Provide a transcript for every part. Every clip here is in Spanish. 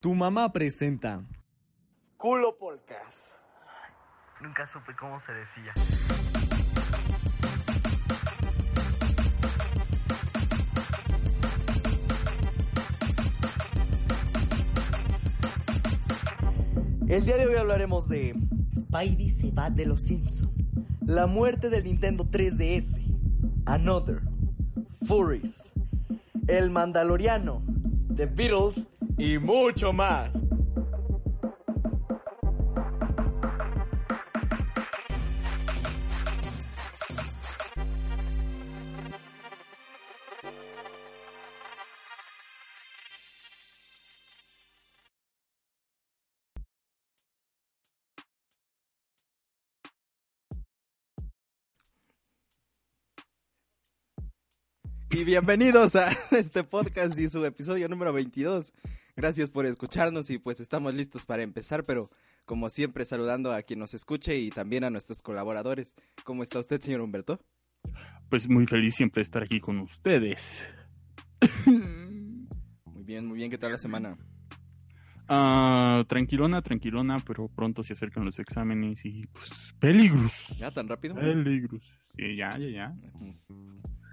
Tu mamá presenta. Culo Podcast. Nunca supe cómo se decía. El día de hoy hablaremos de Spidey se va de los Simpson, la muerte del Nintendo 3DS, Another, Furries, El Mandaloriano, The Beatles y mucho más. Y bienvenidos a este podcast y su episodio número 22. Gracias por escucharnos y pues estamos listos para empezar, pero como siempre saludando a quien nos escuche y también a nuestros colaboradores. ¿Cómo está usted, señor Humberto? Pues muy feliz siempre estar aquí con ustedes. Muy bien, muy bien. ¿Qué tal la semana? Ah, tranquilona, tranquilona, pero pronto se acercan los exámenes y pues peligros. ¿Ya tan rápido? Peligros. Sí, ya, ya, ya.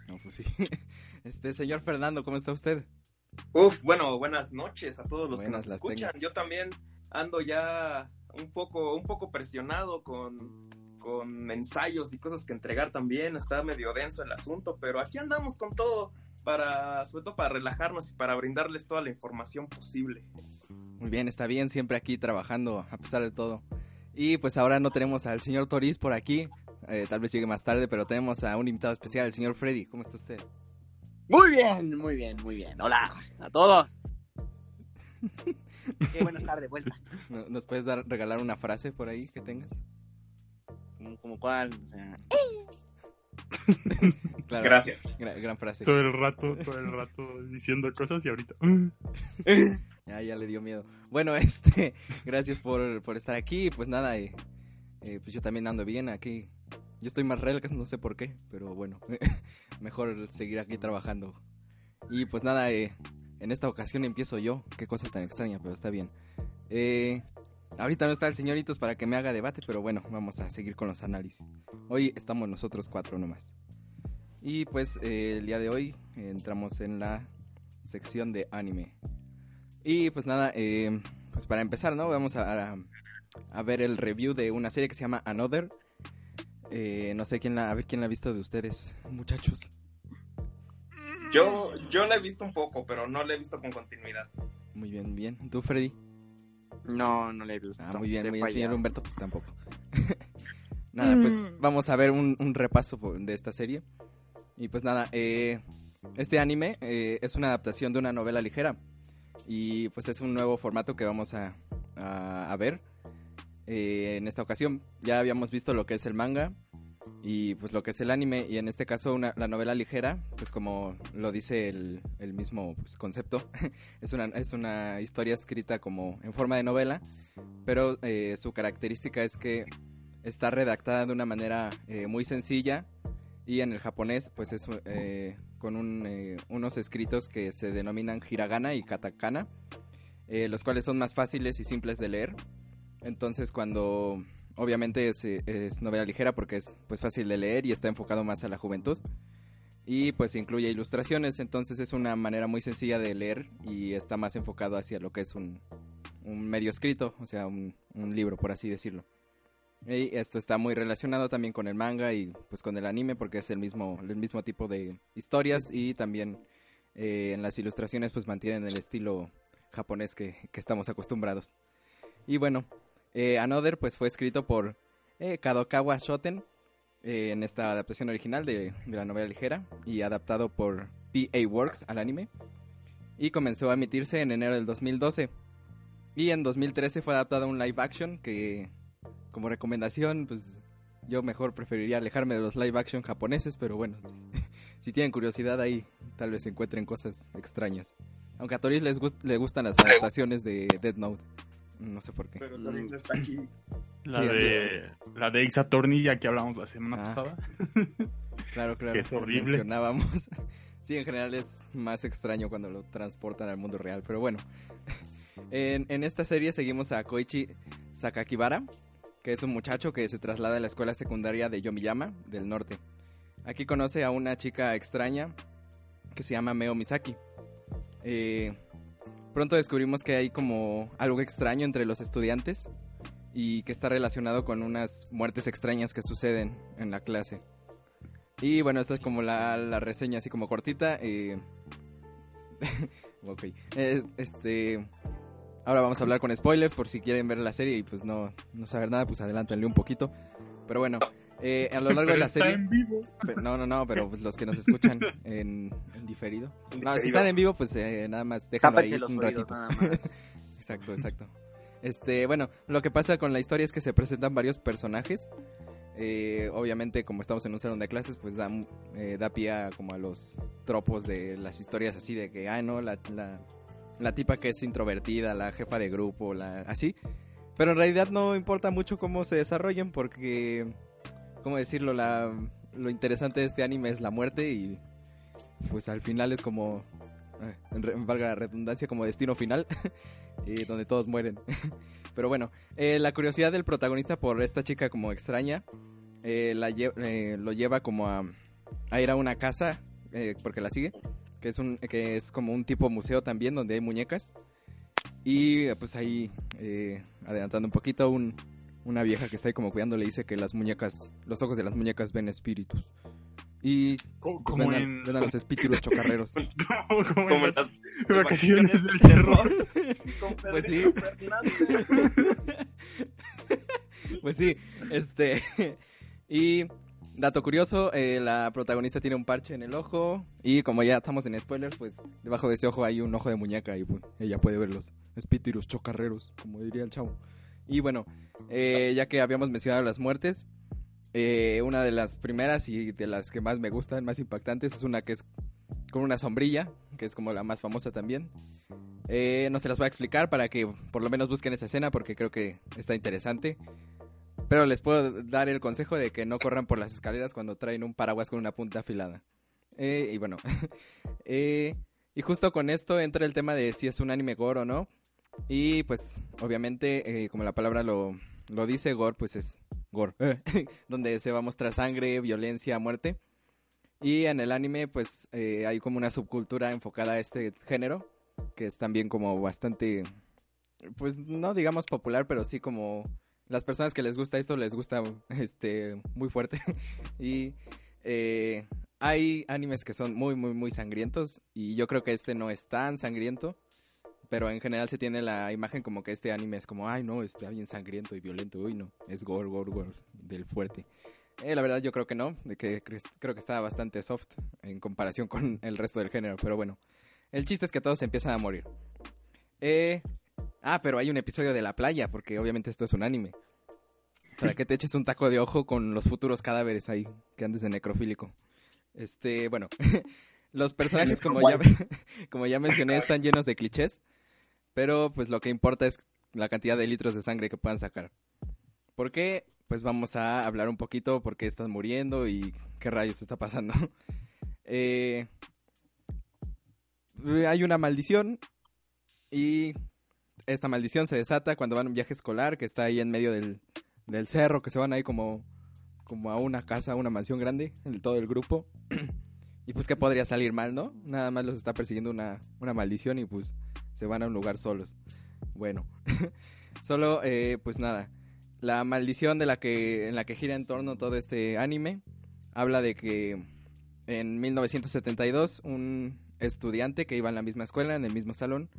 No, pues sí. Este, señor Fernando, ¿cómo está usted? Uf, bueno, buenas noches a todos los Buenas que nos escuchan. tengas. Yo también ando ya un poco, un poco presionado con, con ensayos y cosas que entregar también. Está medio denso el asunto, pero aquí andamos con todo para, sobre todo para relajarnos y para brindarles toda la información posible. Muy bien, está bien, siempre aquí trabajando a pesar de todo. Y pues ahora no tenemos al señor Toriz por aquí. Eh, tal vez llegue más tarde, pero tenemos a un invitado especial, el señor Freddy. ¿Cómo está usted? Muy bien, muy bien, muy bien. Hola a todos. Qué buena estar de vuelta. ¿No- ¿Nos puedes dar, regalar una frase por ahí que tengas? Como, como cuál, o sea, Claro, Gracias. gra- gran frase. Todo el rato, todo el rato diciendo cosas y ahorita. Ya, ya le dio miedo. Bueno, este, gracias por, por estar aquí. Pues nada, eh, eh, pues yo también ando bien aquí. Yo estoy más relax, no sé por qué, pero bueno, mejor seguir aquí trabajando. Y pues nada, eh, en esta ocasión empiezo yo. Qué cosa tan extraña, pero está bien. Eh, ahorita no está el señoritos para que me haga debate, pero bueno, vamos a seguir con los análisis. Hoy estamos nosotros cuatro nomás. Y pues eh, el día de hoy entramos en la sección de anime. Y pues nada, eh, pues para empezar, ¿no? Vamos a, a- a ver el review de una serie que se llama Another. Eh, no sé quién la, a ver quién la ha visto de ustedes, muchachos. Yo, yo la he visto un poco, pero no la he visto con continuidad. Muy bien, bien. ¿Tú, Freddy? no, no le he visto. Ah, muy bien, muy bien. Señor. Humberto, pues tampoco. nada, pues Mm. vamos a ver un, un repaso de esta serie. Y pues nada, eh, este anime eh, es una adaptación de una novela ligera. Y pues es un nuevo formato que vamos a, a- a ver eh, en esta ocasión. Ya habíamos visto lo que es el manga y pues lo que es el anime. Y en este caso una- la novela ligera, pues como lo dice el, el mismo pues, concepto, es, una, es una historia escrita como en forma de novela. Pero eh, su característica es que está redactada de una manera eh, muy sencilla y en el japonés pues es eh, con un, eh, unos escritos que se denominan hiragana y katakana, los cuales son más fáciles y simples de leer. Entonces cuando obviamente es, eh, es novela ligera porque es pues fácil de leer y está enfocado más a la juventud y pues incluye ilustraciones, entonces es una manera muy sencilla de leer y está más enfocado hacia lo que es un, un medio escrito, o sea, un, un libro por así decirlo. Y esto está muy relacionado también con el manga y pues con el anime porque es el mismo, el mismo tipo de historias y también eh, en las ilustraciones pues mantienen el estilo japonés que, que estamos acostumbrados. Y bueno, eh, Another pues fue escrito por eh, Kadokawa Shoten eh, en esta adaptación original de, de la novela ligera y adaptado por PA Works al anime y comenzó a emitirse en enero del 2012. Y en 2013 fue adaptado a un live action que como recomendación, pues yo mejor preferiría alejarme de los live action japoneses, pero bueno, si tienen curiosidad ahí, tal vez encuentren cosas extrañas. Aunque a Toris les gust- gustan las adaptaciones de Dead Note. No sé por qué. Pero Torín está aquí. La Sí, de, la de Ace Attorney, ya que hablamos la semana Ah. pasada. Claro, claro. Que es horrible. Mencionábamos. Sí, en general es más extraño cuando lo transportan al mundo real, pero bueno. En, en esta serie seguimos a Koichi Sakakibara, que es un muchacho que se traslada a la escuela secundaria de Yomiyama, del norte. Aquí conoce a una chica extraña que se llama Meo Misaki. Eh, pronto descubrimos que hay como algo extraño entre los estudiantes y que está relacionado con unas muertes extrañas que suceden en la clase. Y bueno, esta es como la, la reseña así como cortita. eh. Eh, este... Ahora vamos a hablar con spoilers por si quieren ver la serie y pues no, no saber nada, pues adelántenle un poquito. Pero bueno, eh, a lo largo de Pero la está serie... en vivo. Pero- no, no, no, pero pues, los que nos escuchan en, en diferido. No, si están en vivo, pues eh, nada más déjenlo ahí los un ratito. nada más. Exacto, exacto. Este, bueno, lo que pasa con la historia es que se presentan varios personajes. Eh, obviamente, como estamos en un salón de clases, pues da, eh, da pie a, como a los tropos de las historias así de que, ah, no, la, la, la tipa que es introvertida, la jefa de grupo, la así. Pero en realidad no importa mucho cómo se desarrollen porque, ¿cómo decirlo? La, lo interesante de este anime es la muerte y pues al final es como, eh, en valga la redundancia, como destino final, eh, donde todos mueren. Pero bueno, eh, la curiosidad del protagonista por esta chica como extraña eh, la lle- eh, lo lleva como a, a ir a una casa eh, porque la sigue, que es un que es como un tipo museo también donde hay muñecas y pues ahí adelantando un poquito un- una vieja que está ahí como cuidando le dice que las muñecas, los ojos de las muñecas ven espíritus y pues, Como ven, a- en... ven a los espíritus chocarreros. Como las las vacaciones del terror. con Pues sí. Pues sí, este. Y dato curioso, eh, la protagonista tiene un parche en el ojo. Y como ya estamos en spoilers, pues debajo de ese ojo hay un ojo de muñeca y pues, ella puede ver los espíritus chocarreros, como diría el chavo. Y bueno, eh, ya que habíamos mencionado las muertes, eh, una de las primeras y de las que más me gustan, más impactantes, es una que es con una sombrilla, que es como la más famosa también. Eh, no se las voy a explicar para que por lo menos busquen esa escena porque creo que está interesante. Pero les puedo dar el consejo de que no corran por las escaleras cuando traen un paraguas con una punta afilada. Eh, y bueno, eh, y justo con esto entra el tema de si es un anime gore o no. Y pues obviamente, eh, como la palabra lo, lo dice, gore pues es gore. donde se va a mostrar sangre, violencia, muerte. Y en el anime pues eh, hay como una subcultura enfocada a este género, que es también como bastante, pues no digamos popular, pero sí como las personas que les gusta esto les gusta este muy fuerte y eh, hay animes que son muy muy muy sangrientos y yo creo que este no es tan sangriento pero en general se tiene la imagen como que este anime es como ay no está bien sangriento y violento uy no es gore gore gore del fuerte Eh, la verdad yo creo que no de que cre- creo que está bastante soft en comparación con el resto del género pero bueno el chiste es que todos empiezan a morir eh, Ah, pero hay un episodio de la playa, porque obviamente esto es un anime. Para que te eches un taco de ojo con los futuros cadáveres ahí, que andes de necrofílico. Este, bueno, los personajes, como ya, como ya mencioné, están llenos de clichés, pero pues lo que importa es la cantidad de litros de sangre que puedan sacar. ¿Por qué? Pues vamos a hablar un poquito por qué están muriendo y qué rayos está pasando. Eh, hay una maldición y esta maldición se desata cuando van a un viaje escolar que está ahí en medio del, del cerro, que se van ahí como, como a una casa, una mansión grande, en todo el grupo. y pues que podría salir mal, ¿no? Nada más los está persiguiendo una, una maldición y pues se van a un lugar solos. Bueno, solo eh, pues nada. La maldición de la que, en la que gira en torno todo este anime habla de que en 1972 un estudiante que iba en la misma escuela, en el mismo salón,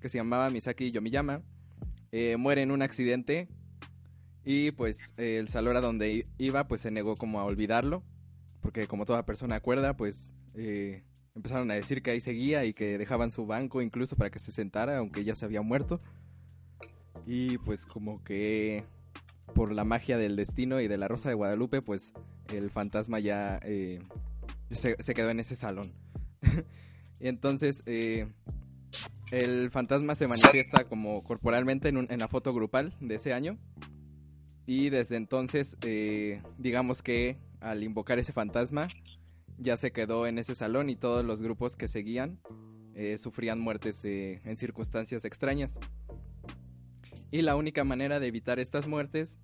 que se llamaba Misaki Yomiyama, eh, muere en un accidente y pues el salón a donde iba pues se negó como a olvidarlo, porque como toda persona acuerda pues eh, empezaron a decir que ahí seguía y que dejaban su banco incluso para que se sentara aunque ya se había muerto y pues como que por la magia del destino y de la Rosa de Guadalupe pues el fantasma ya eh, se, quedó en ese salón. y entonces eh, el fantasma se manifiesta como corporalmente en, en la foto grupal de ese año. Y desde entonces, eh, digamos que al invocar ese fantasma, ya se quedó en ese salón y todos los grupos que seguían, eh, sufrían muertes eh, en circunstancias extrañas. Y la única manera de evitar estas muertes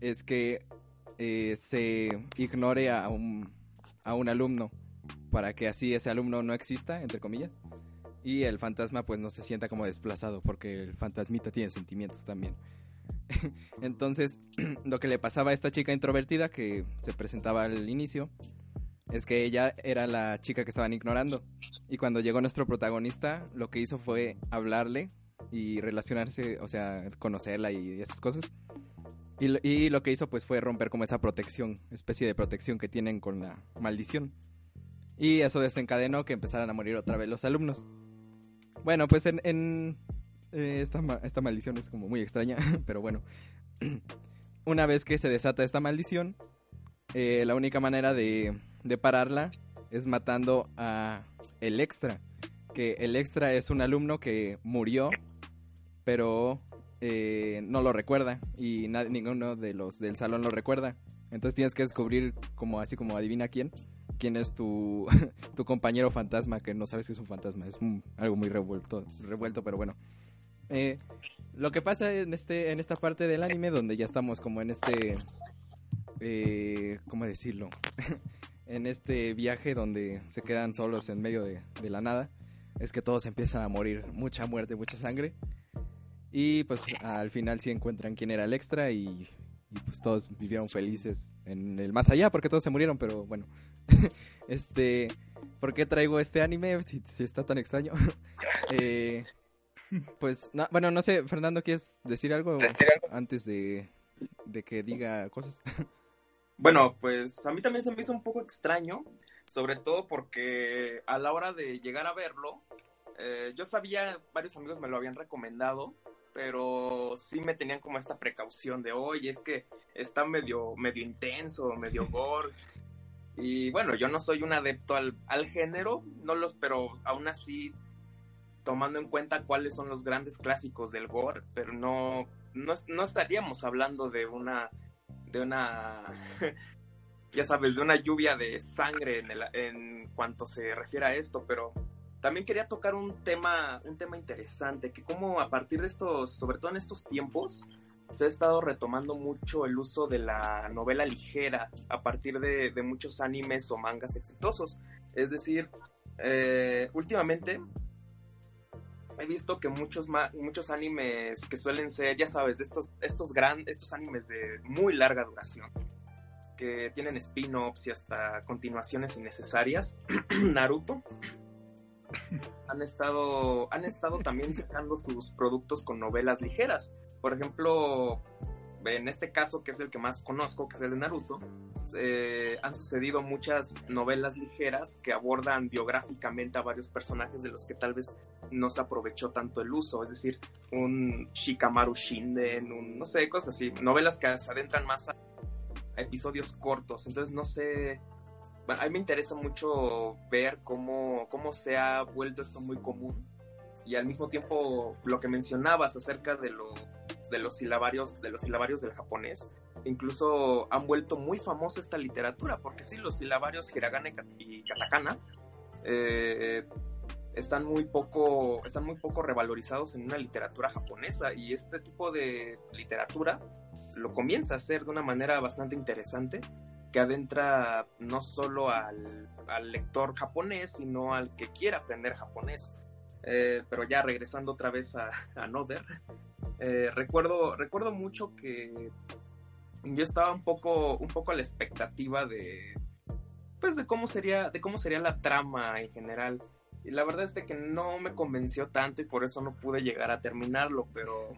es que eh, se ignore a un, a un alumno para que así ese alumno no exista, entre comillas, y el fantasma pues no se sienta como desplazado porque el fantasmita tiene sentimientos también. Entonces, lo que le pasaba a esta chica introvertida que se presentaba al inicio es que ella era la chica que estaban ignorando. Y cuando llegó nuestro protagonista, lo que hizo fue hablarle y relacionarse, o sea, conocerla y esas cosas. Y y lo que hizo pues fue romper como esa protección, especie de protección que tienen con la maldición. Y eso desencadenó que empezaran a morir otra vez los alumnos. Bueno, pues en, eh, esta, esta maldición es como muy extraña, pero bueno. Una vez que se desata esta maldición, eh, la única manera de, de pararla es matando a el extra. Que el extra es un alumno que murió, pero eh, no lo recuerda y nadie, ninguno de los del salón lo recuerda. Entonces tienes que descubrir como así como adivina quién, quién es tu, tu compañero fantasma que no sabes que es un fantasma. Es un- algo muy revuelto, revuelto, pero bueno. Eh, lo que pasa en este en esta parte del anime donde ya estamos como en este eh, cómo decirlo en este viaje donde se quedan solos en medio de, de la nada es que todos empiezan a morir mucha muerte mucha sangre y pues al final sí encuentran quién era el extra y, y, pues todos vivieron felices en el más allá porque todos se murieron pero bueno este ¿por qué traigo este anime si, si está tan extraño? Eh, pues, no- bueno, no sé, Fernando, ¿quieres decir algo antes de, de que diga cosas? Bueno, pues a mí también se me hizo un poco extraño, sobre todo porque a la hora de llegar a verlo, eh, yo sabía, varios amigos me lo habían recomendado, pero sí me tenían como esta precaución de, oye, es que está medio, medio intenso, medio gore. Y bueno, yo no soy un adepto al, al género, no los, pero aún así, tomando en cuenta cuáles son los grandes clásicos del gore, pero no, no, no estaríamos hablando de una de una, ya sabes, de una lluvia de sangre en, el- en cuanto se refiere a esto, pero también quería tocar un tema, un tema interesante, que como a partir de estos, sobre todo en estos tiempos, se ha estado retomando mucho el uso de la novela ligera a partir de, de muchos animes o mangas exitosos. Es decir, eh, últimamente he visto que muchos ma- muchos animes que suelen ser, ya sabes, de estos estos gran estos animes de muy larga duración que tienen spin-offs y hasta continuaciones innecesarias, Naruto han estado han estado también sacando sus productos con novelas ligeras. Por ejemplo, en este caso que es el que más conozco, que es el de Naruto, eh, han sucedido muchas novelas ligeras que abordan biográficamente a varios personajes de los que tal vez no se aprovechó tanto el uso, es decir, un Shikamaru Shinden, un, no sé, cosas así, novelas que se adentran más a, episodios cortos, entonces no sé, bueno, a mí me interesa mucho ver cómo, cómo se ha vuelto esto muy común. Y al mismo tiempo lo que mencionabas acerca de, lo, de los silabarios de los silabarios del japonés incluso han vuelto muy famosa esta literatura porque sí los silabarios hiragana y kat- y katakana eh, están muy poco están muy poco revalorizados en una literatura japonesa y este tipo de literatura lo comienza a hacer de una manera bastante interesante que adentra no solo al, al lector japonés sino al que quiera aprender japonés. Eh, pero ya regresando otra vez a, a eh, recuerdo recuerdo mucho que yo estaba un poco un poco a la expectativa de pues de cómo sería de cómo sería la trama en general. Y la verdad es de que no me convenció tanto y por eso no pude llegar a terminarlo pero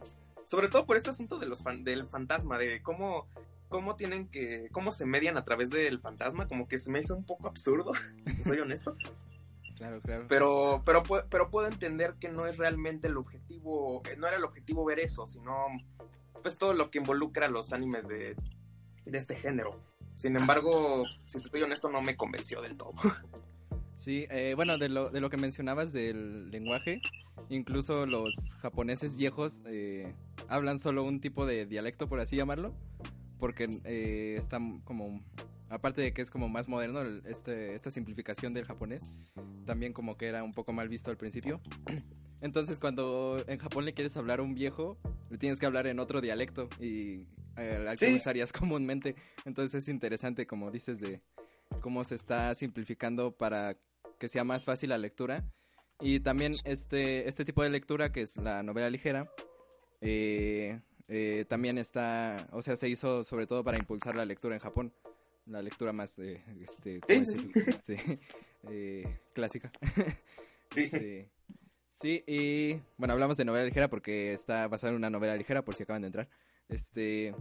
sobre todo por este asunto de los fan- del fantasma de cómo cómo tienen que cómo se median a través del fantasma como que se me hizo un poco absurdo si soy honesto Claro, claro. pero pero pero puedo entender que no es realmente el objetivo eh, no era el objetivo ver eso sino pues todo lo que involucra los animes de, de este género. Sin embargo si te estoy honesto no me convenció del todo. Sí, eh, bueno, de lo, de lo que mencionabas del lenguaje, incluso los japoneses viejos eh, hablan solo un tipo de dialecto, por así llamarlo, porque eh, están como aparte de que es como más moderno, el- este, esta simplificación del japonés, también como que era un poco mal visto al principio. Entonces cuando en Japón le quieres hablar a un viejo, le tienes que hablar en otro dialecto y eh, al que Sí. usarías comúnmente. Entonces es interesante, como dices, de cómo se está simplificando para que sea más fácil la lectura. Y también este, este tipo de lectura, que es la novela ligera, eh, eh, también está, o sea, se hizo sobre todo para impulsar la lectura en Japón. La lectura más, eh, este, ¿cómo Sí? Este, eh, clásica. Sí. Este, sí, y bueno, hablamos de novela ligera porque está basada en una novela ligera, por si acaban de entrar. Este,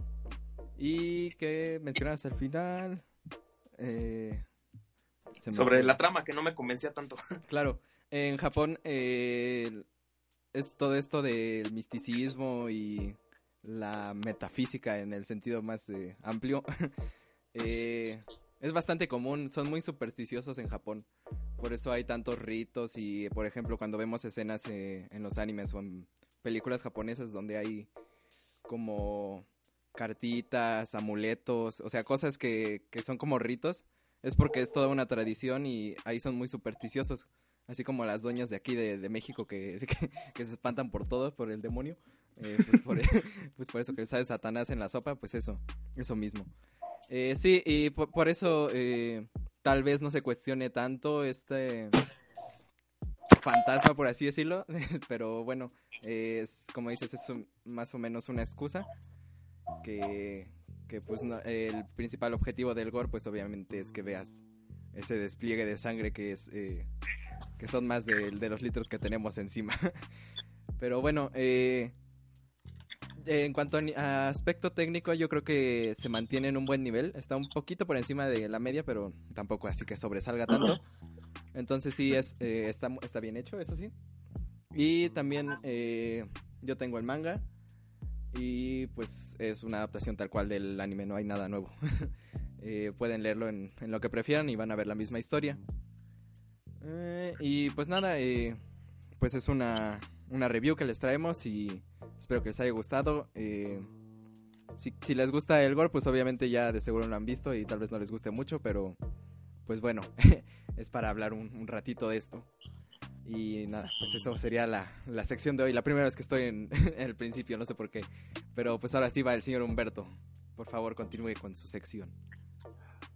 y que mencionas al final. Eh, me Sobre la trama que no me convencía tanto. Claro, en Japón eh, es todo esto del misticismo y la metafísica en el sentido más eh, amplio. Eh, es bastante común, son muy supersticiosos en Japón. Por eso hay tantos ritos y, por ejemplo, cuando vemos escenas eh, en los animes o en películas japonesas donde hay como cartitas, amuletos, o sea, cosas que, que son como ritos, es porque es toda una tradición y ahí son muy supersticiosos. Así como las doñas de aquí de, de México que, que, se espantan por todo, por el demonio. Eh, pues, por, pues por eso que sale Satanás en la sopa, pues eso, eso mismo. Eh, sí, y por, eso eh, tal vez no se cuestione tanto este fantasma, por así decirlo. Pero bueno, es como dices, es más o menos una excusa. Que, que pues no- el principal objetivo del gore, pues obviamente es que veas ese despliegue de sangre que es eh, que son más de, de los litros que tenemos encima. Pero bueno, eh, en cuanto a, aspecto técnico, yo creo que se mantiene en un buen nivel. Está un poquito por encima de la media, pero tampoco así que sobresalga tanto. Entonces sí, es, eh, está, está bien hecho, eso sí. Y también eh, yo tengo el manga. Y pues es una adaptación tal cual del anime, no hay nada nuevo. Eh, pueden leerlo en, en lo que prefieran y van a ver la misma historia. Eh, y pues nada, eh, pues es una, una review que les traemos y espero que les haya gustado. Eh, si, les gusta el gore, pues obviamente ya de seguro lo han visto y tal vez no les guste mucho, pero pues bueno, es para hablar un, ratito de esto. Y nada, pues eso sería la, la sección de hoy. La primera vez que estoy en el principio, no sé por qué. Pero pues ahora sí va el señor Humberto. Por favor, continúe con su sección.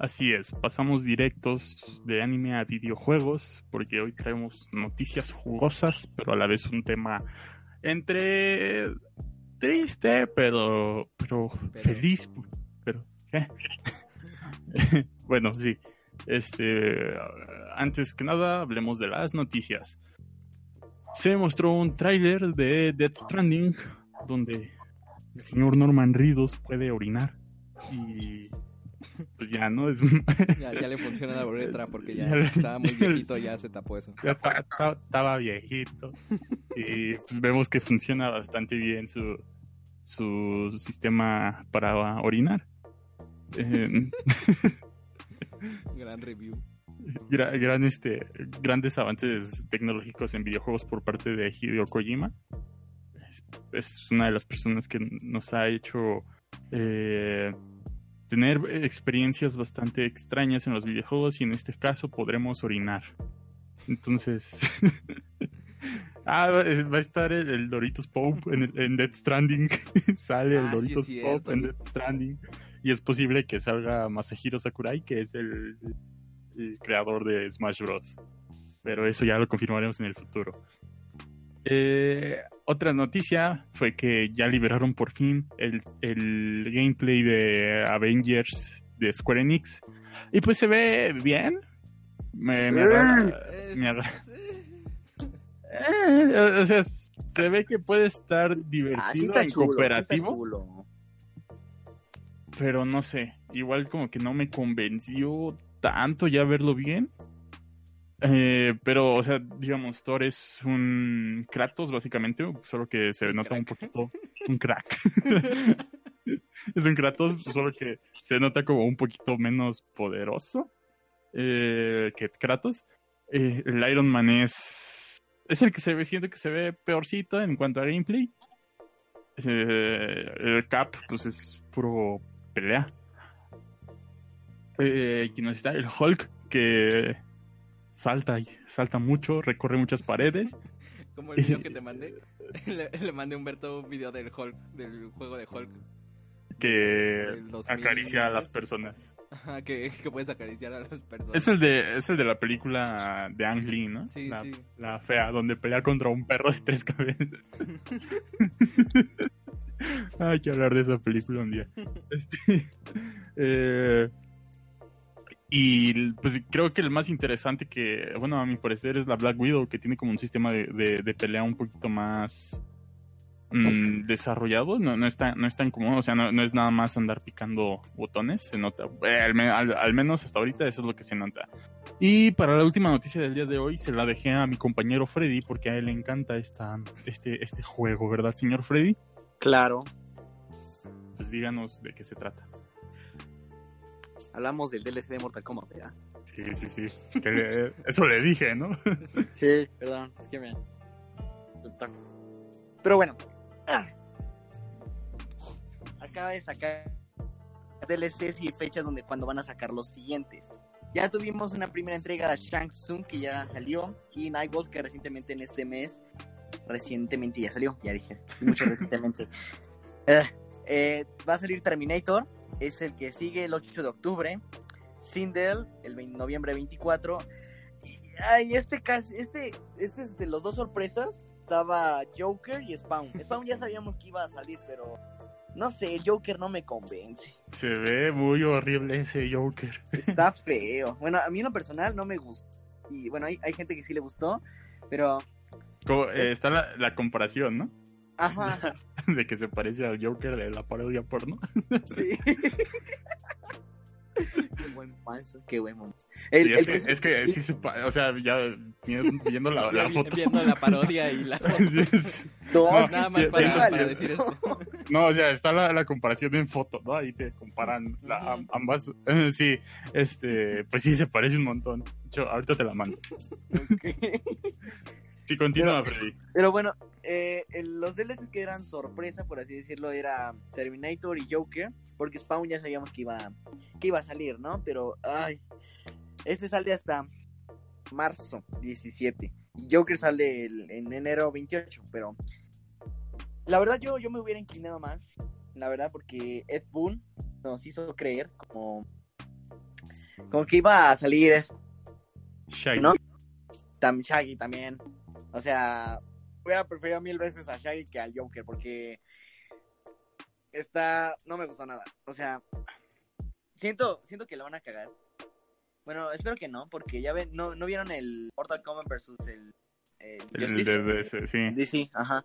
Así es, pasamos directos de anime a videojuegos, porque hoy traemos noticias jugosas, pero a la vez un tema entre triste, pero, pero, Pero- feliz, pero, ¿qué? bueno, sí, este, antes que nada, hablemos de las noticias. Se mostró un tráiler de Death Stranding, donde el señor Norman Reedus puede orinar, y pues ya, ¿no? Es Ya, ya le funciona la uretra porque ya estaba muy viejito, ya se tapó eso. ya ta- ta- estaba viejito. Y pues vemos que funciona bastante bien su, su sistema para orinar. Eh, Gran review. gra- gran, este, grandes avances tecnológicos en videojuegos por parte de Hideo Kojima. Es, es una de las personas que nos ha hecho eh, tener experiencias bastante extrañas en los videojuegos y en este caso podremos orinar. Entonces... ah, va a estar el, el Doritos Pope en, el- en Death Stranding. Sale el Ah, sí Doritos cierto. Pope en Death Stranding. Y es posible que salga Masahiro Sakurai, que es el, el creador de Smash Bros. Pero eso ya lo confirmaremos en el futuro. Eh, otra noticia fue que ya liberaron por fin el, el gameplay de Avengers de Square Enix. Y pues se ve bien. Me, me agrada- me agrada. Eh, o- sea, se ve que puede estar Así divertido está en chulo. sí está cooperativo. chulo. pero no sé, igual como que no me convenció tanto ya verlo bien. Eh, pero, o sea, digamos, Thor es un Kratos, básicamente, solo que se Un nota un poquito un crack. es un Kratos, solo que se nota como un poquito menos poderoso eh, que Kratos. Eh, el Iron Man es. Es el que se ve, siento que se ve peorcito en cuanto a gameplay. Eh, el Cap, pues es puro pelea. Eh, aquí nos está el Hulk que salta y salta mucho, recorre muchas paredes. Como el video que te mandé. Le, le mandé a Humberto un video del Hulk, del juego de Hulk. que Del 2000, acaricia a las personas. Ajá, que, que puedes acariciar a las personas. Es el de, es el de la película de Ang Lee, ¿no? Sí, la, sí. la fea, donde pelea contra un perro de tres cabezas. Hay que hablar de esa película un día. Este, eh, y pues creo que el más interesante que, bueno, a mi parecer es la Black Widow, que tiene como un sistema de, de- de pelea un poquito más mm, desarrollado. No, no, está, no es tan común, o sea, no, no es nada más andar picando botones, se nota. Eh, al- al menos hasta ahorita eso es lo que se nota. Y para la última noticia del día de hoy se la dejé a mi compañero Freddy porque a él le encanta esta, este, este juego, ¿verdad, señor Freddy? Claro. Pues díganos de qué se trata. Hablamos del DLC de Mortal Kombat, ¿verdad? Sí, sí, sí. Que le- eso le dije, ¿no? Sí, perdón, es que me... Pero bueno. ah. Acaba de sacar DLCs y fechas donde cuando van a sacar los siguientes. Ya tuvimos una primera entrega de Shang Tsung que ya salió y Nightwolf que recientemente en este mes recientemente ya salió, ya dije, mucho recientemente. Eh, eh, va a salir Terminator, es el que sigue el 8 de octubre. Sindel, el 20 noviembre 24. Y, ay, este casi, este, este es de los dos sorpresas. Estaba Joker y Spawn. Spawn ya sabíamos que iba a salir, pero no sé, el Joker no me convence. Se ve muy horrible ese Joker. Está feo. Bueno, a mí en lo personal no me gusta. Y bueno, hay, hay gente que sí le gustó, pero... Como, eh, está la, la comparación, ¿no? Ajá, De que se parece al Joker de la parodia porno. sí. qué buen paso, qué buen momento. El- Sí, el es, que- que, es que sí se pa- o sea, ya viendo la, la foto. Viendo la parodia y la foto. Sí, es- No, No, Nada más sí, para, sí, para sí. decir esto. No, o sea, está la, la comparación en foto, ¿no? Ahí te comparan la- am- ambas. Sí, este, pues sí, se parece un montón. De hecho, ahorita te la mando. Sí, continúa, Freddy. Pero bueno, eh, los DLCs que eran sorpresa, por así decirlo, era Terminator y Joker, porque Spawn ya sabíamos que iba, que iba a salir, ¿no? Pero, ay, este sale hasta marzo 17 y Joker sale el- en enero 28, pero la verdad yo, yo me hubiera inclinado más, la verdad, porque Ed Boon nos hizo creer como, como que iba a salir Shaggy. ¿no? Tam Shaggy también. O sea, hubiera preferido mil veces a Shaggy que al Joker porque está no me gustó nada. O sea, siento siento que lo van a cagar. Bueno, espero que no, porque ya ven, no, no vieron el Mortal Kombat versus el, el El Justice? de DC, sí. DC, ajá.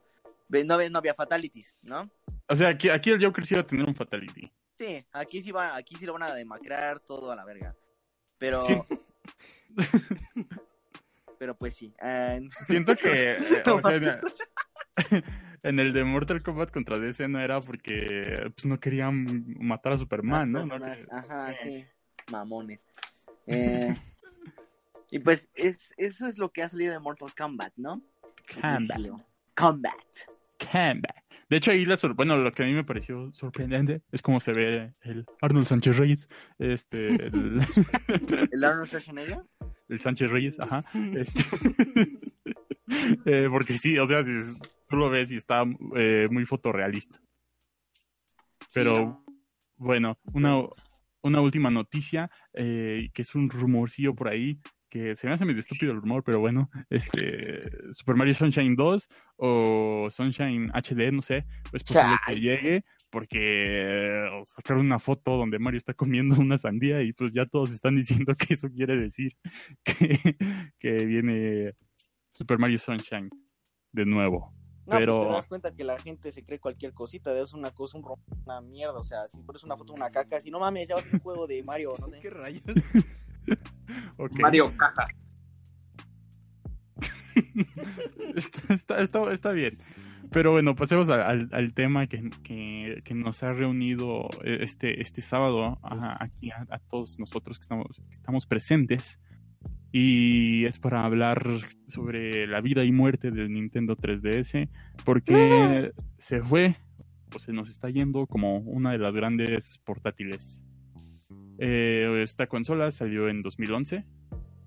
No, no había fatalities, ¿no? O sea, aquí, aquí el Joker sí va a tener un fatality. Sí, aquí sí va, aquí sí lo van a demacrar todo a la verga. Pero Sí. pero pues sí. ah, Siento que, eh, No o sea, mames. en, el de Mortal Kombat contra DC no era porque pues, no querían matar a Superman, ¿no? Ajá, sí. Mamones. Eh, y pues es, eso es lo que ha salido de Mortal Kombat, ¿no? Combat. Combat. Combat. De hecho, ahí la sor- bueno, lo que a mí me pareció sorprendente es cómo se ve el Arnold Sánchez Reyes. Este, el, ¿El Arnold Schwarzenegger? El Sánchez Reyes, ajá. Este, eh, porque sí, o sea, si tú lo ves y está eh, muy fotorrealista. Pero bueno, una, una última noticia, eh, que es un rumorcillo por ahí, que se me hace medio estúpido el rumor, pero bueno, este Super Mario Sunshine 2 o Sunshine HD, no sé, es posible que llegue, porque sacaron una foto donde Mario está comiendo una sandía y pues ya todos están diciendo que eso quiere decir que, que viene Super Mario Sunshine de nuevo. No, Pero- pues te das cuenta que la gente se cree cualquier cosita, es una cosa, un rom- una mierda, o sea, si pones una foto de una caca, si no mames, ya va a ser un juego de Mario, no sé. ¿Qué rayos? Mario Caja. está, está, está- está bien. Pero bueno, pasemos al, al- tema que, que- que nos ha reunido eh, este, este sábado a- aquí a, a todos nosotros que estamos, que estamos presentes. Y es para hablar sobre la vida y muerte del Nintendo 3DS. Porque se fue, o se nos está yendo como una de las grandes portátiles Eh, esta consola salió en 2011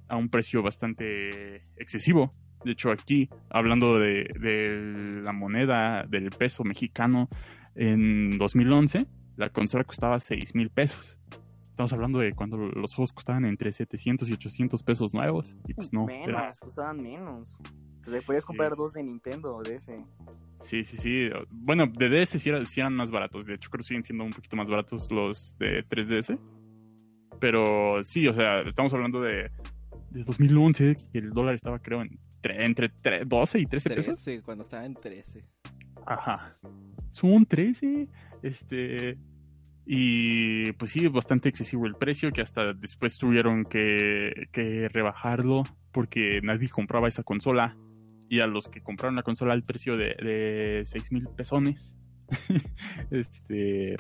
a un precio bastante excesivo. De hecho, aquí, hablando de, de la moneda del peso mexicano, en 2011 la consola costaba 6 mil pesos. Estamos hablando de cuando los juegos costaban entre 700 y 800 pesos nuevos. Y pues no. menos, era- costaban menos. Sea, podías Sí. comprar dos de Nintendo o de ese. Sí, sí, sí. Bueno, de DS sí, era- sí eran más baratos. De hecho, creo que siguen siendo un poquito más baratos los de 3DS. Pero sí, o sea, estamos hablando de, de 2011, que el dólar estaba, creo, en entre tre- 12 y 13 pesos. 13, cuando estaba en 13. Ajá. Son 13. Este. Y pues sí, bastante excesivo el precio, que hasta después tuvieron que, que rebajarlo porque nadie compraba esa consola. Y a los que compraron la consola al precio de, de 6 mil pesones, este,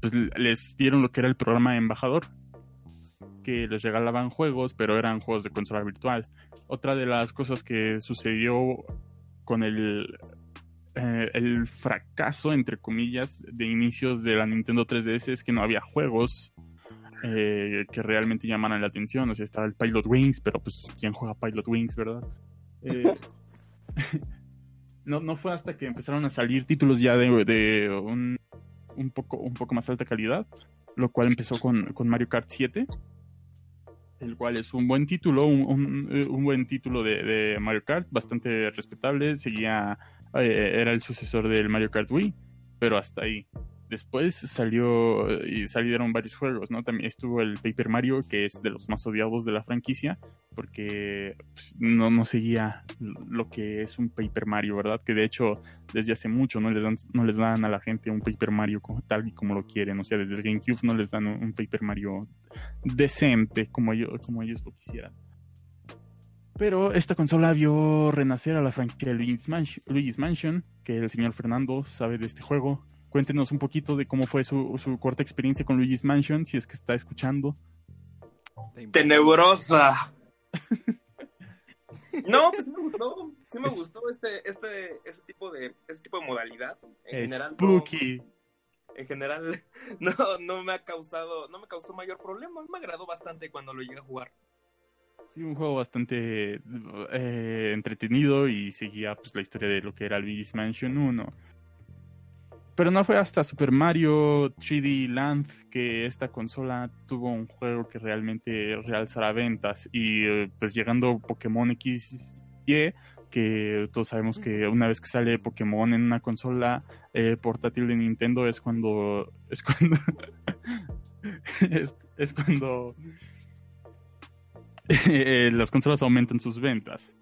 pues les dieron lo que era el programa embajador, que les regalaban juegos, pero eran juegos de consola virtual. Otra de las cosas que sucedió con el, eh, el fracaso, entre comillas, de inicios de la Nintendo 3DS es que no había juegos eh, que realmente llamaran la atención. O sea, estaba el Pilot Wings, pero pues, ¿quién juega Pilot Wings, verdad? Eh, no, no fue hasta que empezaron a salir títulos ya de, de un, un, poco, un poco más alta calidad, lo cual empezó con, con Mario Kart 7 el cual es un buen título, un, un- eh, un buen título de, de Mario Kart, bastante respetable, seguía, eh, era el sucesor del Mario Kart Wii, pero hasta ahí. Después salió y salieron varios juegos, ¿no? También estuvo el Paper Mario, que es de los más odiados de la franquicia, porque pues, no, no seguía lo que es un Paper Mario, ¿verdad? Que de hecho desde hace mucho no les dan, no les dan a la gente un Paper Mario como, tal y como lo quieren, o sea, desde el GameCube no les dan un, Paper Mario decente como ellos, como ellos lo quisieran. Pero esta consola vio renacer a la franquicia Luigi's Mansion, Luigi's Mansion, que el señor Fernando sabe de este juego. Cuéntenos un poquito de cómo fue su, su corta experiencia con Luigi's Mansion, si es que está escuchando. Tenebrosa. No, pues sí me gustó. Sí me Es- gustó este, este, este tipo de, este tipo de modalidad. En general, no- Spooky. en general, no, no me ha causado, no me causó mayor problema. Me agradó bastante cuando lo llegué a jugar. Sí, un juego bastante eh, entretenido y seguía pues, la historia de lo que era Luigi's Mansion 1. Pero no fue hasta Super Mario 3D Land que esta consola tuvo un juego que realmente realzara ventas. Y eh, pues llegando Pokémon X y que todos sabemos que una vez que sale Pokémon en una consola eh, portátil de Nintendo es cuando es cuando es, es cuando eh, las consolas aumentan sus ventas.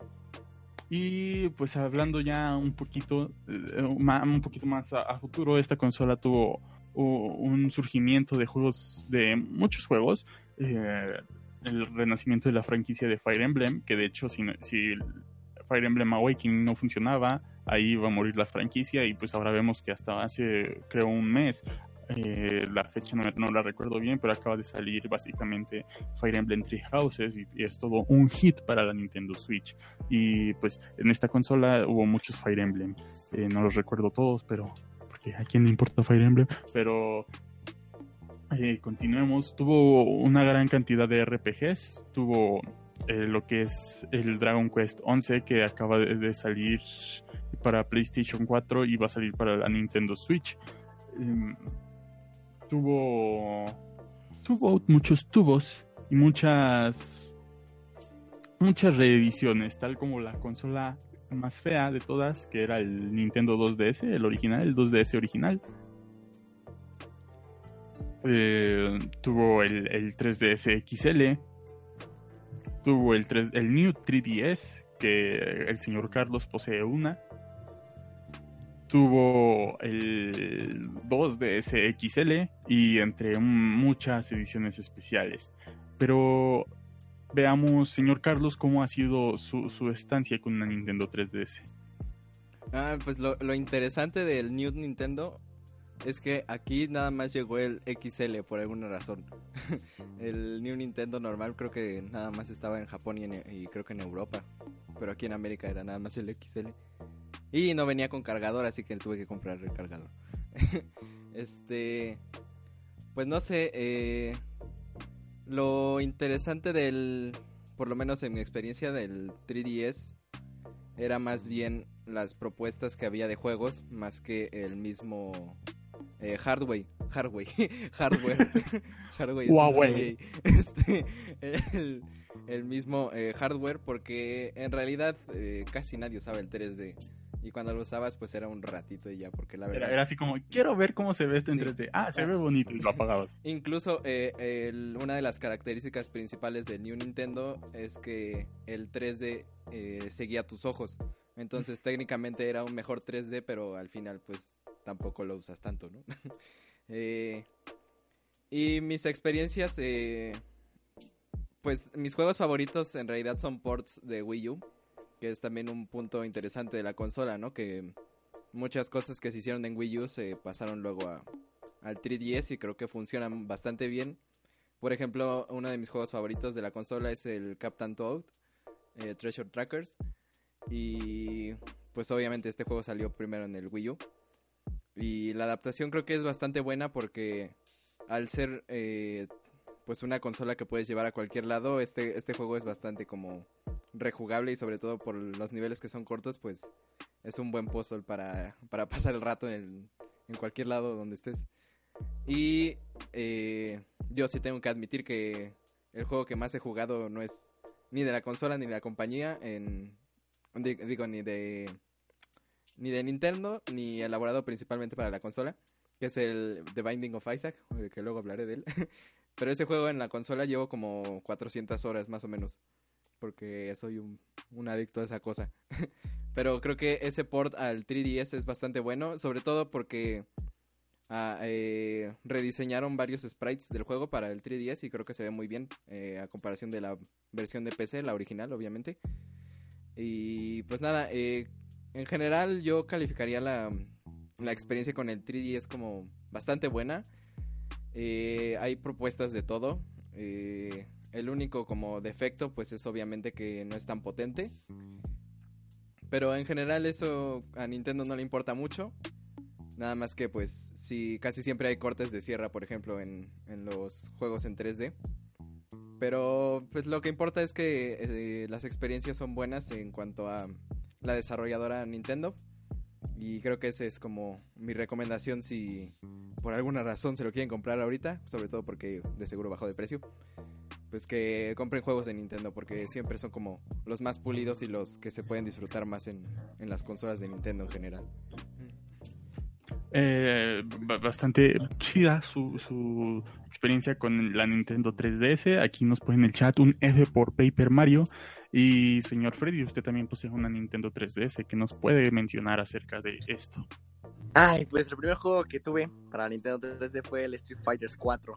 Y pues hablando ya un poquito, eh, un poquito más a, futuro, esta consola tuvo un surgimiento de juegos, de muchos juegos. eh, el renacimiento de la franquicia de Fire Emblem, que de hecho si, si Fire Emblem Awakening no funcionaba, ahí iba a morir la franquicia y pues ahora vemos que hasta hace creo un mes, eh, la fecha no, no la recuerdo bien, pero acaba de salir básicamente Fire Emblem Three Houses y, es todo un hit para la Nintendo Switch. Y pues en esta consola hubo muchos Fire Emblem, Eh, no los recuerdo todos, pero porque a quién le importa Fire Emblem, pero eh, continuemos. Tuvo una gran cantidad de RPGs, tuvo lo que es el Dragon Quest 11 que acaba de, de salir para PlayStation 4 y va a salir para la Nintendo Switch. Em, tuvo tuvo muchos tubos y muchas muchas reediciones, tal como la consola más fea de todas, que era el Nintendo 2DS, el original, el 2DS original. Eh, tuvo el, el 3DS XL, tuvo el, 3, el New 3DS, que el señor Carlos posee una. Tuvo el 2DS XL y entre muchas ediciones especiales. Pero veamos, señor Carlos, cómo ha sido su, su estancia con una Nintendo 3DS. Ah, pues lo, lo interesante del New Nintendo es que aquí nada más llegó el XL por alguna razón. el New Nintendo normal creo que nada más estaba en Japón y, en- y creo que en Europa. Pero aquí en América era nada más el XL. Y no venía con cargador, así que tuve que comprar el cargador. este. Pues no sé, eh, Lo interesante del, por lo menos en mi experiencia del 3DS, era más bien las propuestas que había de juegos, más que el mismo eh, hardware. Hardware. hardware. hardware Huawei. Este, el, el mismo eh, hardware, porque en realidad eh, casi nadie usaba el 3D. Y cuando lo usabas, pues era un ratito y ya, porque la verdad. Era, era así como, quiero ver cómo se ve esto en Sí. 3D. Ah, se Ah. ve bonito y lo apagabas. Incluso eh, el- una de las características principales del New Nintendo es que el 3D eh, seguía tus ojos. Entonces técnicamente era un mejor 3D, pero al final pues tampoco lo usas tanto, ¿no? Eh, y mis experiencias, eh, pues mis juegos favoritos en realidad son ports de Wii U, que es también un punto interesante de la consola, ¿no? Que muchas cosas que se hicieron en Wii U se pasaron luego a, al 3DS y creo que funcionan bastante bien. Por ejemplo, uno de mis juegos favoritos de la consola es el Captain Toad, eh, Treasure Trackers. Y pues obviamente este juego salió primero en el Wii U. Y la adaptación creo que es bastante buena porque al ser eh, pues una consola que puedes llevar a cualquier lado, este, este juego es bastante como rejugable y sobre todo por los niveles que son cortos, pues es un buen puzzle para, para pasar el rato en, en cualquier lado donde estés. Y eh, yo sí tengo que admitir que el juego que más he jugado no es ni de la consola ni de la compañía, en, di- digo, ni de, ni de Nintendo, ni elaborado principalmente para la consola, que es el The Binding of Isaac, que luego hablaré de él. Pero ese juego en la consola llevo como 400 horas más o menos, porque soy un, un adicto a esa cosa. Pero creo que ese port al 3DS es bastante bueno, sobre todo porque ah, eh, rediseñaron varios sprites del juego para el 3DS y creo que se ve muy bien eh, a comparación de la versión de PC, la original obviamente. Y pues nada, eh, en general yo calificaría la, la experiencia con el 3DS como bastante buena. Eh, hay propuestas de todo. Eh, el único como defecto pues es obviamente que no es tan potente. Pero en general eso a Nintendo no le importa mucho. Nada más que pues sí, casi siempre hay cortes de sierra, por ejemplo, en, en los juegos en 3D. Pero pues lo que importa es que eh, las experiencias son buenas en cuanto a la desarrolladora Nintendo. Y creo que esa es como mi recomendación si por alguna razón se lo quieren comprar ahorita, sobre todo porque de seguro bajó de precio. Pues que compren juegos de Nintendo porque siempre son como los más pulidos y los que se pueden disfrutar más en, en las consolas de Nintendo en general. Eh, ba- bastante chida su, su experiencia con la Nintendo 3DS. Aquí nos pone en el chat un F por Paper Mario. Y señor Freddy, usted también posee una Nintendo 3DS. que nos puede mencionar acerca de esto? Ay, pues el primer juego que tuve para Nintendo 3D fue el Street Fighter 4.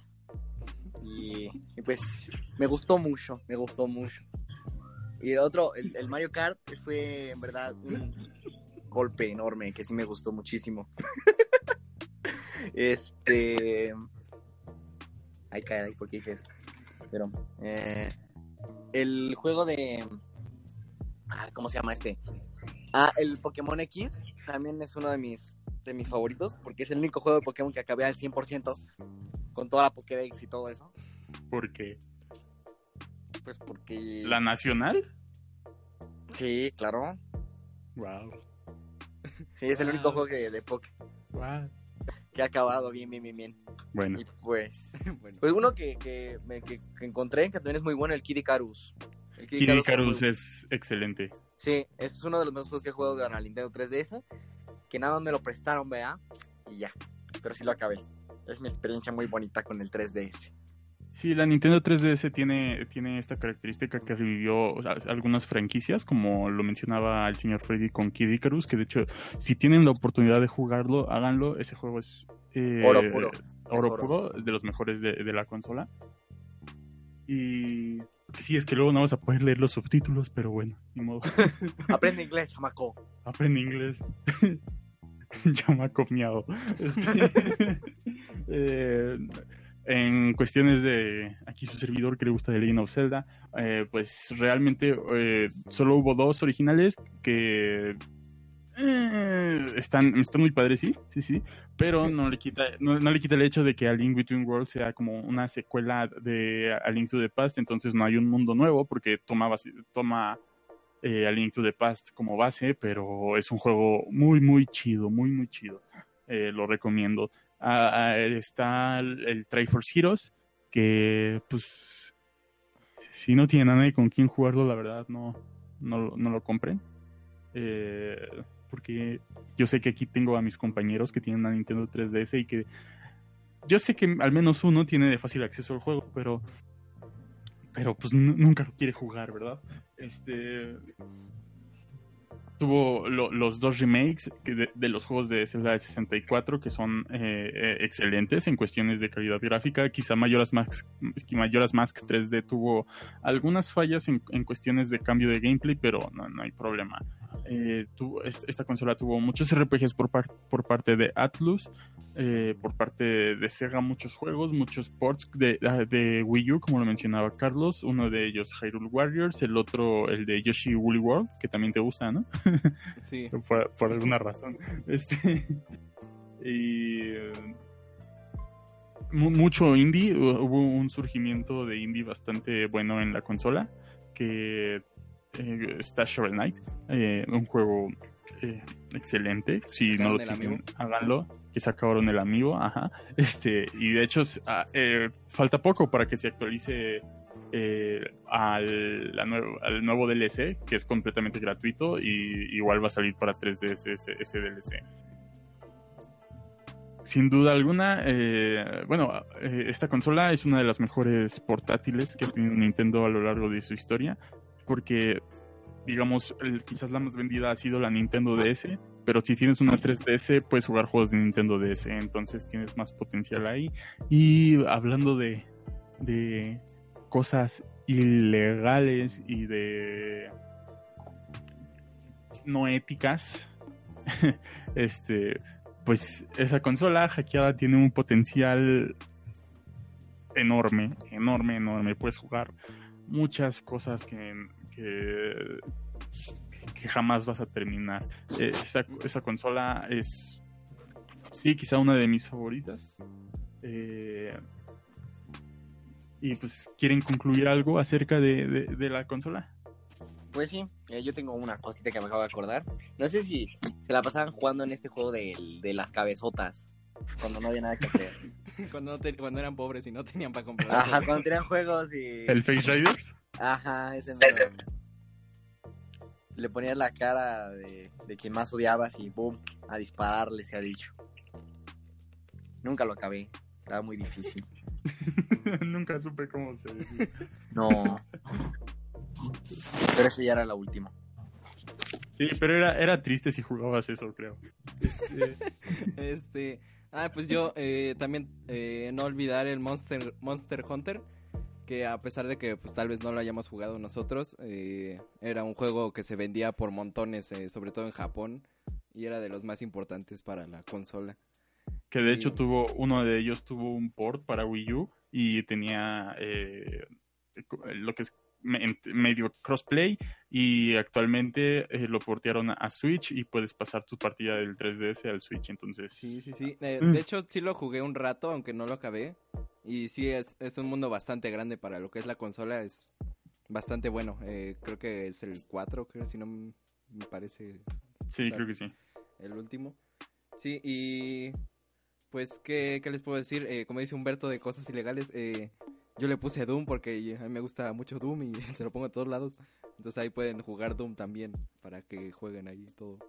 Y, pues me gustó mucho, me gustó mucho. Y el otro, el, Mario Kart, fue en verdad un golpe enorme que sí me gustó muchísimo. este. Ay, caray, ¿por qué hice? Pero, eh, el juego de. ah, ¿Cómo se llama este? Ah, el Pokémon X también es uno de mis, de mis favoritos, porque es el único juego de Pokémon que acabé al 100% con toda la Pokédex y todo eso. Porque Pues porque... la nacional. Sí, claro. Wow. Sí, es el único juego que, de Pokémon wow. que ha acabado bien, bien, bien, bien. Bueno, Y pues... bueno, Pues uno que, que, me- que- que encontré, que también es muy bueno, el Kid Icarus. El Kid Kid Icarus Icarus muy- es excelente. Sí, es uno de los mejores juegos que he jugado de la Nintendo 3DS. Que nada más me lo prestaron, vea. Y ya. Pero sí lo acabé. Es mi experiencia muy bonita con el 3DS. Sí, la Nintendo 3DS tiene, tiene esta característica que revivió o sea, algunas franquicias, como lo mencionaba el señor Freddy con Kid Icarus, que de hecho, si tienen la oportunidad de jugarlo, háganlo. Ese juego es eh, Oro puro. oro. puro, es de los mejores de, de la consola. Y sí, es que luego no vas a poder leer los subtítulos, pero bueno, ni modo. Aprende inglés, chamaco. Aprende inglés. Chamaco miado. Este, eh, en cuestiones de aquí su servidor que le gusta de Legend of Zelda, eh, pues realmente eh, solo hubo dos originales que eh, están, están muy padres, sí, sí, sí, pero no le quita, no, no le quita el hecho de que A Link Between Worlds sea como una secuela de A Link to the Past, entonces no hay un mundo nuevo porque toma, toma eh, A Link to the Past como base, pero es un juego muy, muy chido, muy, muy chido. Eh, lo recomiendo. Ah, ah, está el, el Triforce Heroes, que pues si no tienen a nadie con quien jugarlo, la verdad no, no, no lo compren. Eh, porque yo sé que aquí tengo a mis compañeros que tienen una Nintendo 3DS y que yo sé que al menos uno tiene de fácil acceso al juego, pero pero pues nu- nunca quiere jugar, ¿verdad? Este tuvo lo- los dos remakes de, los juegos de Zelda de 64 que son eh, eh, excelentes en cuestiones de calidad gráfica. Quizá Majora's Mask, Majora's Mask 3D tuvo algunas fallas en, en cuestiones de cambio de gameplay, pero no, no hay problema. Eh, tuvo- est- esta consola tuvo muchos RPGs por, par- por parte de Atlus, eh, por parte de Sega muchos juegos, muchos ports de, de Wii U, como lo mencionaba Carlos, uno de ellos Hyrule Warriors, el otro el de Yoshi Woolly World, que también te gusta, ¿no? Sí. por, por alguna razón. Este, y eh, mu- mucho indie, hu- hubo un surgimiento de indie bastante bueno en la consola, que eh, está Shovel Knight, eh, un juego eh, excelente, si no ¿Sacaron lo tienen, háganlo, que sacaron el amigo, ajá, este, y de hecho ah, falta poco para que se actualice eh, al, la nue- al nuevo DLC, que es completamente gratuito y igual va a salir para 3DS ese, DLC. Sin duda alguna, eh, bueno, eh, esta consola es una de las mejores portátiles que ha tenido Nintendo a lo largo de su historia, porque, digamos, quizás la más vendida ha sido la Nintendo DS, pero si tienes una 3DS puedes jugar juegos de Nintendo DS, entonces tienes más potencial ahí. Y hablando de cosas ilegales y de no éticas, este, pues esa consola hackeada tiene un potencial enorme, enorme, enorme. Puedes jugar muchas cosas que, que, que jamás vas a terminar. Eh, Esa, consola es, sí, quizá una de mis favoritas. Eh, y pues, ¿quieren concluir algo acerca de, de- de la consola? Pues sí, eh, yo tengo una cosita que me acabo de acordar. No sé si se la pasaban jugando en este juego del- de, las cabezotas. Cuando no había nada que hacer. Cuando, no te- cuando eran pobres y no tenían para comprar. Ajá, cuando tenían juegos y. ¿El Face Riders? Ajá, ese mero. Le ponías la cara de, de quien más odiabas y boom, a dispararle se ha dicho. Nunca lo acabé. Estaba muy difícil. Nunca supe cómo se decía. No. Pero eso ya era la última. Sí, pero era, era triste si jugabas eso, creo. Este, Este, ah, pues yo eh, también eh, no olvidar el Monster Monster Hunter, que a pesar de que pues tal vez no lo hayamos jugado nosotros, eh, era un juego que se vendía por montones, eh, sobre todo en Japón, y era de los más importantes para la consola. Que de hecho tuvo, uno de ellos tuvo un port para Wii U y tenía eh, lo que es medio crossplay y actualmente eh, lo portearon a Switch y puedes pasar tu partida del 3DS al Switch, entonces... Sí, sí, sí. Eh, Mm. de hecho, sí lo jugué un rato, aunque no lo acabé. Y sí, es, es un mundo bastante grande para lo que es la consola. Es bastante bueno. Eh, creo que es el 4, creo, si no me parece Sí, Claro. creo que sí. el último. Sí, y pues, ¿qué, les puedo decir? Eh, como dice Humberto de cosas ilegales, eh, yo le puse Doom porque a mí me gusta mucho Doom y se lo pongo a todos lados. Entonces ahí pueden jugar Doom también para que jueguen ahí todo.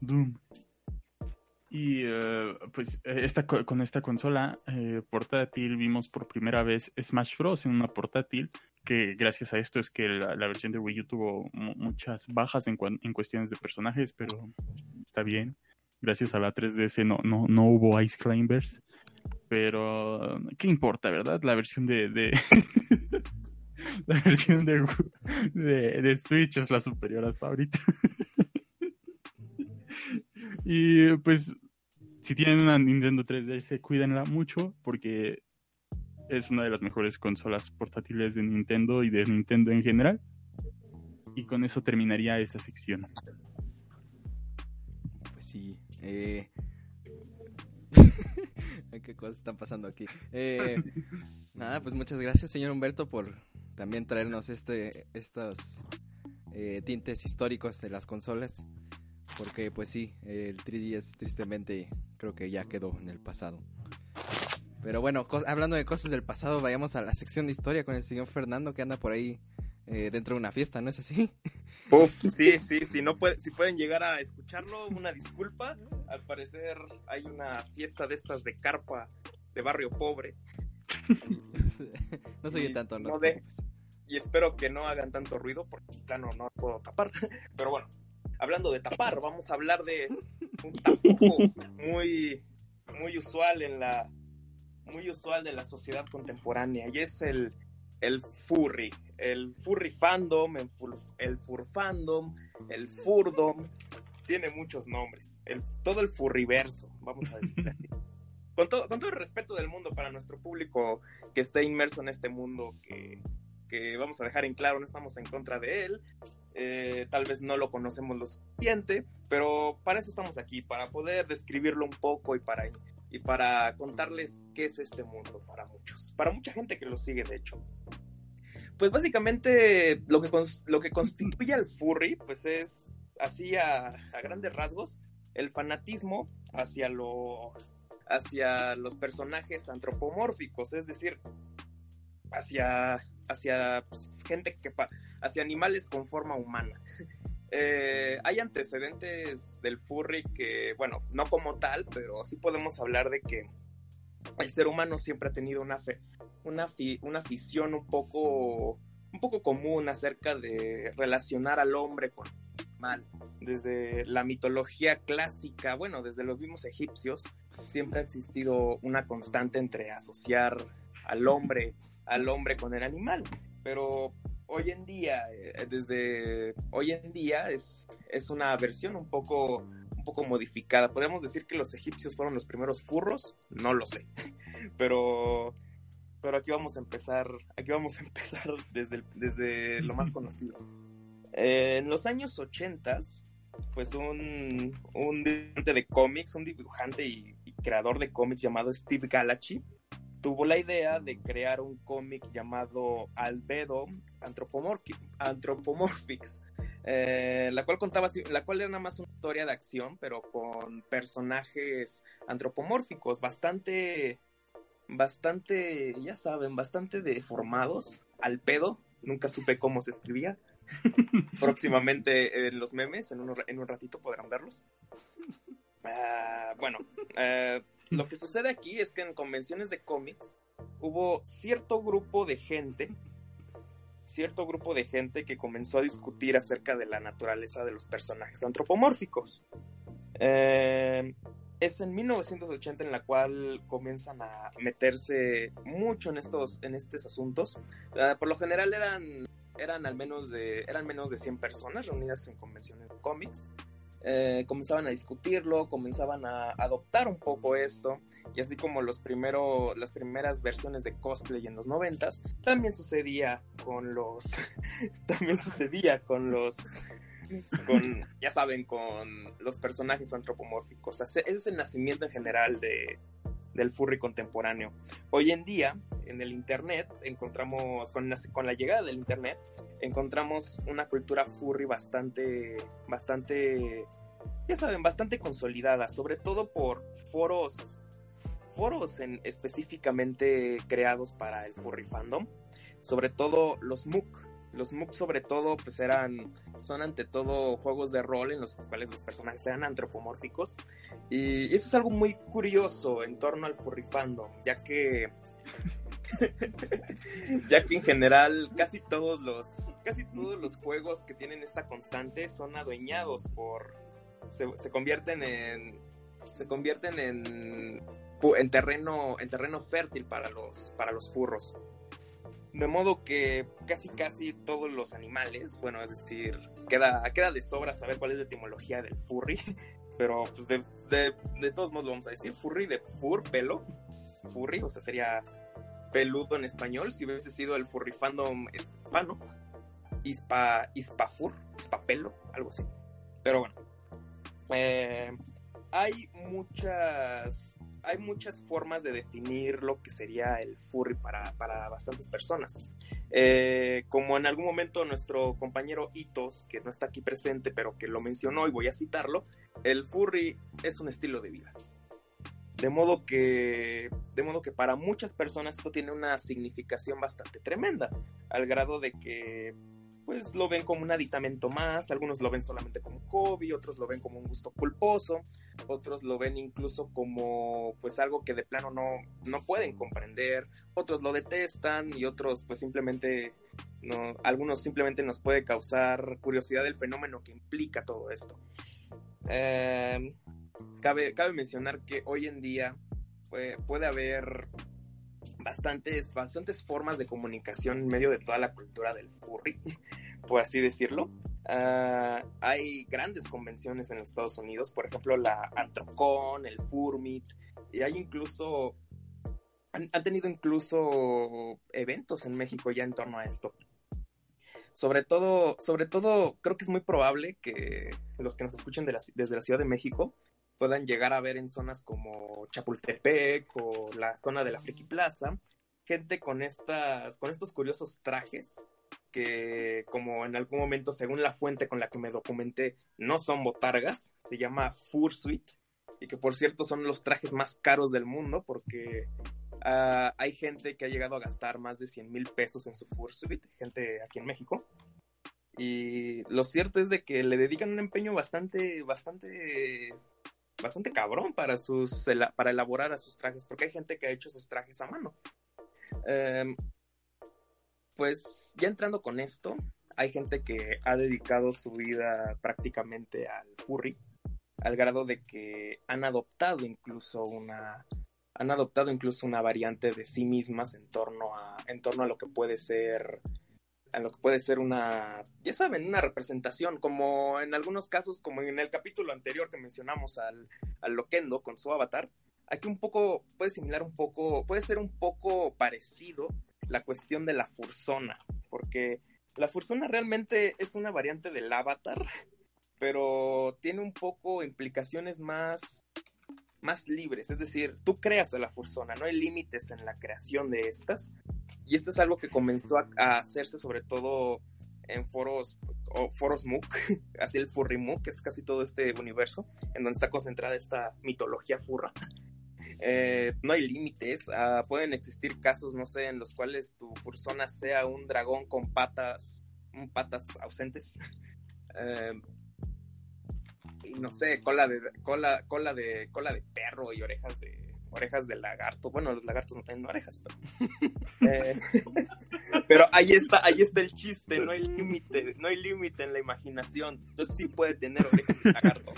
Doom. Y eh, pues eh, esta, co- con esta consola eh, portátil vimos por primera vez Smash Bros. en una portátil, que gracias a esto es que la, versión de Wii U tuvo mu- muchas bajas en, en cuestiones de personajes, pero está bien. Gracias a la 3DS no, no, no hubo Ice Climbers. Pero, ¿qué importa, verdad? La versión de... de... la versión de, de, Switch es la superior hasta ahorita. Y pues, si tienen una Nintendo 3DS, cuídenla mucho porque es una de las mejores consolas portátiles de Nintendo y de Nintendo en general. Y con eso terminaría esta sección. Pues sí. Eh... ¿Qué cosas están pasando aquí? Eh, nada, pues muchas gracias, señor Humberto, por también traernos este, estos eh, tintes históricos de las consolas. Porque, pues sí, el 3DS tristemente creo que ya quedó en el pasado. Pero bueno, hablando de cosas del pasado, vayamos a la sección de historia con el señor Fernando que anda por ahí eh, dentro de una fiesta, ¿no es así? Uf, sí, sí, sí, no puede, si pueden llegar a escucharlo, una disculpa. Al parecer hay una fiesta de estas de carpa de barrio pobre. no soy tanto, no. no y espero que no hagan tanto ruido porque plano no puedo tapar. Pero bueno, hablando de tapar, vamos a hablar de un tapujo muy, muy usual en la muy usual de la sociedad contemporánea y es el, el furry, el furry fandom, el, fur, el furfandom, el furdom, tiene muchos nombres, el, todo el furriverso, vamos a decir así. Con todo, con todo el respeto del mundo para nuestro público que esté inmerso en este mundo que, que vamos a dejar en claro, no estamos en contra de él, eh, tal vez no lo conocemos lo suficiente, pero para eso estamos aquí, para poder describirlo un poco y para y para contarles qué es este mundo para muchos, para mucha gente que lo sigue de hecho. Pues básicamente lo que, constituye al furry, pues es así a, grandes rasgos, el fanatismo hacia, lo, hacia los personajes antropomórficos, es decir, hacia, hacia pues, gente que, hacia animales con forma humana. Eh, hay antecedentes del furry que, bueno, no como tal, pero sí podemos hablar de que el ser humano siempre ha tenido una, fe, una, una afición un poco, un poco común acerca de relacionar al hombre con mal. Desde la mitología clásica, bueno, desde los mismos egipcios, siempre ha existido una constante entre asociar al hombre, al hombre con el animal. Pero hoy en día, eh, desde hoy en día es, es una versión un poco, un poco modificada. Podríamos decir que los egipcios fueron los primeros furros, no lo sé, pero, pero aquí vamos a empezar, aquí vamos a empezar desde, desde lo más conocido. en los años 80, pues un, un dibujante de cómics, un dibujante y, y creador de cómics llamado Steve Galachi, tuvo la idea de crear un cómic llamado Albedo Anthropomorphics, eh, la cual contaba, la cual era nada más una historia de acción, pero con personajes antropomórficos, bastante, bastante, ya saben, bastante deformados, al pedo, nunca supe cómo se escribía. Próximamente en los memes, en un, en un ratito podrán verlos. Ah, bueno, eh, lo que sucede aquí es que en convenciones de cómics hubo cierto grupo de gente, cierto grupo de gente que comenzó a discutir acerca de la naturaleza de los personajes antropomórficos. Eh, es en 1980 en la cual comienzan a meterse mucho en estos, en estos asuntos. Eh, por lo general eran, eran al menos de, eran menos de 100 personas reunidas en convenciones de cómics. Eh, comenzaban a discutirlo, comenzaban a adoptar un poco esto, y así como los primero, las primeras versiones de cosplay en los noventas, también sucedía con los, también sucedía con los, con, ya saben, con los personajes antropomórficos. Ese es el nacimiento en general de, del furry contemporáneo. Hoy en día, en el Internet, encontramos, con la llegada del Internet, encontramos una cultura furry bastante, bastante, ya saben, bastante consolidada, sobre todo por foros, foros en, específicamente creados para el furry fandom, sobre todo los MOOC. Los MOOC sobre todo pues eran, son ante todo juegos de rol en los cuales los personajes eran antropomórficos. Y eso es algo muy curioso en torno al furry fandom, ya que ya que en general casi todos los casi todos los juegos que tienen esta constante son adueñados por se, convierten en se convierten en en terreno en terreno fértil para los para los furros de modo que casi casi todos los animales bueno es decir queda queda de sobra saber cuál es la etimología del furry pero pues de, de, todos modos lo vamos a decir furry de fur pelo furry o sea sería peludo en español, si hubiese sido el furry fandom hispano. Ispa, Ispafur, Ispapelo, algo así. Pero bueno. Eh, hay muchas. Hay muchas formas de definir lo que sería el furry para, para bastantes personas. Eh, como en algún momento nuestro compañero Itos, que no está aquí presente, pero que lo mencionó y voy a citarlo, el furry es un estilo de vida. De modo que, de modo que para muchas personas esto tiene una significación bastante tremenda, al grado de que pues lo ven como un aditamento más, algunos lo ven solamente como hobby, otros lo ven como un gusto culposo, otros lo ven incluso como pues algo que de plano no, no pueden comprender, otros lo detestan y otros pues simplemente no, algunos simplemente nos puede causar curiosidad el fenómeno que implica todo esto. Eh, cabe, cabe mencionar que hoy en día puede haber bastantes, bastantes formas de comunicación en medio de toda la cultura del furry, por así decirlo. Uh, hay grandes convenciones en los Estados Unidos, por ejemplo la Antrocon, el Furmit, y hay incluso, han, han, tenido incluso eventos en México ya en torno a esto. Sobre todo, sobre todo, creo que es muy probable que los que nos escuchen de desde la Ciudad de México puedan llegar a ver en zonas como Chapultepec o la zona de la Friki Plaza, gente con estas, con estos curiosos trajes que como en algún momento, según la fuente con la que me documenté, no son botargas, se llama Fursuit, y que por cierto son los trajes más caros del mundo porque uh, hay gente que ha llegado a gastar más de 100 mil pesos en su Fursuit, gente aquí en México. Y lo cierto es de que le dedican un empeño bastante, bastante bastante cabrón para sus para elaborar a sus trajes, porque hay gente que ha hecho sus trajes a mano. Eh, pues ya entrando con esto, hay gente que ha dedicado su vida prácticamente al furry, al grado de que han adoptado incluso una han adoptado incluso una variante de sí mismas en torno a en torno a lo que puede ser en lo que puede ser una, ya saben, una representación, como en algunos casos, como en el capítulo anterior que mencionamos al, al Loquendo con su avatar, aquí un poco, puede similar un poco, puede ser un poco parecido la cuestión de la fursona, porque la fursona realmente es una variante del avatar, pero tiene un poco implicaciones más más libres, es decir, tú creas a la fursona, no hay límites en la creación de estas, y esto es algo que comenzó a, hacerse sobre todo en foros o foros MOOC, así el Furry MOOC, que es casi todo este universo, en donde está concentrada esta mitología furra. Eh, no hay límites, uh, pueden existir casos, no sé, en los cuales tu fursona sea un dragón con patas, patas ausentes. Eh, y no sé, cola de cola, cola de cola de perro y orejas de orejas de lagarto. Bueno, los lagartos no tienen orejas, pero. eh, pero ahí está, ahí está el chiste, no hay límite, no hay límite en la imaginación. Entonces sí puede tener orejas de lagarto.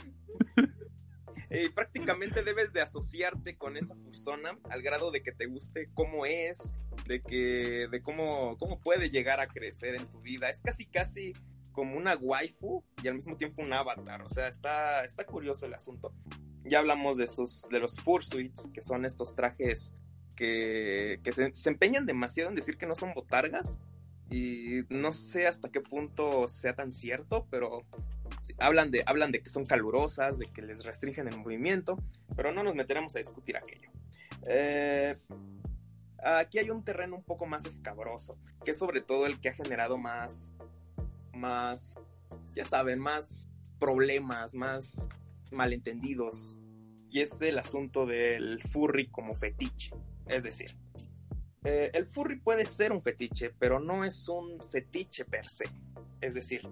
Eh, prácticamente debes de asociarte con esa persona al grado de que te guste cómo es, de que, de cómo, cómo puede llegar a crecer en tu vida. Es casi, casi como una waifu y al mismo tiempo un avatar. O sea, está, está curioso el asunto ya hablamos de esos, de los fursuits, que son estos trajes que, que se, se, empeñan demasiado en decir que no son botargas. Y no sé hasta qué punto sea tan cierto, pero hablan, de, hablan de que son calurosas, de que les restringen el movimiento, pero no nos meteremos a discutir aquello. Eh, aquí hay un terreno un poco más escabroso, que es sobre todo el que ha generado más, más, ya saben, más problemas, más malentendidos y es el asunto del furry como fetiche. Es decir, eh, el furry puede ser un fetiche, pero no es un fetiche per se. Es decir,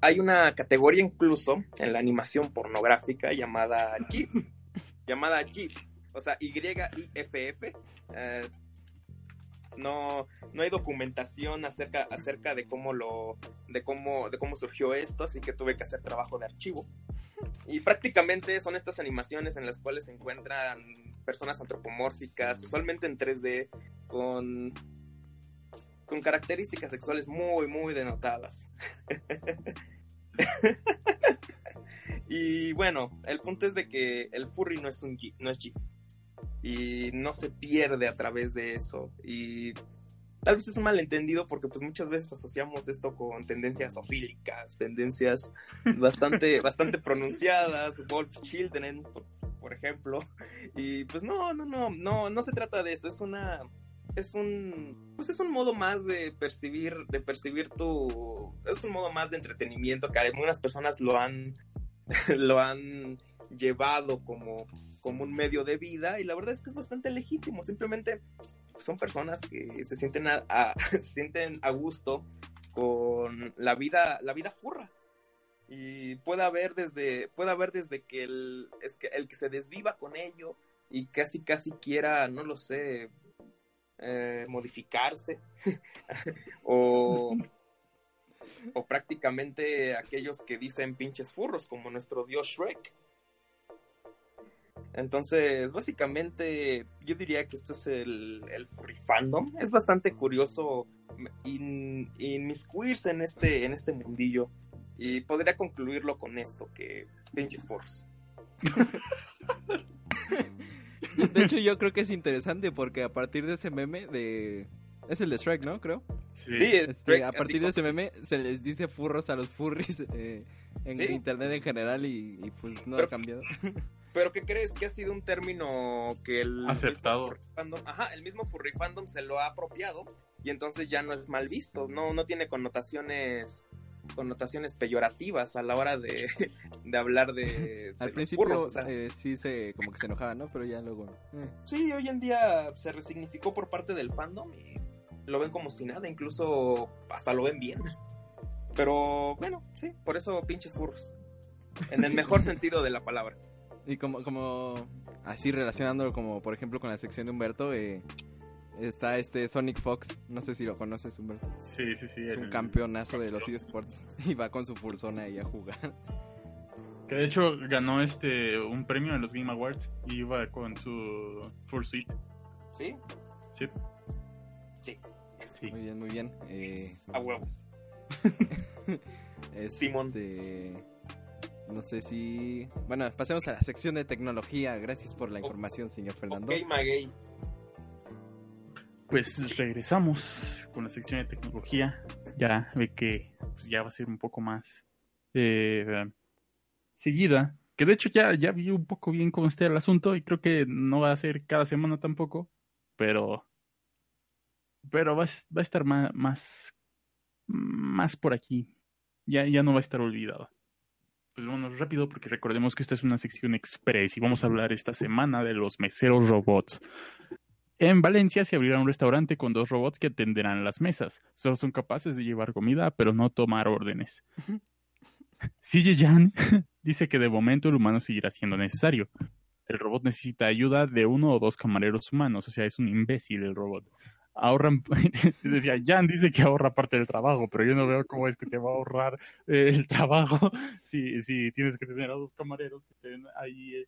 hay una categoría incluso en la animación pornográfica llamada GIF. llamada GIF. O sea, Y-I-F-F. Eh, no, no hay documentación acerca, acerca de cómo lo, de cómo, de cómo surgió esto, así que tuve que hacer trabajo de archivo. Y prácticamente son estas animaciones en las cuales se encuentran personas antropomórficas, usualmente en 3D, con, con características sexuales muy, muy denotadas. y bueno, el punto es de que el furry no es un no es GIF y no se pierde a través de eso. Y tal vez es un malentendido porque pues muchas veces asociamos esto con tendencias ofílicas, tendencias bastante, bastante pronunciadas, Wolf Children, por, por ejemplo, y pues no, no, no, no, no se trata de eso, es una, es un pues es un modo más de percibir de percibir tu es un modo más de entretenimiento que algunas personas lo han lo han llevado como como un medio de vida y la verdad es que es bastante legítimo simplemente son personas que se sienten a, se sienten a gusto con la vida la vida furra y puede haber desde haber desde que el es que el que se desviva con ello y casi casi quiera no lo sé eh, modificarse o, o prácticamente aquellos que dicen pinches furros como nuestro dios Shrek. Entonces, básicamente, yo diría que este es el, el furry fandom. Es bastante curioso in- inmiscuirse en este, en este mundillo. Y podría concluirlo con esto, que pinches furros. De hecho, yo creo que es interesante porque a partir de ese meme de... Es el de Shrek, ¿no? Creo. Sí. Este, Shrek, a partir de como- ese meme se les dice furros a los furries eh, en Sí. internet en general y, y, pues no Pero- ha cambiado. Pero ¿qué crees? Que ha sido un término que el Aceptado. mismo fandom, ajá, el mismo furry fandom se lo ha apropiado y entonces ya no es mal visto, no, no tiene connotaciones connotaciones peyorativas a la hora de, de hablar de, de Al principio furros, o sea, eh, sí se como que se enojaba, ¿no? Pero ya luego... eh. sí, hoy en día se resignificó por parte del fandom y lo ven como si nada, incluso hasta lo ven bien. Pero bueno, sí, por eso pinches furros. En el mejor sentido de la palabra. Y como, como así relacionándolo como por ejemplo con la sección de Humberto, eh, está este Sonic Fox, no sé si lo conoces Humberto, Sí, sí, sí. es un el- campeonazo de los eSports y va con su fursona ahí a jugar. Que de hecho ganó este un premio en los Game Awards y iba con su Fursuit. ¿Sí? Sí. Sí. Sí. Muy bien, muy bien. Eh, A huevo. este, Simón. No sé si... Bueno, pasemos a la sección de tecnología. Gracias por la información, señor Fernando. Ok, Maguey. Pues regresamos con la sección de tecnología. Ya ve que pues, ya va a ser un poco más eh, seguida. Que de hecho ya, ya vi un poco bien cómo está el asunto y creo que no va a ser cada semana tampoco. Pero, pero va, a- va a estar más, más, más por aquí. Ya, ya no va a estar olvidado. Pues vámonos rápido porque recordemos que esta es una sección express y vamos a hablar esta semana de los meseros robots. En Valencia se abrirá un restaurante con dos robots que atenderán las mesas. Solo son capaces de llevar comida, pero no tomar órdenes. CJ Jan dice que de momento el humano seguirá siendo necesario. El robot necesita ayuda de uno o dos camareros humanos, o sea, es un imbécil el robot. Ahorran, decía, Jan dice que ahorra parte del trabajo, pero yo no veo cómo es que te va a ahorrar eh, el trabajo si, si tienes que tener a dos camareros que estén ahí eh,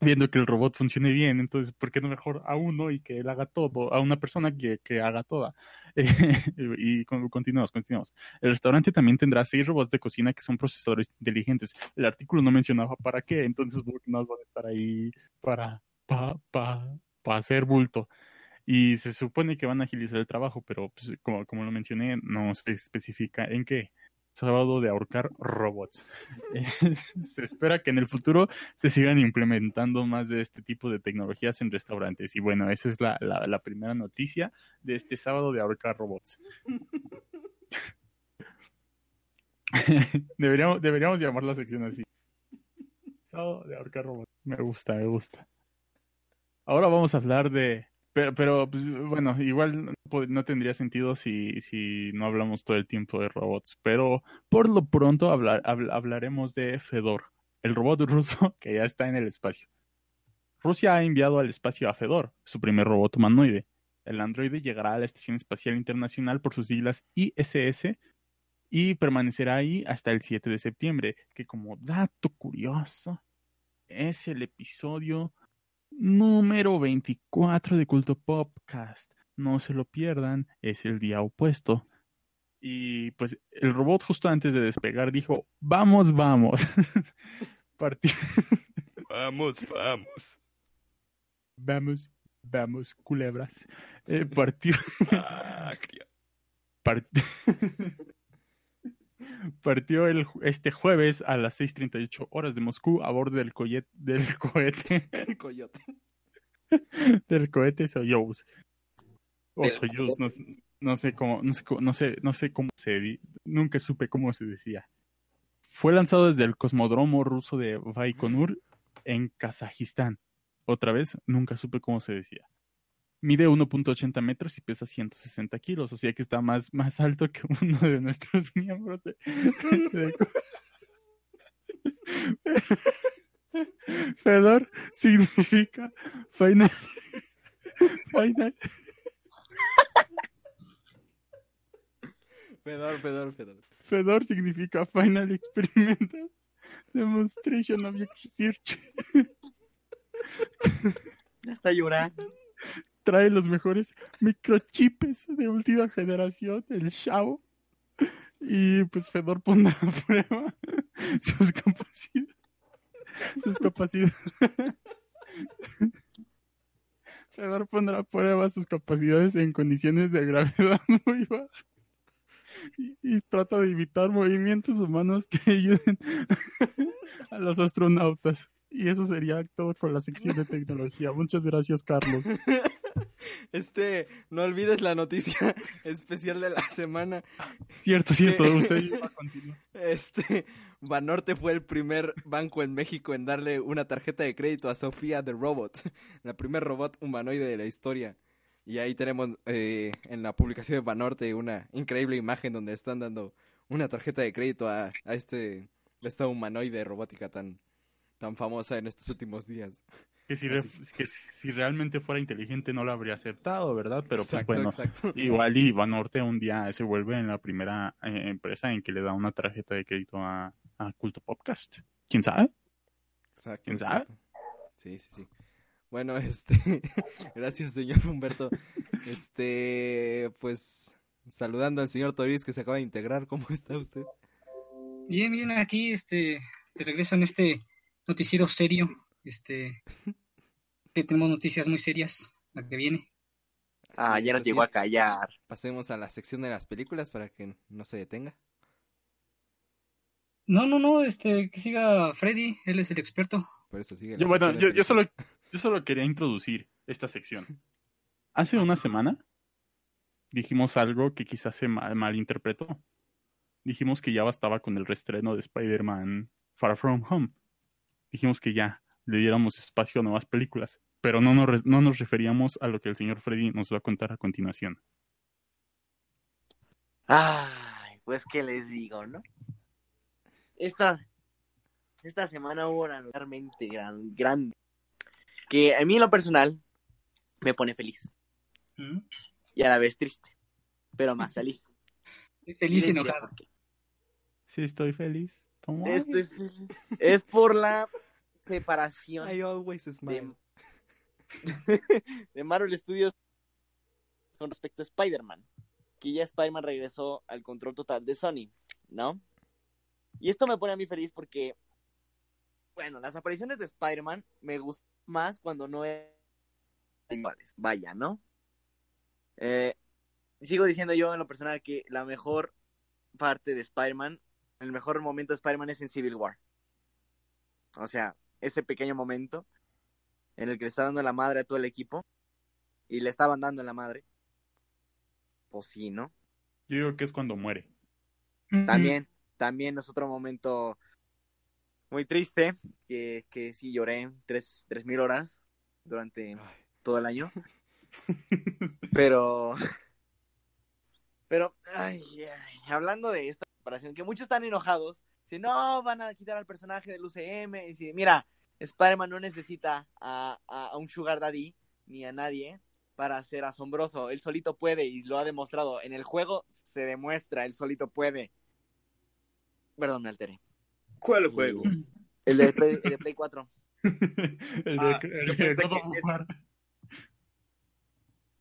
viendo que el robot funcione bien, entonces, ¿por qué no mejor a uno y que él haga todo, a una persona que, que haga toda? y con- continuamos, continuamos. El restaurante también tendrá seis robots de cocina que son procesadores inteligentes. El artículo no mencionaba para qué, entonces ¿por qué no van a estar ahí para, pa, pa, pa hacer bulto. Y se supone que van a agilizar el trabajo, pero pues, como, como lo mencioné, no se especifica en qué. Sábado de ahorcar robots. Eh, se espera que en el futuro se sigan implementando más de este tipo de tecnologías en restaurantes. Y bueno, esa es la, la, la primera noticia de este sábado de ahorcar robots. deberíamos, deberíamos llamar la sección así. Sábado de ahorcar robots. Me gusta, me gusta. Ahora vamos a hablar de... Pero, pero pues, bueno, igual no, tendría sentido si, si no hablamos todo el tiempo de robots. Pero por lo pronto hablar, habl- hablaremos de Fedor, el robot ruso que ya está en el espacio. Rusia ha enviado al espacio a Fedor, su primer robot humanoide. El androide llegará a la Estación Espacial Internacional por sus siglas ISS y permanecerá ahí hasta el 7 de septiembre, que como dato curioso es el episodio número 24 de Culto Popcast. No se lo pierdan, es el día opuesto. Y pues el robot justo antes de despegar dijo, vamos, vamos. Vamos, vamos. Vamos, Veamos, culebras. Eh, partió. Ah, part- Partió el, este jueves a las 6:38 horas de Moscú a bordo del, cohet- del cohete Coyote. del cohete Soyuz. O Soyuz, no, no sé cómo, no sé, no sé, no sé cómo se nunca supe cómo se decía. Fue lanzado desde el cosmodromo ruso de Baikonur en Kazajistán. Otra vez, nunca supe cómo se decía. Mide 1.80 metros y pesa 160 kilos, o sea que está más, más alto que uno de nuestros miembros. de- de- Fedor significa final, final, Fedor, fedor, fedor. Fedor significa Final Experimental Demonstration of Research. Ya está llorando. Trae los mejores microchips de última generación, el Shao. Y pues Fedor pondrá a prueba sus capacidades. Sus capacidades. Fedor pondrá a prueba sus capacidades en condiciones de gravedad muy bajas. Y, trata de imitar movimientos humanos que ayuden a los astronautas. Y eso sería todo con la sección de tecnología. Muchas gracias, Carlos. Este, no olvides la noticia especial de la semana. Cierto, cierto, usted va a continuar. Este, Banorte fue el primer banco en México en darle una tarjeta de crédito a Sofía the Robot, la primer robot humanoide de la historia. Y ahí tenemos eh, en la publicación de Banorte una increíble imagen donde están dando una tarjeta de crédito a, a este esta humanoide robótica tan tan famosa en estos últimos días. Que si, re- que si realmente fuera inteligente no lo habría aceptado, ¿verdad? Pero exacto, pues bueno, exacto. igual y Banorte un día se vuelve en la primera eh, empresa en que le da una tarjeta de crédito a, a Culto Podcast. ¿Quién sabe? Exacto, ¿Quién sabe? exacto. Sí, sí, sí. Bueno, este, gracias señor Humberto. Este, pues, saludando al señor Toriz que se acaba de integrar, ¿cómo está usted? Bien, bien, aquí, este, te regreso en este noticiero serio, este, que tenemos noticias muy serias, la que viene. Ah, ya nos así llegó a callar. Pasemos a la sección de las películas para que no se detenga. No, no, no, este, que siga Freddy, él es el experto. Por eso sigue la Yo, bueno, yo, solo, yo solo quería introducir esta sección. Hace una semana dijimos algo que quizás se mal- malinterpretó. Dijimos que ya bastaba con el reestreno de Spider-Man Far From Home. Dijimos que ya le diéramos espacio a nuevas películas, pero no nos, no nos referíamos a lo que el señor Freddy nos va a contar a continuación. Ay, pues qué les digo, ¿no? Esta, esta semana hubo una realmente gran, grande que a mí en lo personal me pone feliz ¿Mm? y a la vez triste, pero más feliz. Feliz y enojado. Sí, estoy feliz. Estoy feliz. Es por la separación I always smile. de, de Marvel Studios con respecto a Spider-Man. Que ya Spider-Man regresó al control total de Sony, ¿no? Y esto me pone a mí feliz porque, bueno, las apariciones de Spider-Man me gustan más cuando no es iguales. Vaya, ¿no? Eh, sigo diciendo yo en lo personal que la mejor parte de Spider-Man, el mejor momento de Spider-Man es en Civil War. O sea, ese pequeño momento en el que le está dando la madre a todo el equipo y le estaban dando la madre. Pues sí, ¿no? Yo digo que es cuando muere. También, también es otro momento muy triste, que, que sí lloré tres, tres mil horas durante Ay. todo el año. Pero, pero, ay, ay, hablando de esta comparación, que muchos están enojados, si no van a quitar al personaje del UCM, y si, mira, Spider-Man no necesita a, a, a un Sugar Daddy ni a nadie para ser asombroso, él solito puede y lo ha demostrado. En el juego se demuestra, él solito puede. Perdón, me alteré. ¿Cuál juego? El de Play, el de Play 4. el de, Ah, el de es-.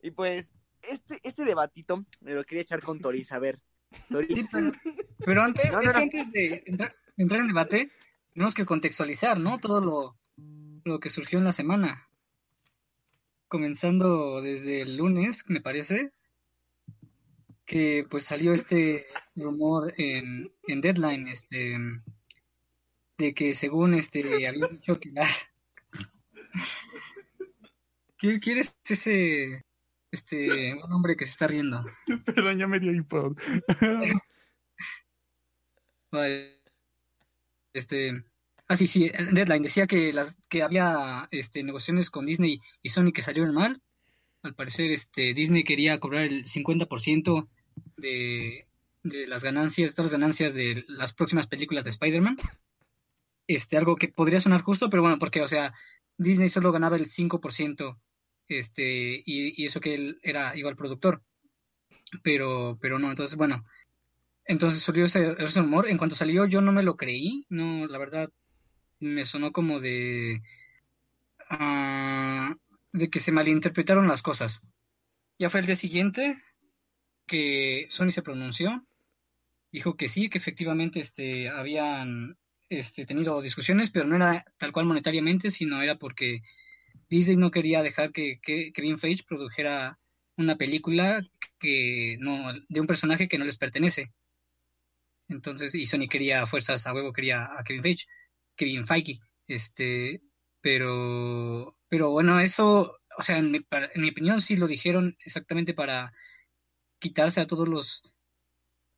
Y pues, este, este debatito me lo quería echar con Toriz. A ver, Sí, pero, pero antes, No, no, es que no. antes de entrar, entrar en debate, tenemos que contextualizar, ¿no? Todo lo, lo que surgió en la semana. comenzando desde el lunes, me parece, que pues salió este rumor en, en Deadline, este, de que según este había dicho que la... ¿Qué quieres ese este un hombre que se está riendo? Perdón, ya me dio hipo. Vale. Este, ah sí, sí, Deadline decía que las que había este negociaciones con Disney y Sony que salieron mal. Al parecer este Disney quería cobrar el 50% de, de las ganancias, todas las ganancias de las próximas películas de Spider-Man. Este, algo que podría sonar justo, pero bueno, porque, o sea, Disney solo ganaba el 5%, este, y, y eso que él era igual productor. Pero, pero no, entonces, bueno, entonces salió ese, ese rumor. En cuanto salió, yo no me lo creí, no, la verdad, me sonó como de, ah, de que se malinterpretaron las cosas. Ya fue el día siguiente, que Sony se pronunció, dijo que sí, que efectivamente este, habían este, tenido discusiones, pero no era tal cual monetariamente, sino era porque Disney no quería dejar que, que Kevin Feige produjera una película que no de un personaje que no les pertenece. Entonces, y Sony quería fuerzas a huevo quería a Kevin Feige, Kevin Feige, este, pero pero bueno, eso, o sea, en mi, en mi opinión sí lo dijeron exactamente para quitarse a todos los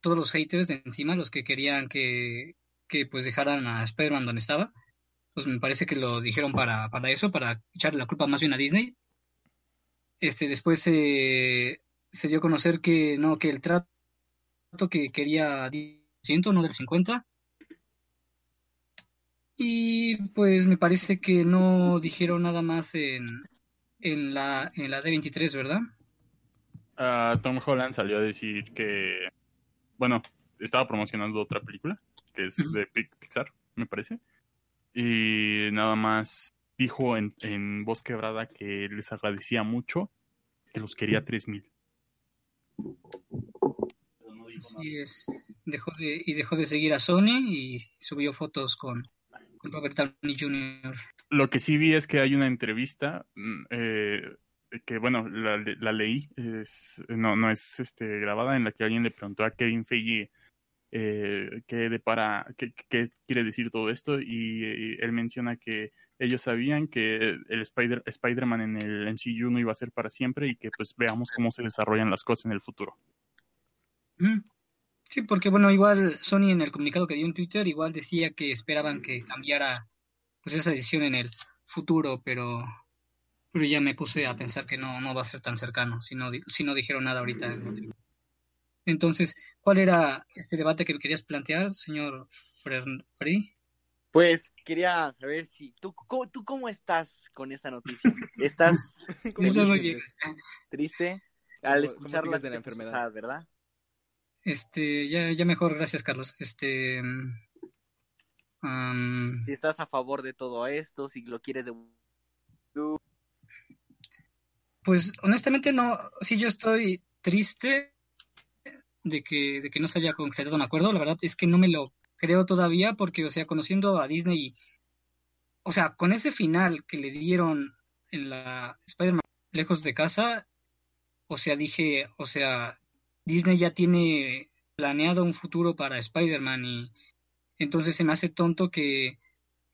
todos los haters de encima, los que querían que, que pues dejaran a Spider-Man donde estaba. Pues me parece que lo dijeron para, para eso, para echarle la culpa más bien a Disney. Este, después se dio a conocer que no, que el trato que quería 10%, no del 50%. Y pues me parece que no dijeron nada más en, en la, en la D23, ¿verdad? Uh, Tom Holland salió a decir que, bueno, estaba promocionando otra película, que es de Pixar, me parece. Y nada más dijo en, en voz quebrada que les agradecía mucho, que los quería 3000. Así es. Dejó de, y dejó de seguir a Sony y subió fotos con, con Robert Downey Jr. Lo que sí vi es que hay una entrevista eh, que bueno, la, la leí, es, no, no es este, grabada, en la que alguien le preguntó a Kevin Feige eh, qué, quiere decir todo esto y, él menciona que ellos sabían que el Spider, Spider-Man en el MCU no iba a ser para siempre y que pues veamos cómo se desarrollan las cosas en el futuro. Sí, porque bueno, igual Sony en el comunicado que dio en Twitter igual decía que esperaban que cambiara pues esa decisión en el futuro, pero pero ya me puse a pensar que no, no va a ser tan cercano, si no, si no dijeron nada ahorita. Entonces, ¿cuál era este debate que querías plantear, señor Freddy? Pues quería saber si tú, ¿cómo, tú cómo estás con esta noticia. ¿Estás muy bien. triste al escuchar las de la enfermedad, verdad? Este, ya, ya mejor, gracias Carlos. Este, um... si estás a favor de todo esto, si lo quieres de pues honestamente no, sí yo estoy triste de que, de que no se haya concretado un acuerdo, la verdad es que no me lo creo todavía porque, o sea, conociendo a Disney, o sea, con ese final que le dieron en la Spider-Man lejos de casa, o sea, dije, o sea, Disney ya tiene planeado un futuro para Spider-Man y entonces se me hace tonto que,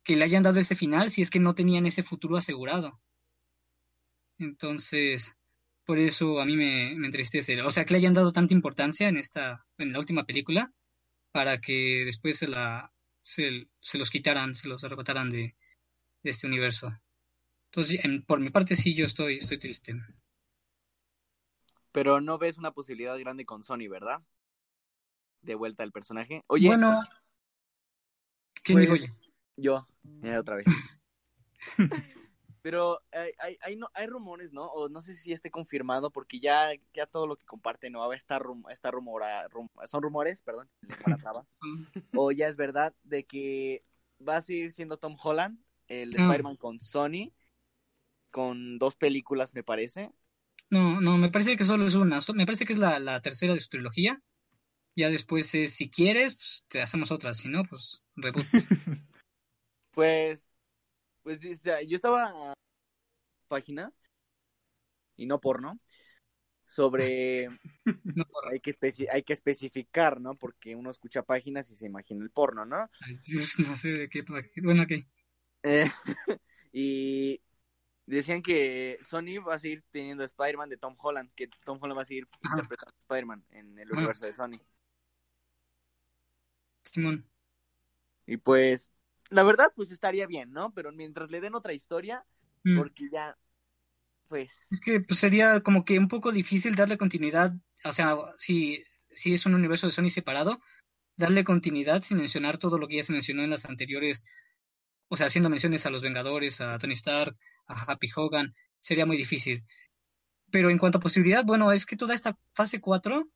que le hayan dado ese final si es que no tenían ese futuro asegurado. Entonces, por eso a mí me, me, entristece. O sea, que le hayan dado tanta importancia en esta, en la última película, para que después se la, se, se los quitaran, se los arrebataran de, de este universo. Entonces, en, por mi parte sí, yo estoy, estoy triste. Pero no ves una posibilidad grande con Sony, ¿verdad? De vuelta al personaje. Oye. Bueno. ¿Quién pues, dijo yo? Yo, eh, otra vez. Pero hay, hay, hay, no, hay, rumores, ¿no? O no sé si esté confirmado, porque ya, ya todo lo que comparten no está, rum, está rumora, rum, son rumores, perdón, o ya es verdad de que va a seguir siendo Tom Holland, el Mm. Spider-Man con Sony, con dos películas, me parece. No, no, me parece que solo es una. Me parece que es la, la tercera de su trilogía. Ya después es, si quieres, pues te hacemos otra. Si no, pues reboot. Pues, pues yo estaba páginas y no porno, sobre No, hay que especi- hay que especificar, ¿no? Porque uno escucha páginas y se imagina el porno, ¿no? No sé de qué. Bueno, ok. Eh, y decían que Sony va a seguir teniendo Spider-Man de Tom Holland, que Tom Holland va a seguir Ajá. interpretando a Spider-Man en el Ajá. universo de Sony. Simón. Y pues, la verdad, pues estaría bien, ¿no? Pero mientras le den otra historia, Mm. porque ya, pues, Es que pues, sería como que un poco difícil darle continuidad, o sea, si, si es un universo de Sony separado, darle continuidad sin mencionar todo lo que ya se mencionó en las anteriores, o sea, haciendo menciones a los Vengadores, a Tony Stark, a Happy Hogan, sería muy difícil. Pero en cuanto a posibilidad, bueno, es que toda esta fase 4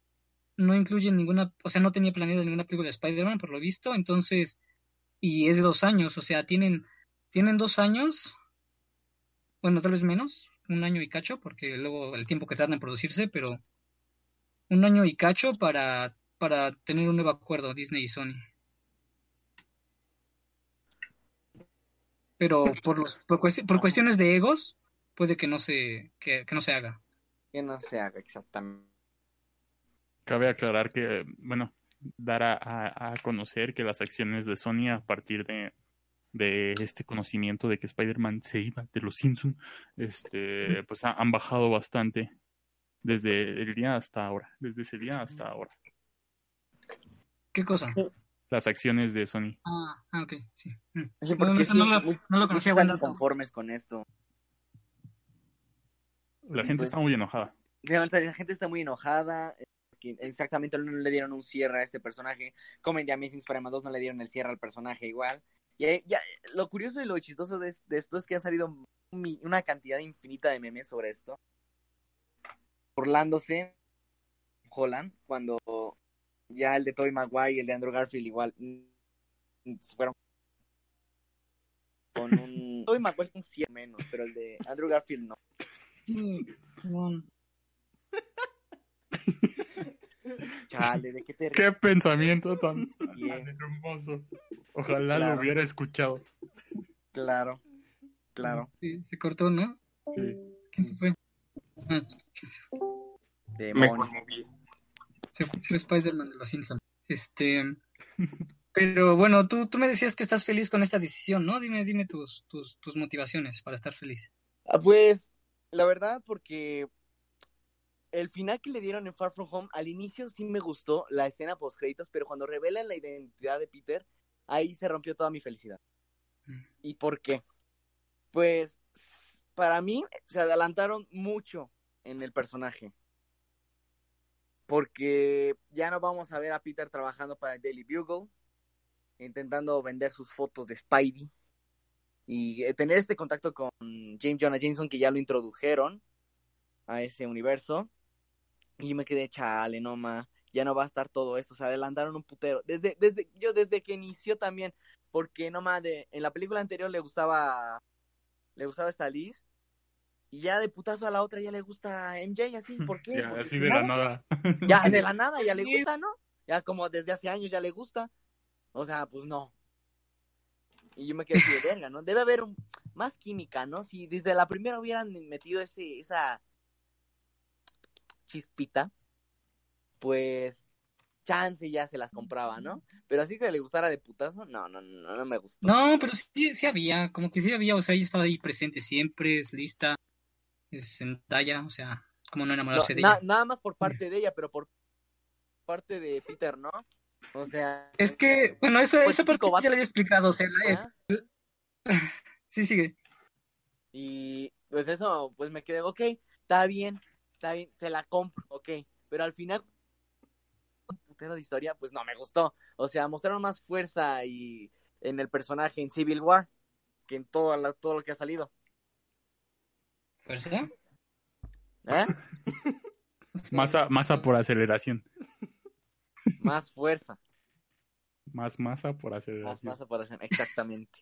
no incluye ninguna, o sea, no tenía planeado ninguna película de Spider-Man, por lo visto, entonces, y es de dos años, o sea, tienen, tienen dos años, bueno, tal vez menos, un año y cacho, porque luego el tiempo que tarda en producirse, pero un año y cacho para, para tener un nuevo acuerdo Disney y Sony. Pero por los por, cuesti- por cuestiones de egos puede que no se que, que no se haga. que no se haga exactamente. Cabe aclarar que, bueno, dar a, a- a conocer que las acciones de Sony a partir de, de este conocimiento de que Spider-Man se iba de los Simpson, este, pues ha- han bajado bastante desde el día hasta ahora, desde ese día hasta ahora. ¿Qué cosa? Las acciones de Sony. Ah, ah ok, sí. Mm. Sí, No, porque no, sí, eso no, lo, muchos no lo conocía, están conformes con esto. La gente Pues- está muy enojada. La gente está muy enojada. Porque exactamente no le dieron un cierre a este personaje. Como en The Amazing Spider-Man 2 no le dieron el cierre al personaje igual. Y eh, ya, lo curioso y lo chistoso de, de esto es que han salido mi- una cantidad infinita de memes sobre esto. Burlándose Holland cuando ya el de Tobey Maguire y el de Andrew Garfield igual mm, se fueron con un Tobey Maguire es un 100 menos, pero el de Andrew Garfield no. Sí. Chale, ¿de qué te ¡Qué pensamiento tan, hermoso! Ojalá Claro. lo hubiera escuchado. Claro, claro. Sí, se cortó, ¿no? Sí. ¿Quién se fue? Ah, Demonio. se fue Spider-Man de los Simpsons. Este, pero bueno, tú, tú me decías que estás feliz con esta decisión, ¿no? Dime, dime tus, tus, tus motivaciones para estar feliz. Ah, Pues, la verdad, porque el final que le dieron en Far From Home, al inicio sí me gustó la escena post créditos, pero cuando revelan la identidad de Peter, ahí se rompió toda mi felicidad. Mm. ¿Y por qué? Pues, para mí, se adelantaron mucho en el personaje. Porque ya no vamos a ver a Peter trabajando para el Daily Bugle, intentando vender sus fotos de Spidey. Y eh, tener este contacto con James Jonah Jameson, que ya lo introdujeron a ese universo. Y me quedé, chale, no ma, ya no va a estar todo esto. Se adelantaron un putero. Desde, desde, yo desde que inició también, porque no ma, de, en la película anterior le gustaba, le gustaba esta Liz. Y ya de putazo a la otra ya le gusta MJ, así, ¿por qué? Ya, Porque así de la nada. ya de la nada ya le gusta, ¿no? Ya como desde hace años ya le gusta. O sea, pues no. Y yo me quedé así de verga, ¿no? Debe haber un- más química, ¿no? Si desde la primera hubieran metido ese, esa chispita, pues chance ya se las compraba, ¿no? Pero así que le gustara de putazo, no, no, no, no me gustó. No, pero sí, sí había, como que sí había, o sea, ella estaba ahí presente siempre, es lista, es Zendaya, o sea, como no No, enamorarse de na- ella. nada más por parte de ella, pero por parte de Peter, ¿no? O sea, Es que, bueno, eso, Pues esa parte ya la había explicado, o sea, la- más. sí sigue. Y pues eso, pues me quedé, ok, está bien, está bien, se la compro, ok. Pero al final, un putero de historia, pues no me gustó. O sea, mostraron más fuerza y en el personaje en Civil War que en todo, la- todo lo que ha salido. ¿Fuerza? ¿Eh? Masa, masa por aceleración. Más fuerza, Más masa por más aceleración. masa por hacer, exactamente.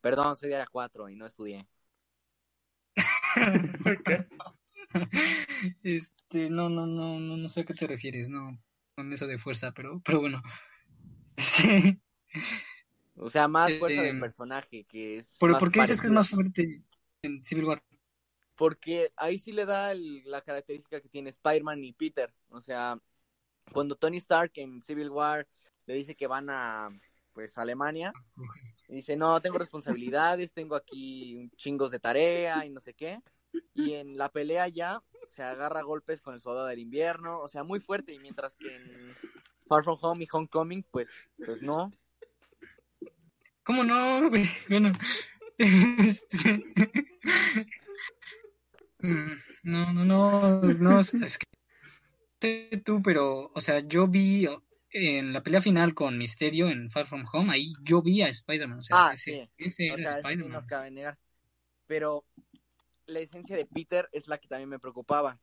Perdón, soy de área 4 y no estudié. ¿Qué? Este, no, no, no, no, no sé a qué te refieres, no, con eso de fuerza, pero, pero bueno. Sí. O sea, más fuerza Eh, del personaje, que es. ¿Por, más por qué dices que es más fuerte en Civil War? Porque ahí sí le da el- la característica que tiene Spider-Man y Peter. O sea, cuando Tony Stark en Civil War le dice que van a pues Alemania, y dice, no, tengo responsabilidades, tengo aquí chingos de tarea y no sé qué. Y en la pelea ya se agarra a golpes con el soldado del invierno, o sea, muy fuerte. Y mientras que en Far From Home y Homecoming, pues, pues no. ¿Cómo no? Bueno, este... Mm, no, no, no, no, es que tú, pero, o sea, yo vi en la pelea final con Misterio en Far From Home, ahí yo vi a Spider-Man, o sea, Ah, ese, sí. ese O sea, eso sí Spider-Man. no cabe negar. Pero la esencia de Peter es la que también me preocupaba.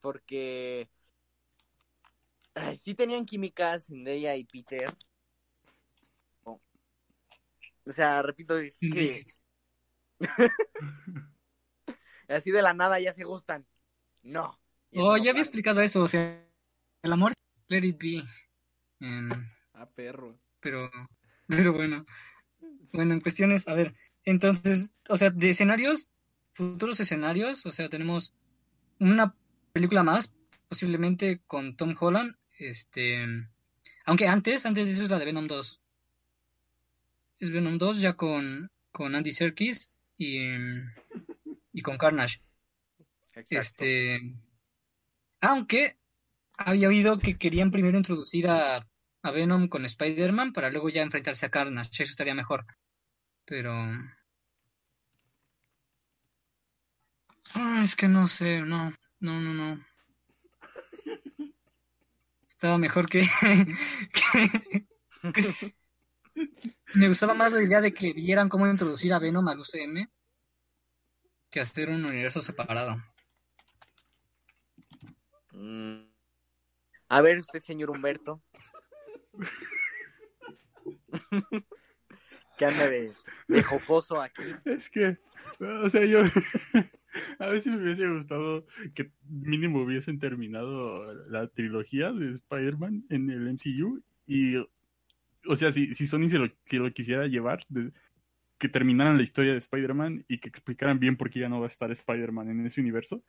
Porque ay, sí tenían químicas Zendaya y Peter. O o sea, repito, es que así de la nada ya se gustan. No. Oh, no ya había explicado eso, o sea, el amor, let it be. Em, Ah, perro. pero, pero bueno. Bueno, en cuestiones, a ver, entonces, o sea, de escenarios, futuros escenarios, o sea, tenemos una película más, posiblemente con Tom Holland, este, aunque antes, antes de eso es la de Venom 2. Es Venom 2 ya con, con Andy Serkis y, y con Carnage. Exacto. Este, aunque había oído que querían primero introducir a, a Venom con Spider-Man para luego ya enfrentarse a Carnage. Eso estaría mejor. Pero. Ah, es que no sé, no, no, no, no. Estaba mejor que, que- Me gustaba más la idea de que vieran cómo introducir a Venom al UCM que hacer un universo separado. Mm. A ver, usted, señor Humberto. que anda de, de jocoso aquí. Es que, o sea, yo a veces me hubiese gustado que mínimo hubiesen terminado la trilogía de Spider-Man en el MCU y, o sea, si, si Sony se lo, si lo quisiera llevar, de- que terminaran la historia de Spider-Man y que explicaran bien por qué ya no va a estar Spider-Man en ese universo,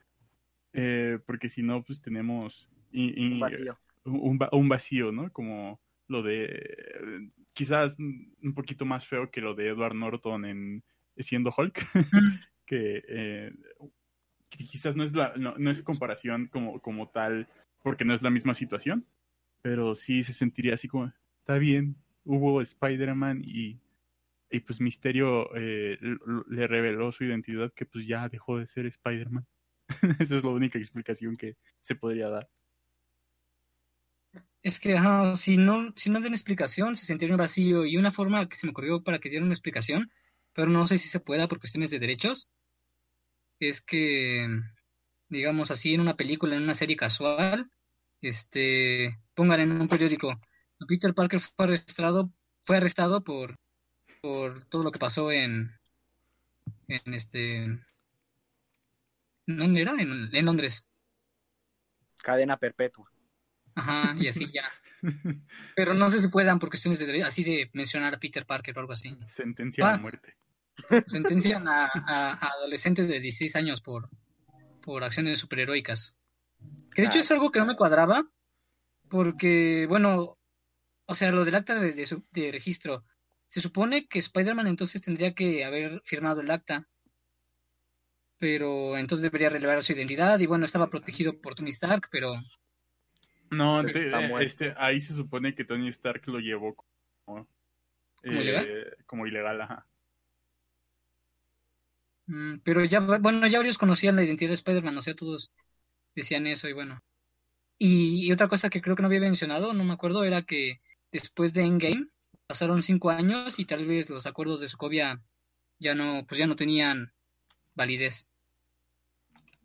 eh, porque si no, pues tenemos y- y- Un vacío. un, va- un vacío, ¿no? Como lo de quizás un poquito más feo que lo de Edward Norton en siendo Hulk, eh, quizás no es la no, es comparación como como tal porque no es la misma situación, pero sí se sentiría así como está bien, hubo Spider-Man y y pues Misterio eh, le reveló su identidad que pues ya dejó de ser Spider-Man. Esa es la única explicación que se podría dar. Es que, si no, si no dan explicación, se sentiría un vacío. Y una forma que se me ocurrió para que dieran una explicación, pero no sé si se pueda por cuestiones de derechos, es que, digamos así, en una película, en una serie casual, este, pongan en un periódico, Peter Parker fue arrestado, fue arrestado por, por todo lo que pasó en, en este, ¿dónde era? En, en Londres. Cadena perpetua. Ajá, y así ya. Pero no sé si puedan por cuestiones de así de mencionar a Peter Parker o algo así. Sentencia Ah. de muerte. Sentencian a, a- a adolescentes de 16 años por, por acciones superheroicas. Que de hecho es algo que no me cuadraba, porque, bueno, o sea, lo del acta de, de su- de registro. Se supone que Spider-Man entonces tendría que haber firmado el acta, pero entonces debería revelar su identidad y bueno, estaba protegido por Tony Stark, pero No, te- eh, este, ahí se supone que Tony Stark lo llevó como, ¿Como eh, ilegal? como ilegal, ajá. Mm, pero ya, bueno, ya varios conocían la identidad de Spider-Man, o sea, todos decían eso y bueno. Y, y otra cosa que creo que no había mencionado, no me acuerdo, era que después de Endgame pasaron cinco años y tal vez los acuerdos de Sokovia ya no, pues ya no tenían validez.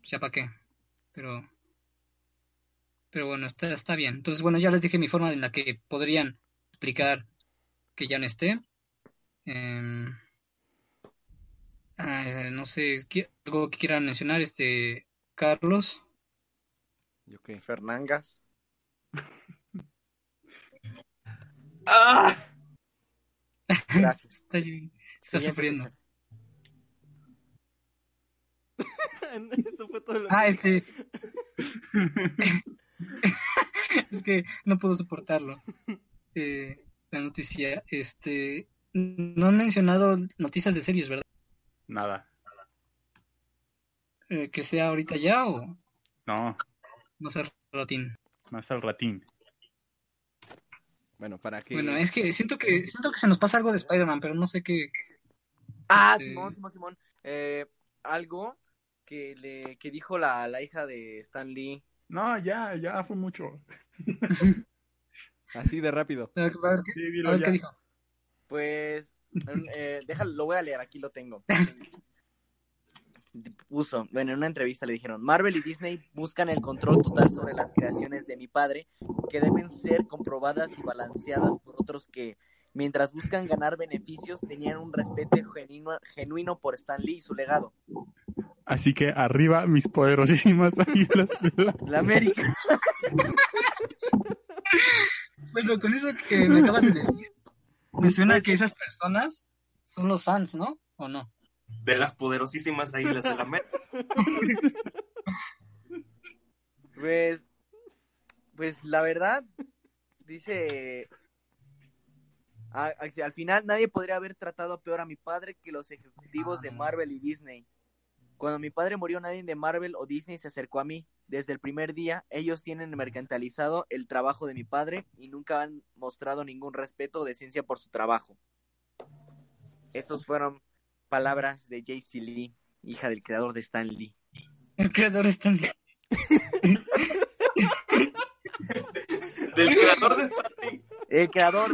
Ya para qué. Pero, pero bueno, está, está bien. Entonces, bueno, ya les dije mi forma en la que podrían explicar que ya no esté. Em, Ah, no sé, ¿qué- algo que quieran mencionar, este, Carlos. ¿Yo qué? Fernangas. ¡Ah! Gracias. Está, sufriendo. Eso fue todo lo Ah, que- este. es que no puedo soportarlo. Eh, la noticia, este. No han mencionado noticias de series, ¿verdad? Nada. Eh, que sea ahorita ya o No, no sé, ratín. más al ratín. Bueno, para que... Bueno, es que siento que siento que se nos pasa algo de Spider-Man, pero no sé qué. Ah, Eh, Simón, Simón, Simón. Eh, algo que le que dijo la, la hija de Stan Lee. No, ya, ya fue mucho. Así de rápido. A ver, qué- Sí, a ver qué dijo. Pues, eh, déjalo, lo voy a leer, aquí lo tengo. Puso, bueno, en una entrevista le dijeron, Marvel y Disney buscan el control total sobre las creaciones de mi padre, que deben ser comprobadas y balanceadas por otros que, mientras buscan ganar beneficios, tenían un respeto genuino, genuino por Stan Lee y su legado. Así que arriba mis poderosísimas águilas de la- La América. Bueno, con eso que me acabas de decir, me suena que esas personas son los fans, ¿no? ¿O no? De las poderosísimas águilas de la América. Pues, pues la verdad, dice, a- a- al final nadie podría haber tratado peor a mi padre que los ejecutivos de Marvel y Disney. Cuando mi padre murió, nadie de Marvel o Disney se acercó a mí. Desde el primer día, ellos tienen mercantilizado el trabajo de mi padre y nunca han mostrado ningún respeto o decencia por su trabajo. Esos fueron palabras de Jay Lee, hija del creador de Stan Lee. El creador está en... Del creador de Stan Lee. El creador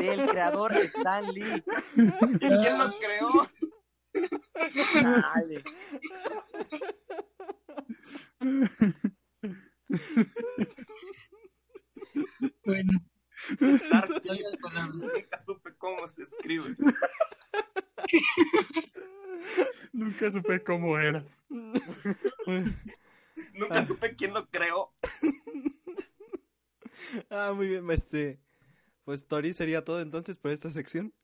del creador Stan Lee. ¿Y quién lo creó? Dale. Bueno. Nunca supe cómo se escribe. Nunca supe cómo era. Nunca supe quién lo creó. Ah, muy bien, este... Pues Tori sería todo entonces por esta sección.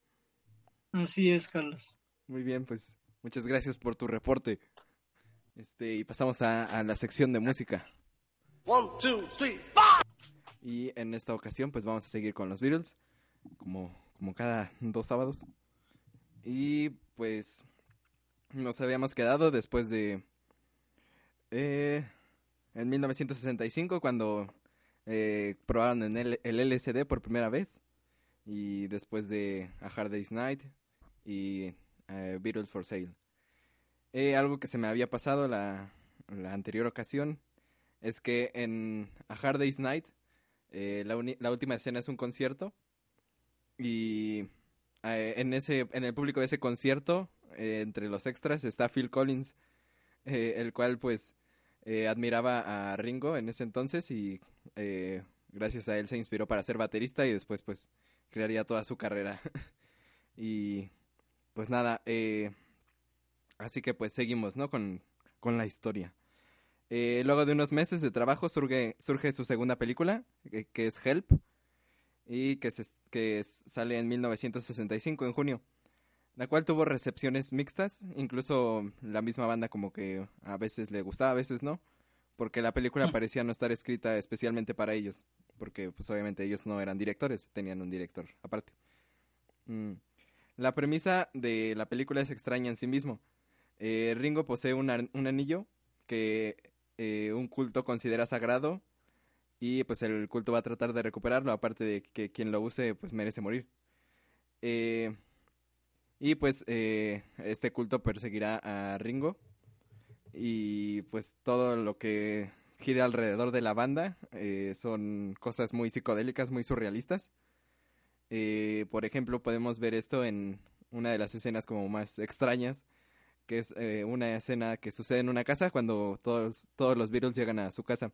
Así es, Carlos. Muy bien, pues muchas gracias por tu reporte. Este, y pasamos a, a la sección de música. Y en esta ocasión, pues vamos a seguir con los Beatles, como, como cada dos sábados. Y pues nos habíamos quedado después de... eh, en 1965, cuando eh, probaron en el, el LSD por primera vez. Y después de A Hard Day's Night y eh, Beatles for Sale. Eh, algo que se me había pasado la, la anterior ocasión es que en A Hard Day's Night eh, la, la última escena es un concierto y eh, en ese en el público de ese concierto eh, entre los extras está Phil Collins eh, el cual pues admiraba a Ringo en ese entonces y gracias a él se inspiró para ser baterista y después pues crearía toda su carrera. Y pues nada así que pues seguimos no con, con la historia eh, luego de unos meses de trabajo surge, surge su segunda película, que, que es Help, y que, se, que es- sale en 1965, en junio, la cual tuvo recepciones mixtas, incluso la misma banda como que a veces le gustaba, a veces no, porque la película parecía no estar escrita especialmente para ellos, porque pues obviamente ellos no eran directores, tenían un director aparte. Mm. La premisa de la película es extraña en sí mismo. Eh, Ringo posee un, anillo que eh, un culto considera sagrado y pues el culto va a tratar de recuperarlo, aparte de que quien lo use pues merece morir. Eh, y pues eh, este culto perseguirá a Ringo y pues todo lo que gira alrededor de la banda eh, son cosas muy psicodélicas, muy surrealistas. Por ejemplo, podemos ver esto en una de las escenas como más extrañas, que es eh, una escena que sucede en una casa cuando todos, todos los Beatles llegan a su casa,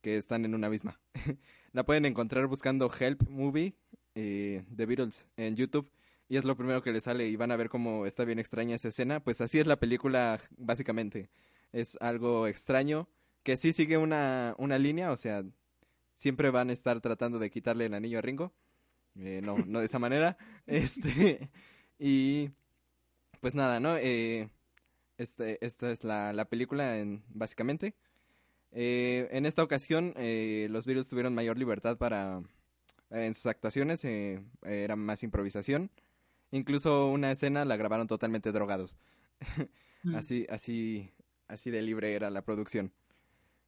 que están en una misma. la pueden encontrar buscando Help Movie eh, de Beatles en YouTube y es lo primero que les sale y van a ver cómo está bien extraña esa escena. Pues así es la película básicamente. Es algo extraño que sí sigue una, una línea, o sea, siempre van a estar tratando de quitarle el anillo a Ringo. Eh, no, no de esa manera. Este, y pues nada, ¿no? Eh, este, esta es la, la película en, básicamente. Eh, en esta ocasión eh, los Beatles tuvieron mayor libertad para en sus actuaciones, eh, era más improvisación. Incluso una escena la grabaron totalmente drogados. Mm. así, así, así de libre era la producción.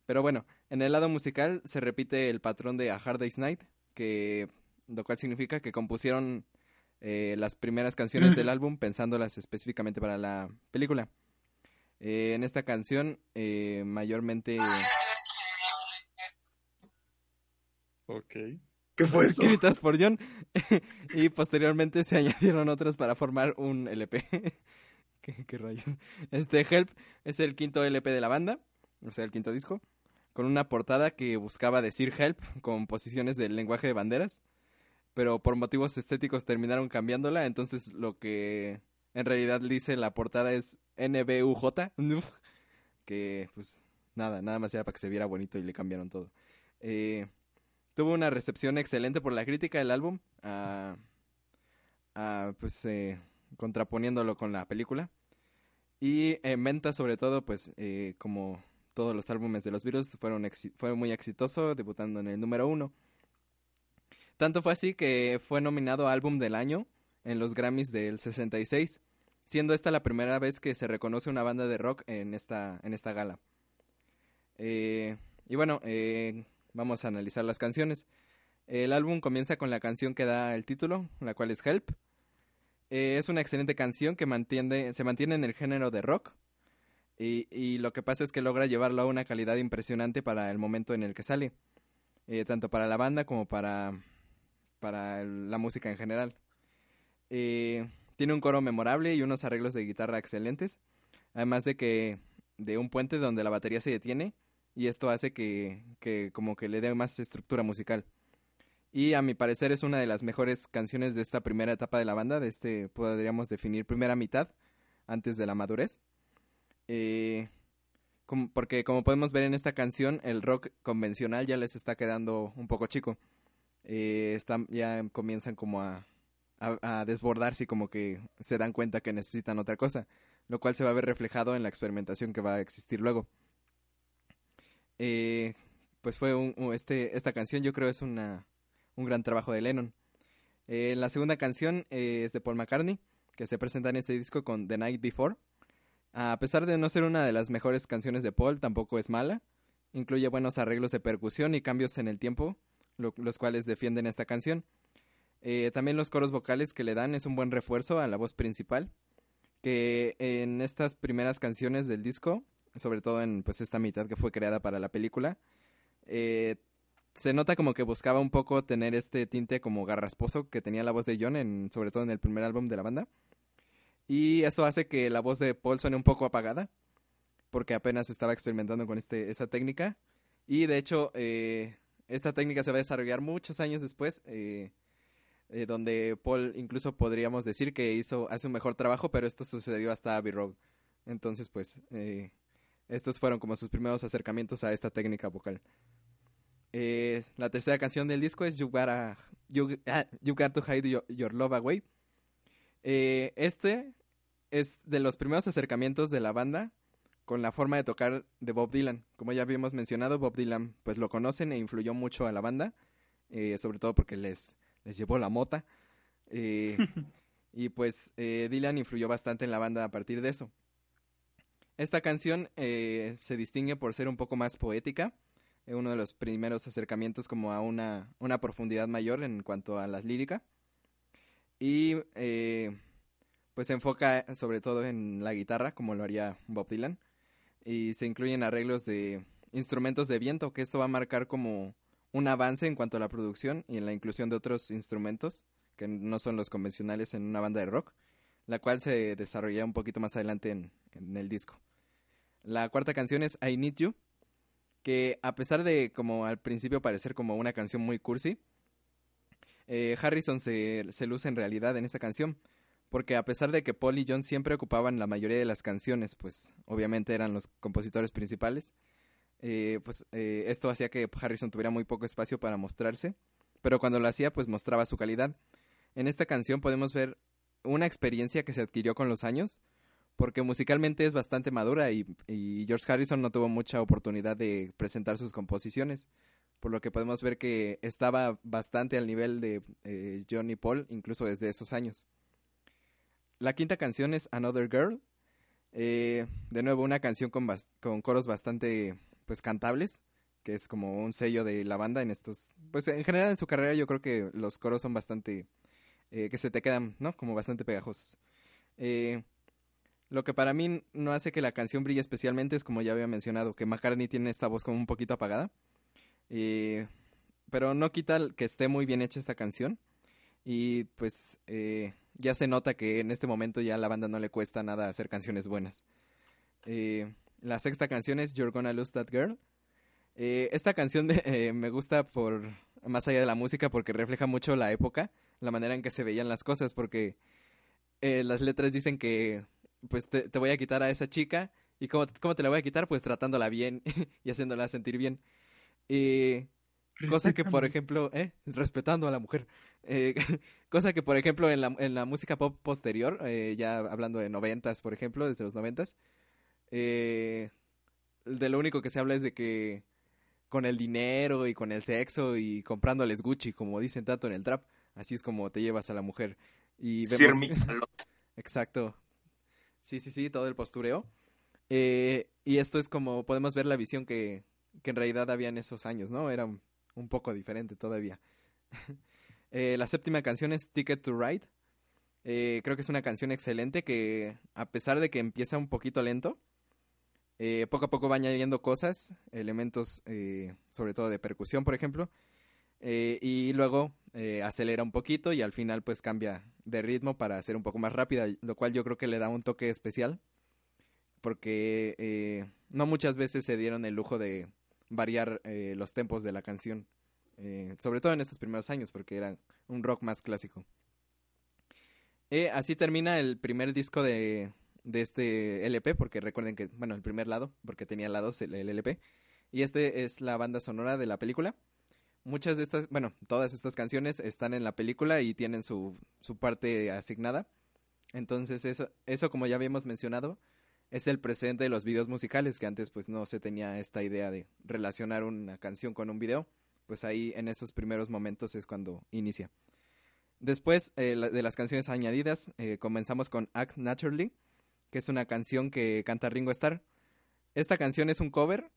Pero bueno, en el lado musical se repite el patrón de A Hard Day's Night, que lo cual significa que compusieron eh, las primeras canciones del álbum pensándolas específicamente para la película. Eh, en esta canción, eh, mayormente Ok. ¿Qué fue eso? escritas por John y posteriormente se añadieron otras para formar un LP. ¿Qué, qué rayos? Este Help es el quinto LP de la banda, o sea, el quinto disco, con una portada que buscaba decir Help con posiciones del lenguaje de banderas, pero por motivos estéticos terminaron cambiándola, entonces lo que en realidad dice la portada es NBUJ, que pues nada, nada más era para que se viera bonito y le cambiaron todo. Eh, tuvo una recepción excelente por la crítica del álbum, ah, ah, pues eh, contraponiéndolo con la película. Y en venta, sobre todo, pues eh, como todos los álbumes de los Beatles, fueron, fueron muy exitosos, debutando en el número uno. Tanto fue así que fue nominado Álbum del Año en los Grammys del 66, siendo esta la primera vez que se reconoce una banda de rock en esta, en esta gala. Eh, y bueno, eh, vamos a analizar las canciones. El álbum comienza con la canción que da el título, la cual es Help. Eh, es una excelente canción que mantiene, se mantiene en el género de rock. Y, y lo que pasa es que logra llevarlo a una calidad impresionante para el momento en el que sale. Eh, tanto para la banda como para, para la música en general. Eh, tiene un coro memorable y unos arreglos de guitarra excelentes. Además de que de un puente donde la batería se detiene y esto hace que, que como que le dé más estructura musical. Y a mi parecer es una de las mejores canciones de esta primera etapa de la banda, de este podríamos definir primera mitad antes de la madurez. Eh, como- porque como podemos ver en esta canción, el rock convencional ya les está quedando un poco chico. Eh, están, ya comienzan como a, a, desbordarse y como que se dan cuenta que necesitan otra cosa, lo cual se va a ver reflejado en la experimentación que va a existir luego. Eh, pues fue un- este, esta canción yo creo es una, un gran trabajo de Lennon. Eh, la segunda canción eh, es de Paul McCartney, que se presenta en este disco con The Night Before. A pesar de no ser una de las mejores canciones de Paul, tampoco es mala. Incluye buenos arreglos de percusión y cambios en el tiempo, lo- los cuales defienden esta canción. Eh, también los coros vocales que le dan es un buen refuerzo a la voz principal, que en estas primeras canciones del disco, sobre todo en pues esta mitad que fue creada para la película, eh, se nota como que buscaba un poco tener este tinte como garrasposo que tenía la voz de John, en, sobre todo en el primer álbum de la banda. Y eso hace que la voz de Paul suene un poco apagada, porque apenas estaba experimentando con este, esta técnica. Y de hecho, eh, esta técnica se va a desarrollar muchos años después, eh, eh, donde Paul incluso podríamos decir que hizo, hace un mejor trabajo, pero esto sucedió hasta Abbey Road. Entonces, pues, eh, estos fueron como sus primeros acercamientos a esta técnica vocal. Eh, la tercera canción del disco es You Gotta, You- ah, to Hide Your, Love Away. Este es de los primeros acercamientos de la banda con la forma de tocar de Bob Dylan. Como ya habíamos mencionado, Bob Dylan pues lo conocen e influyó mucho a la banda, eh, sobre todo porque les, les llevó la mota. Eh, y pues eh, Dylan influyó bastante en la banda a partir de eso. Esta canción eh, se distingue por ser un poco más poética, uno de los primeros acercamientos como a una, una profundidad mayor en cuanto a la lírica. Y eh, pues se enfoca sobre todo en la guitarra, como lo haría Bob Dylan. Y se incluyen arreglos de instrumentos de viento, que esto va a marcar como un avance en cuanto a la producción y en la inclusión de otros instrumentos que no son los convencionales en una banda de rock, la cual se desarrolla un poquito más adelante en, el disco. La cuarta canción es I Need You, que a pesar de como al principio parecer como una canción muy cursi, eh, Harrison se, se luce en realidad en esta canción, porque a pesar de que Paul y John siempre ocupaban la mayoría de las canciones, pues obviamente eran los compositores principales, eh, pues eh, esto hacía que Harrison tuviera muy poco espacio para mostrarse, pero cuando lo hacía pues mostraba su calidad. En esta canción podemos ver una experiencia que se adquirió con los años, porque musicalmente es bastante madura y, y George Harrison no tuvo mucha oportunidad de presentar sus composiciones, por lo que podemos ver que estaba bastante al nivel de eh, John y Paul, incluso desde esos años. La quinta canción es Another Girl, eh, de nuevo una canción con, con coros bastante pues cantables, que es como un sello de la banda en estos, pues en general en su carrera yo creo que los coros son bastante, eh, que se te quedan, ¿no? Como bastante pegajosos. Eh, lo que para mí no hace que la canción brille especialmente es como ya había mencionado, que McCartney tiene esta voz como un poquito apagada. Pero no quita que esté muy bien hecha esta canción. Y pues ya se nota que en este momento ya a la banda no le cuesta nada hacer canciones buenas. Eh, la sexta canción es You're Gonna Lose That Girl. Eh, esta canción de- eh, me gusta por más allá de la música porque refleja mucho la época, la manera en que se veían las cosas, porque las letras dicen que pues te, te voy a quitar a esa chica y cómo, cómo te la voy a quitar pues tratándola bien y haciéndola sentir bien. Cosa que por ejemplo, respetando a la mujer, Eh, cosa que por ejemplo en la, en la música pop posterior, eh, ya hablando de noventas por ejemplo, desde los noventas, eh, de lo único que se habla es de que con el dinero y con el sexo y comprándoles Gucci, como dicen tanto en el trap, así es como te llevas a la mujer. Y vemos... Exacto. Sí, sí, sí, todo el postureo. Eh, y esto es como podemos ver la visión que, que en realidad había en esos años, ¿no? Era un, un poco diferente todavía. Eh, la séptima canción es Ticket to Ride. Eh, creo que es una canción excelente que, a pesar de que empieza un poquito lento, eh, poco a poco va añadiendo cosas, elementos, sobre todo de percusión, por ejemplo, y luego acelera un poquito y al final pues cambia de ritmo para ser un poco más rápida, lo cual yo creo que le da un toque especial, porque no muchas veces se dieron el lujo de variar los tempos de la canción, eh, sobre todo en estos primeros años, porque era un rock más clásico. Eh, así termina el primer disco de, de este LP, porque recuerden que, bueno, el primer lado, porque tenía lados el, LP, y este es la banda sonora de la película. Muchas de estas, bueno, todas estas canciones están en la película y tienen su, su parte asignada. Entonces eso, eso, como ya habíamos mencionado, es el presente de los videos musicales, que antes pues no se tenía esta idea de relacionar una canción con un video. Pues ahí en esos primeros momentos es cuando inicia. Después eh, de las canciones añadidas, eh, comenzamos con Act Naturally, que es una canción que canta Ringo Starr. Esta canción es un cover,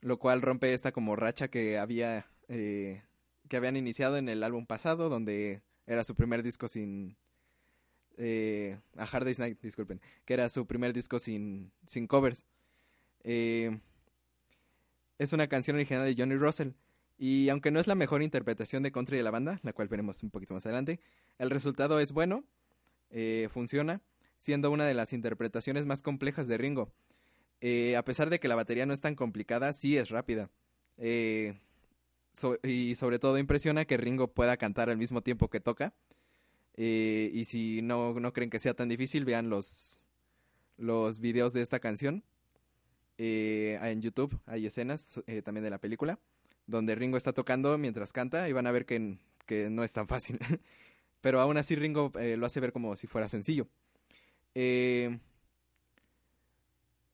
lo cual rompe esta como racha que había eh, que habían iniciado en el álbum pasado, donde era su primer disco sin eh, a Hard Day's Night, disculpen, que era su primer disco sin sin covers. Es una canción original de Johnny Russell. Y aunque no es la mejor interpretación de country de la banda, la cual veremos un poquito más adelante, el resultado es bueno, eh, funciona, siendo una de las interpretaciones más complejas de Ringo. Eh, a pesar de que la batería no es tan complicada, sí es rápida. Eh, y sobre todo impresiona que Ringo pueda cantar al mismo tiempo que toca. Y si no, no creen que sea tan difícil, vean los, los videos de esta canción. Eh, en YouTube hay escenas también de la película donde Ringo está tocando mientras canta y van a ver que, que no es tan fácil. Pero aún así Ringo eh, lo hace ver como si fuera sencillo. Eh,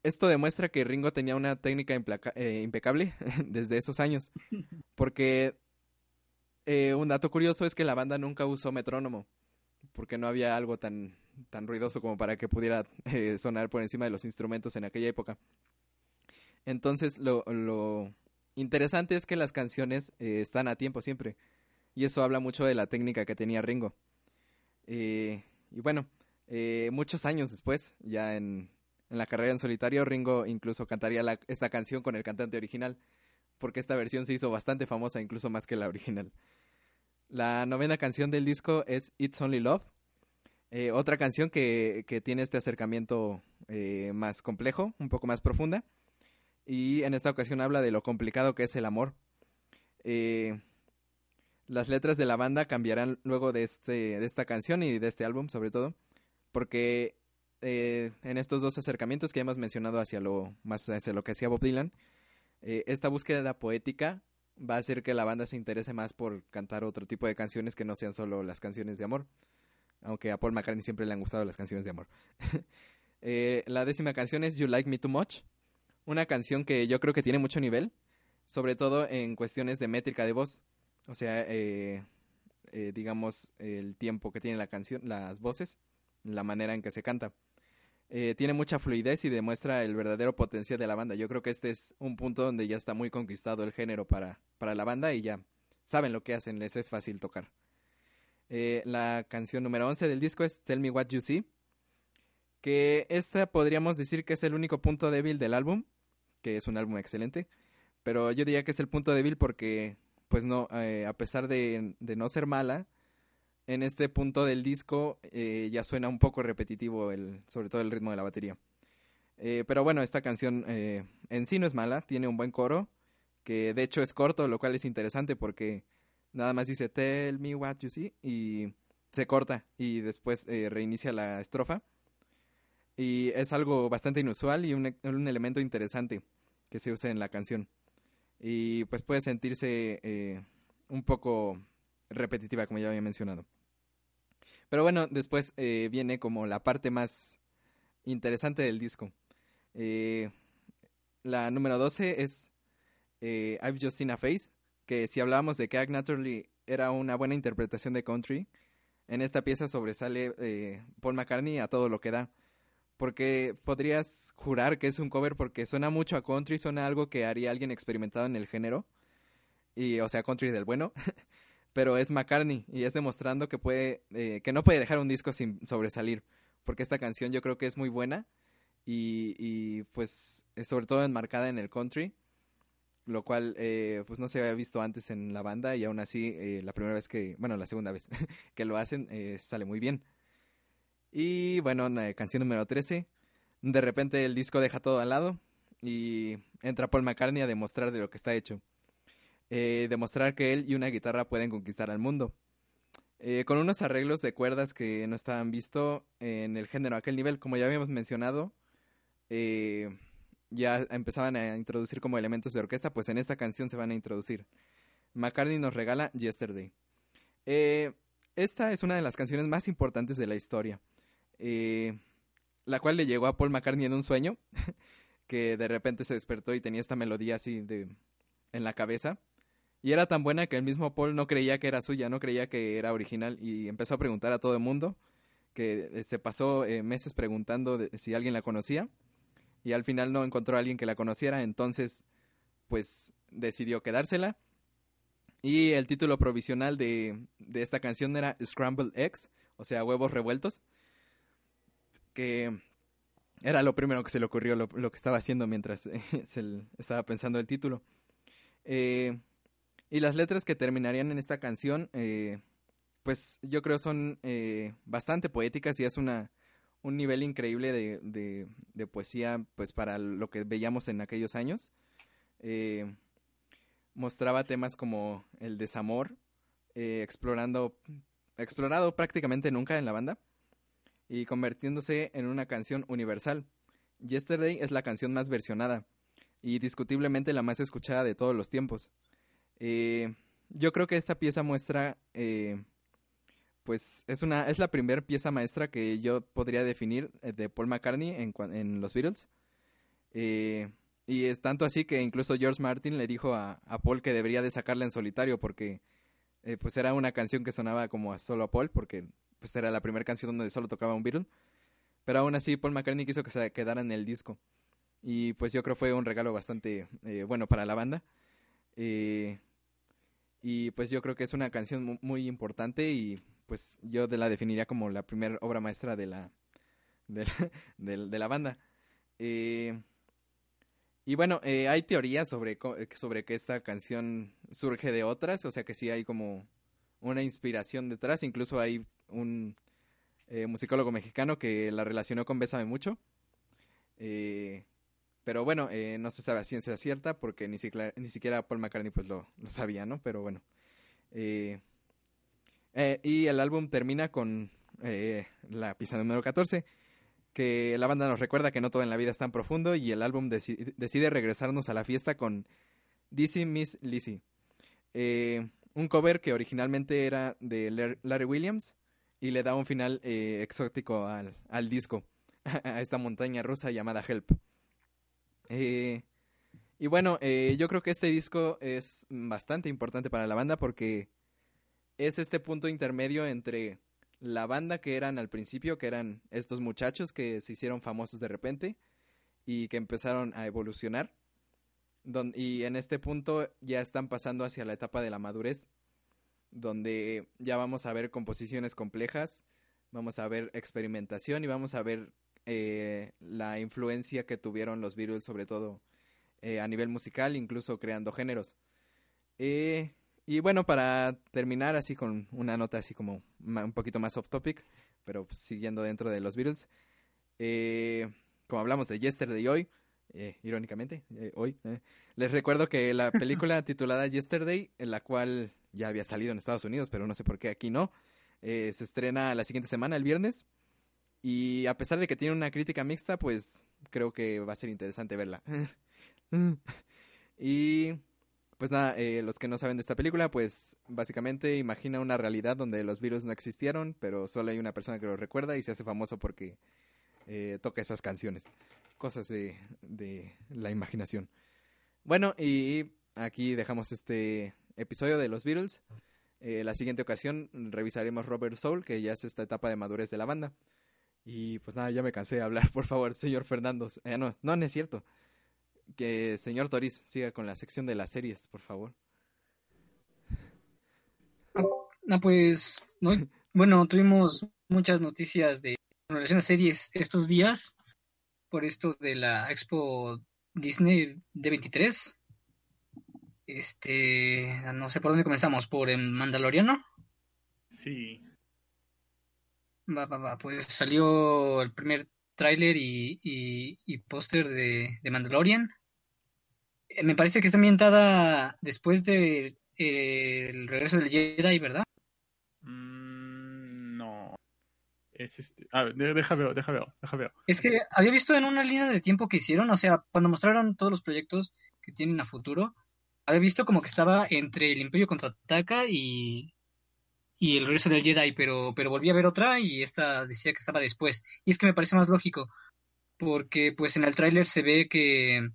esto demuestra que Ringo tenía una técnica eh, impecable desde esos años. Porque un dato curioso es que la banda nunca usó metrónomo. Porque no había algo tan, tan ruidoso como para que pudiera sonar por encima de los instrumentos en aquella época. Entonces lo, lo interesante es que las canciones eh, están a tiempo siempre. Y eso habla mucho de la técnica que tenía Ringo. Eh, y bueno, eh, muchos años después, ya en, la carrera en solitario, Ringo incluso cantaría la- esta canción con el cantante original, porque esta versión se hizo bastante famosa, incluso más que la original. La novena canción del disco es It's Only Love, eh, otra canción que, que tiene este acercamiento eh, más complejo, un poco más profunda, y en esta ocasión habla de lo complicado que es el amor. Eh, las letras de la banda cambiarán luego de, este, de esta canción y de este álbum, sobre todo, porque eh, en estos dos acercamientos que hemos mencionado hacia lo más hacia lo que hacía Bob Dylan, eh, esta búsqueda poética va a hacer que la banda se interese más por cantar otro tipo de canciones que no sean solo las canciones de amor, aunque a Paul McCartney siempre le han gustado las canciones de amor. La décima canción es You Like Me Too Much, una canción que yo creo que tiene mucho nivel, sobre todo en cuestiones de métrica de voz, o sea, eh, eh, digamos, el tiempo que tiene la canción, las voces, la manera en que se canta. Eh, tiene mucha fluidez y demuestra el verdadero potencial de la banda. Yo creo que este es un punto donde ya está muy conquistado el género para, para la banda y ya saben lo que hacen, les es fácil tocar. Eh, la canción número 11 del disco es Tell Me What You See, que esta podríamos decir que es el único punto débil del álbum, que es un álbum excelente, pero yo diría que es el punto débil porque, pues no, eh, a pesar de, no ser mala, en este punto del disco eh, ya suena un poco repetitivo, el, sobre todo el ritmo de la batería. Eh, pero bueno, esta canción en sí no es mala, tiene un buen coro, que de hecho es corto, lo cual es interesante porque nada más dice Tell me what you see y se corta y después reinicia la estrofa. Y es algo bastante inusual y un, un elemento interesante que se usa en la canción y pues puede sentirse eh, un poco repetitiva como ya había mencionado. Pero bueno, después eh, viene como la parte más interesante del disco. Eh, la número 12 es eh, I've Just Seen a Face, que si hablábamos de que Act Naturally era una buena interpretación de country, en esta pieza sobresale eh, Paul McCartney a todo lo que da porque podrías jurar que es un cover porque suena mucho a country, suena algo que haría alguien experimentado en el género, y o sea, country del bueno, pero es McCartney y es demostrando que puede, eh, que no puede dejar un disco sin sobresalir, porque esta canción yo creo que es muy buena y, y pues es sobre todo enmarcada en el country, lo cual eh, pues no se había visto antes en la banda y aún así eh, la primera vez que, bueno, la segunda vez que lo hacen eh, sale muy bien. Y bueno, la canción número 13. De repente el disco deja todo al lado y entra Paul McCartney a demostrar de lo que está hecho. Eh, demostrar que él y una guitarra pueden conquistar al mundo. Eh, con unos arreglos de cuerdas que no estaban visto en el género a aquel nivel, como ya habíamos mencionado, eh, ya empezaban a introducir como elementos de orquesta, pues en esta canción se van a introducir. McCartney nos regala Yesterday. esta es una de las canciones más importantes de la historia eh, la cual le llegó a Paul McCartney en un sueño, que de repente se despertó y tenía esta melodía así de en la cabeza. Y era tan buena que el mismo Paul no creía que era suya, no creía que era original y empezó a preguntar a todo el mundo, que eh, se pasó eh, meses preguntando de, si alguien la conocía y al final no encontró a alguien que la conociera, entonces pues decidió quedársela. Y el título provisional de, de esta canción era Scrambled Eggs, o sea, huevos revueltos que era lo primero que se le ocurrió, lo, que estaba haciendo mientras eh, se estaba pensando el título. Eh, y las letras que terminarían en esta canción, eh, pues yo creo son eh, bastante poéticas y es una un nivel increíble de, de, de, poesía pues para lo que veíamos en aquellos años. Mostraba temas como el desamor, explorando, explorado prácticamente nunca en la banda y convirtiéndose en una canción universal. Yesterday es la canción más versionada y discutiblemente la más escuchada de todos los tiempos. Eh, yo creo que esta pieza muestra, eh, pues es una es la primera pieza maestra que yo podría definir eh, de Paul McCartney en, en los Beatles. Eh, y es tanto así que incluso George Martin le dijo a, a Paul que debería de sacarla en solitario porque eh, pues era una canción que sonaba como a solo a Paul porque pues era la primera canción donde solo tocaba un Beatle. Pero aún así Paul McCartney quiso que se quedara en el disco. Y pues yo creo fue un regalo bastante eh, bueno para la banda. Eh, y pues yo creo que es una canción muy, importante y pues yo de la definiría como la primera obra maestra de la, de la, banda. Eh, y bueno, eh, hay teorías sobre, sobre que esta canción surge de otras, o sea que sí hay como una inspiración detrás, incluso hay un eh, musicólogo mexicano que la relacionó con Bésame Mucho. Eh, pero bueno, eh, no se sabe a ciencia cierta porque ni siquiera, Paul McCartney pues lo, sabía, ¿no? Pero bueno. Y el álbum termina con la pista número 14, que la banda nos recuerda que no todo en la vida es tan profundo y el álbum deci decide regresarnos a la fiesta con Dizzy Miss Lizzy. un cover que originalmente era de Larry Williams y le da un final eh, exótico al, al, disco. a esta montaña rusa llamada Help. Eh, y bueno, eh, yo creo que este disco es bastante importante para la banda porque es este punto intermedio entre la banda que eran al principio, que eran estos muchachos que se hicieron famosos de repente y que empezaron a evolucionar. y en este punto ya están pasando hacia la etapa de la madurez, donde ya vamos a ver composiciones complejas, vamos a ver experimentación y vamos a ver eh, la influencia que tuvieron los Beatles, sobre todo eh, a nivel musical, incluso creando géneros. Eh, y bueno, para terminar así con una nota así como un poquito más off topic, pero siguiendo dentro de los Beatles, como hablamos de Yesterday hoy, irónicamente, hoy, les recuerdo que la película titulada Yesterday, en la cual ya había salido en Estados Unidos, pero no sé por qué aquí no, se estrena la siguiente semana, el viernes. Y a pesar de que tiene una crítica mixta, pues creo que va a ser interesante verla. y pues nada, eh, los que no saben de esta película, pues básicamente imagina una realidad donde los virus no existieron, pero solo hay una persona que lo recuerda y se hace famoso porque eh, toca esas canciones. Cosas de, de la imaginación. Bueno, y aquí dejamos este episodio de los Beatles. Eh, la siguiente ocasión revisaremos Robert Soul, que ya es esta etapa de madurez de la banda. Y pues nada, ya me cansé de hablar, por favor, señor Fernando. Eh, no, no, no es cierto. Que señor Toriz siga con la sección de las series, por favor. No, pues, no, bueno, tuvimos muchas noticias de relación a series estos días por esto de la Expo Disney D23. Este, no sé por dónde comenzamos, por el Mandaloriano. Sí, Va, va, va. Pues salió el primer tráiler y, y, póster de, de, Mandalorian. Eh, me parece que está ambientada después de eh, el regreso del Jedi, ¿verdad? Mm, no. Es este... A ver, deja ver, deja ver, deja ver. Es que había visto en una línea de tiempo que hicieron, o sea, cuando mostraron todos los proyectos que tienen a futuro, había visto como que estaba entre el Imperio contraataca y y el regreso del Jedi, pero, pero volví a ver otra y esta decía que estaba después. Y es que me parece más lógico, porque pues en el tráiler se ve que,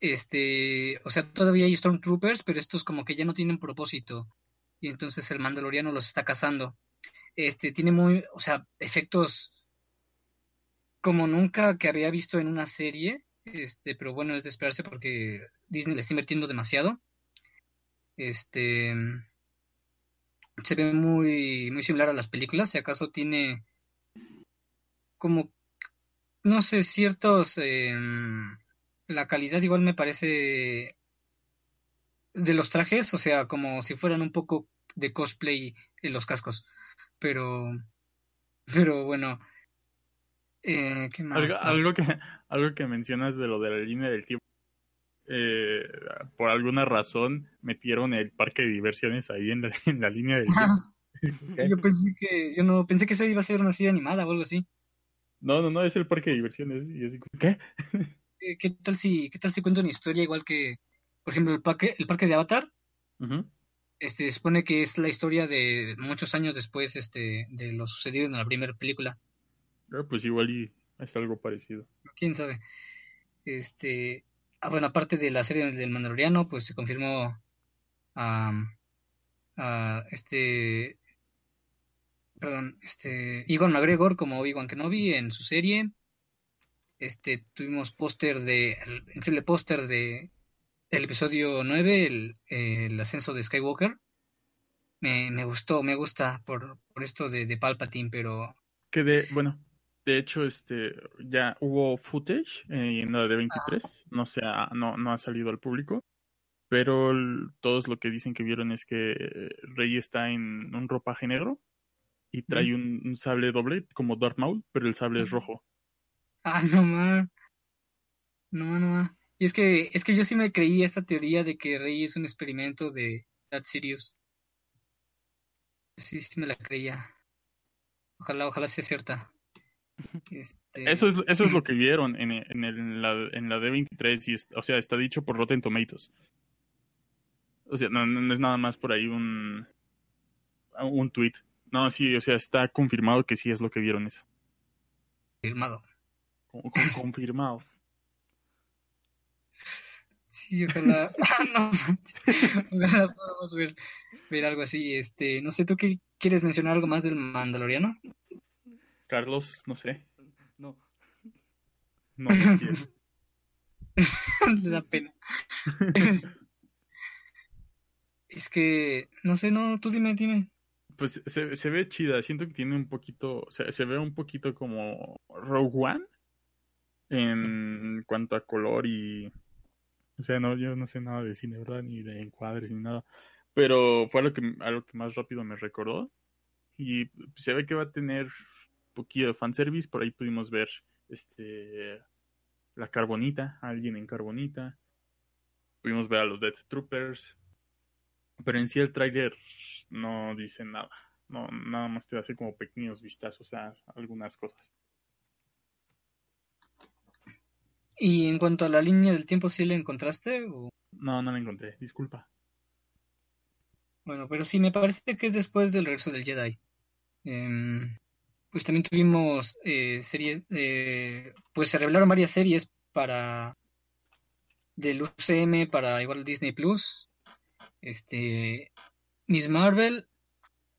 este, o sea, todavía hay Stormtroopers, pero estos como que ya no tienen propósito. Y entonces el Mandaloriano los está cazando. Este, tiene muy, o sea, efectos como nunca que había visto en una serie. Este, pero bueno, es de esperarse porque Disney le está invirtiendo demasiado. Este, se ve muy, muy similar a las películas, si acaso tiene como, no sé, ciertos... Em, la calidad igual me parece de los trajes, o sea, como si fueran un poco de cosplay en los cascos, pero, pero bueno, eh, ¿qué más? Algo, algo, que, algo que mencionas de lo de la línea del tiempo eh, por alguna razón metieron el parque de diversiones ahí en la, en la línea de yo pensé que yo no pensé que eso iba a ser una serie animada o algo así. No, no, no, es el parque de diversiones y así, ¿qué? ¿Qué tal si qué tal si cuento una historia igual que por ejemplo el parque el parque de Avatar? Este supone que es la historia de muchos años después este de lo sucedido en la primera película. Ah, pues igual y es algo parecido. Quién sabe. Este, Ah, bueno, aparte de la serie del Mandaloriano, pues se confirmó a, este, perdón, este, Igon McGregor como Obi-Wan Kenobi en su serie. Este, tuvimos póster de, el increíble póster de el episodio 9, el, el ascenso de Skywalker. Me, me, gustó, me gusta por, por esto de, de Palpatine, pero... Que de, bueno, de hecho, este, ya hubo footage eh, en la de 23, no, se ha, no, no ha salido al público, pero todos lo que dicen que vieron es que Rey está en un ropaje negro y trae un, sable doble como Darth Maul, pero el sable es rojo. Ah, no más. No, no. Y es que, es que yo sí me creí esta teoría de que Rey es un experimento de That Sirius. Sí, sí me la creía. Ojalá, ojalá sea cierta. Este... Eso, es, eso es lo que vieron en, en, en la, en la D23, y o sea, está dicho por Rotten Tomatoes. O sea, no, no, es nada más por ahí un, un tweet. No, sí, o sea, está confirmado que sí es lo que vieron eso. Confirmado. Con- con- confirmado. Sí, ojalá. Ah, no, ojalá podamos ver, ver algo así. Este, no sé, ¿tú qué quieres mencionar algo más del Mandaloriano? Carlos, no sé. No. No no. Le da pena. Es que, no sé, no, tú dime, dime. Pues se, se ve chida, siento que tiene un poquito, se, se ve un poquito como Rogue One en cuanto a color y, o sea, no, yo no sé nada de cine, ¿verdad? Ni de encuadres ni nada, pero fue lo que, algo que más rápido me recordó y se ve que va a tener poquito de fanservice, por ahí pudimos ver, este, la Carbonita, alguien en Carbonita, pudimos ver a los Death Troopers, pero en sí el tráiler no dice nada. No, nada más te hace como pequeños vistazos a algunas cosas. Y en cuanto a la línea del tiempo, ¿sí la encontraste? O- No, no la encontré, disculpa. Bueno, pero sí, me parece que es después del regreso del Jedi. Em, pues también tuvimos eh, series, eh, pues se revelaron varias series para del UCM para igual Disney Plus. Este, Miss Marvel,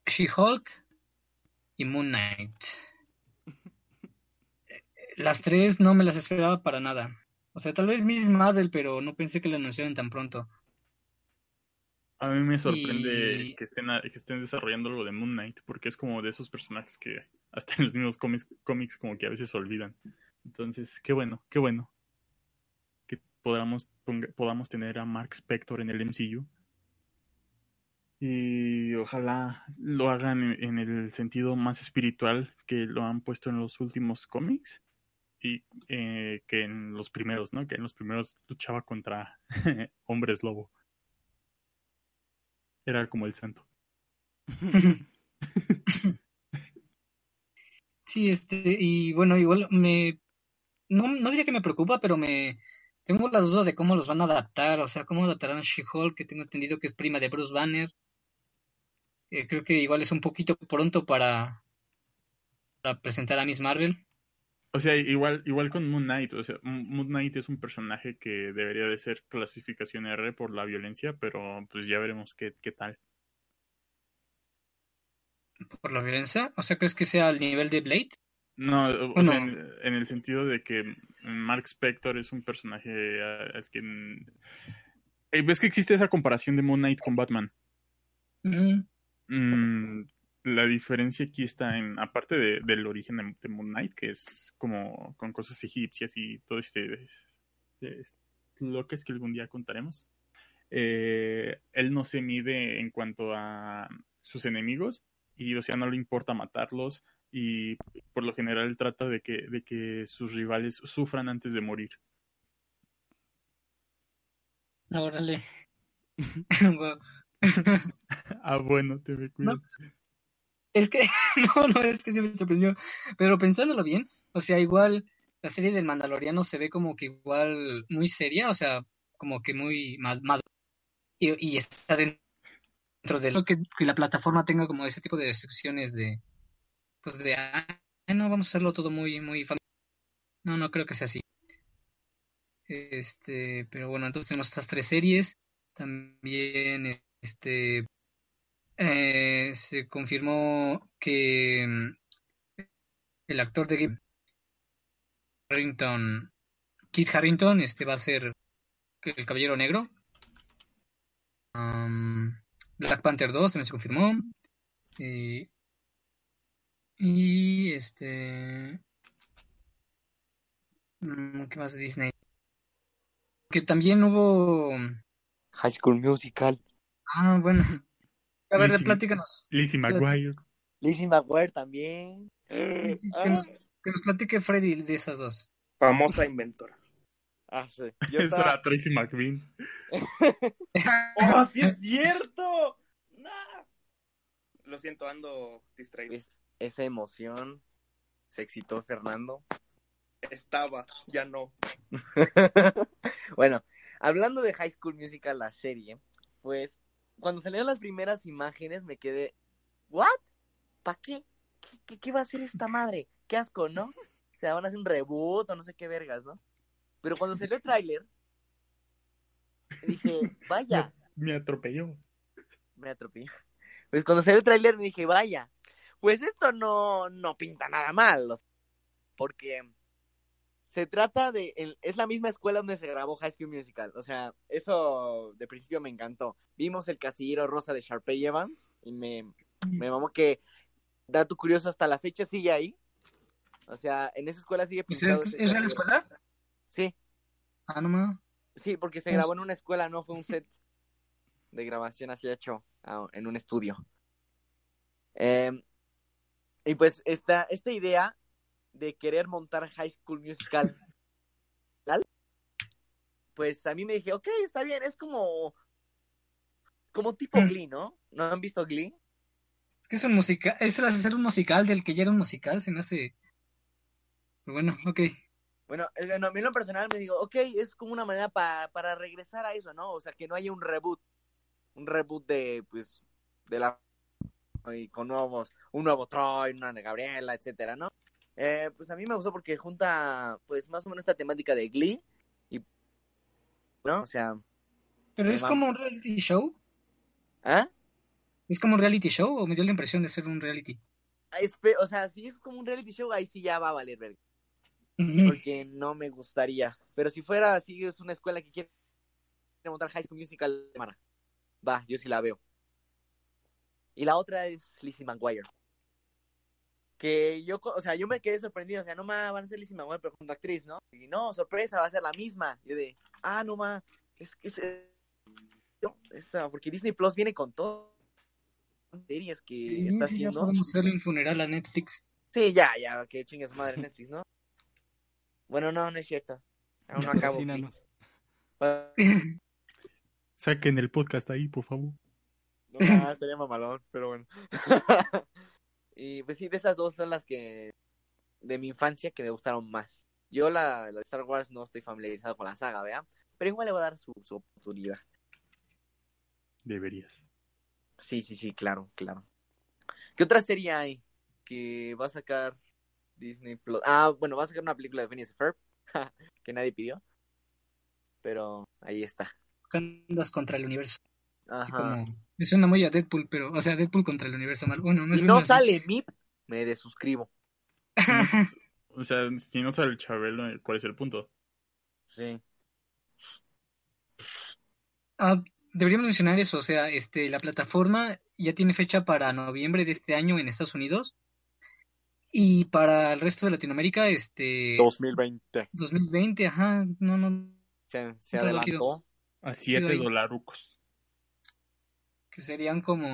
She-Hulk y Moon Knight. Las tres no me las esperaba para nada. O sea, tal vez Miss Marvel, pero no pensé que la anunciaran tan pronto. A mí me sorprende Y- que, estén que estén desarrollando algo de Moon Knight, porque es como de esos personajes que hasta en los mismos cómics, cómics como que a veces se olvidan. Entonces, qué bueno, qué bueno que podamos, ponga- podamos tener a Mark Spector en el MCU. Y ojalá lo hagan en, en el sentido más espiritual que lo han puesto en los últimos cómics y eh, que en los primeros, ¿no? Que en los primeros luchaba contra hombres lobo. Era como el santo. Sí, este, y bueno, igual me, no, no diría que me preocupa, pero me, tengo las dudas de cómo los van a adaptar, o sea, cómo adaptarán a She-Hulk, que tengo entendido que es prima de Bruce Banner. Eh, creo que igual es un poquito pronto para, para presentar a Miss Marvel. O sea, igual, igual con Moon Knight. O sea, Moon Knight es un personaje que debería de ser clasificación R por la violencia, pero pues ya veremos qué, qué tal. Por la violencia. O sea, ¿crees que sea al nivel de Blade? No, o, o en, en el sentido de que Mark Spector es un personaje al que... Eh, ¿Ves que existe esa comparación de Moon Knight con Batman? Mm, Mm, la diferencia aquí está en, aparte de- del origen de, de Moon Knight, que es como con cosas egipcias y todo este, este lo que es que algún día contaremos. eh, él no se mide en cuanto a sus enemigos y o sea no le importa matarlos y por lo general trata de que, de que sus rivales sufran antes de morir. órale. Ah, bueno, te me cuido. Es que, no, no, es que sí me sorprendió. Pero pensándolo bien, o sea, igual la serie del Mandaloriano se ve como que igual muy seria, o sea, como que muy más, más, y, y está dentro de lo que, que la plataforma tenga como ese tipo de descripciones de, pues de, ah, no, vamos a hacerlo todo muy, muy familiar. No, no creo que sea así. Este, pero bueno, entonces tenemos estas tres series. También, este, eh, se confirmó que mm, el actor de Game Harrington, Kit Harrington, este va a ser el Caballero Negro. Um, Black Panther 2 también se confirmó. Y, y este. mm, ¿Qué más de Disney? Que también hubo. High School Musical. Ah, bueno. A ver, Lizzie- platícanos. Lizzie McGuire. Lizzie McGuire también. Que, nos, que nos platique Freddy de esas dos. Famosa inventora. Ah, sí. Yo Esa estaba- era Tracy McBean. ¡Oh, sí es cierto! ¡No! Lo siento, ando distraído. Es- esa emoción se excitó Fernando. Estaba, ya no. bueno, hablando de High School Musical, la serie, pues cuando salieron las primeras imágenes me quedé, ¿what? ¿Para qué? ¿Qué, qué? qué va a hacer esta madre? Qué asco, ¿no? sea, van a hacer un reboot o no sé qué vergas, ¿no? Pero cuando salió el tráiler, dije, vaya, Me atropelló. me atropellé. Pues cuando salió el tráiler dije, vaya, pues esto no, no pinta nada mal, o sea, porque se trata de, el- es la misma escuela donde se grabó High School Musical, o sea, eso de principio me encantó. Vimos el casillero rosa de Sharpay Evans y me, me mamó que, dato curioso, hasta la fecha sigue ahí. O sea, en esa escuela sigue ¿Es, pintado. es, casillero. escuela? Sí, Ah, no ma. sí, porque se Pues- grabó en una escuela, no fue un set de grabación así hecho ah, en un estudio. Eh, y pues esta, esta idea de querer montar High School Musical, pues a mí me dije, ok, está bien, es como, como tipo Mm. Glee, ¿no? ¿No han visto Glee? Es que es un musical, es el hacer un musical del que ya era un musical, se me hace... Bueno, ok. Bueno, bueno, a mí en lo personal me digo, ok, es como una manera pa- para regresar a eso, ¿no? O sea, que no haya un reboot, un reboot de, pues, de la... y con nuevos, un nuevo Troy, una de Gabriela, etcétera, ¿no? Eh, pues a mí me gustó porque junta, pues, más o menos esta temática de Glee, y, ¿no? O sea, Pero es como un reality show. ¿ah? ¿Es como un reality show o me dio la impresión de ser un reality? Espe- o sea, si es como un reality show, ahí sí ya va a valer verga. Porque no me gustaría. Pero si fuera así, es una escuela que quiere montar High School Musical, cámara. va, yo sí la veo. Y la otra es Lizzie McGuire. Que yo, o sea, yo me quedé sorprendido, o sea, no ma, van a ser Lizzie McGuire, pero junto a actriz, ¿no? Y no, sorpresa, va a ser la misma. Yo de, ah, no ma, es que es, esta, porque Disney Plus viene con todo series que Sí, está sí, ya haciendo. podemos hacerle un funeral a Netflix. Sí, ya, ya, que chingue su madre Netflix, ¿no? Bueno, no, no es cierto. Aún no acabo. Saquen el podcast ahí, por favor. No, no, estaría mamalón, pero bueno. y pues sí, de esas dos son las que de mi infancia que me gustaron más. Yo la, la de Star Wars no estoy familiarizado con la saga, ¿vea? Pero igual le voy a dar su, su oportunidad. Deberías. Sí, sí, sí, claro, claro. ¿Qué otra serie hay que va a sacar Disney Plus? Ah, bueno, va a sacar una película de Phineas y Ferb que nadie pidió. Pero ahí está. Andas contra el universo. Así Ajá. como... Me suena muy a Deadpool, pero... O sea, Deadpool contra el universo mal. Bueno, no Si no así. sale MIP, me desuscribo. O sea, si no sale el Chabelo, ¿cuál es el punto? Sí. Ah, deberíamos mencionar eso, o sea, este, la plataforma ya tiene fecha para noviembre de este año en Estados Unidos y para el resto de Latinoamérica, este, 2020. 2020, ajá, no, no, Se, adelantó. A 7 ahí. dolarucos. que serían como,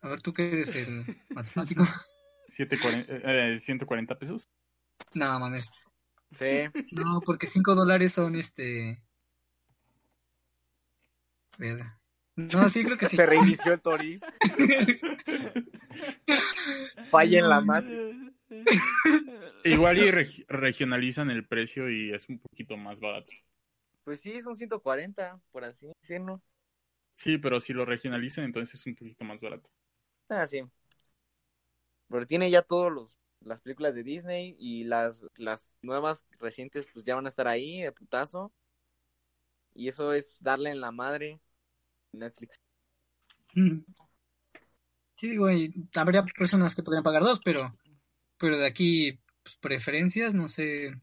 a ver, tú que eres el matemático, 740, eh, 140 pesos. no mames, Sí. no, porque 5 dólares son este, no, sí, creo que sí. Se reinició el Toris. Falla en la madre. Igual y reg- regionalizan el precio y es un poquito más barato. Pues sí, son 140, por así decirlo. Sí, pero si lo regionalizan, entonces es un poquito más barato. Ah, sí. Pero tiene ya todos los las películas de Disney y las las nuevas recientes pues ya van a estar ahí de putazo. Y eso es darle en la madre Netflix. Sí, digo, y habría personas que podrían pagar dos, pero, pero de aquí, pues, preferencias, no sé.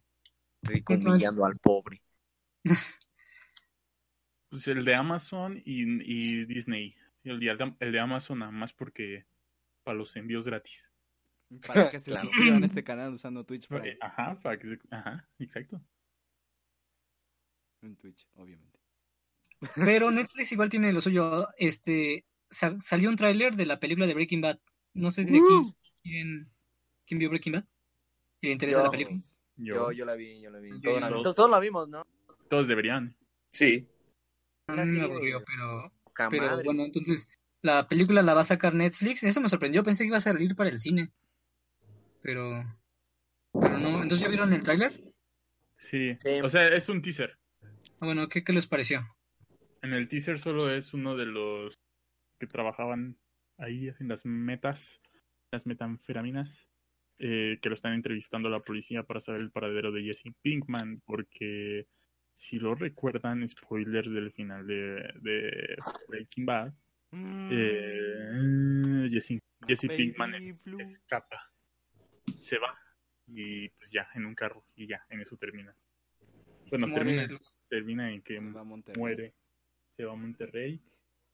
Rico humillando al pobre. Pues el de Amazon y, y Disney. Y el, de, el de Amazon nada más porque para los envíos gratis. Para que se Claro. suscriban a este canal usando Twitch Prime. Ajá, para que se- Ajá, exacto. En Twitch, obviamente. Pero Netflix igual tiene lo suyo. Este, salió un tráiler de la película de Breaking Bad. No sé si de aquí, ¿quién, quién vio Breaking Bad? ¿Y le interesa Yo. la película? Yo, Yo, yo la vi, yo la vi. Yo Todos, no. la, to- todos la vimos, ¿no? Todos deberían. Sí. Mí me aburrió, pero, pero madre. bueno, entonces la película la va a sacar Netflix. Eso me sorprendió, pensé que iba a salir para el cine. Pero, pero no. ¿Entonces ya vieron el tráiler? Sí. Sí. O sea, es un teaser. Ah, bueno, ¿qué, qué les pareció? En el teaser solo es uno de los que trabajaban ahí en las metas, las metanfetaminas. eh, que lo están entrevistando a la policía para saber el paradero de Jesse Pinkman, porque si lo recuerdan, spoilers del final de, de Breaking Bad, eh, Jesse, Jesse Pinkman es- escapa, se va y pues ya en un carro y ya en eso termina. Bueno, termina, termina en que Se muere, se va a Monterrey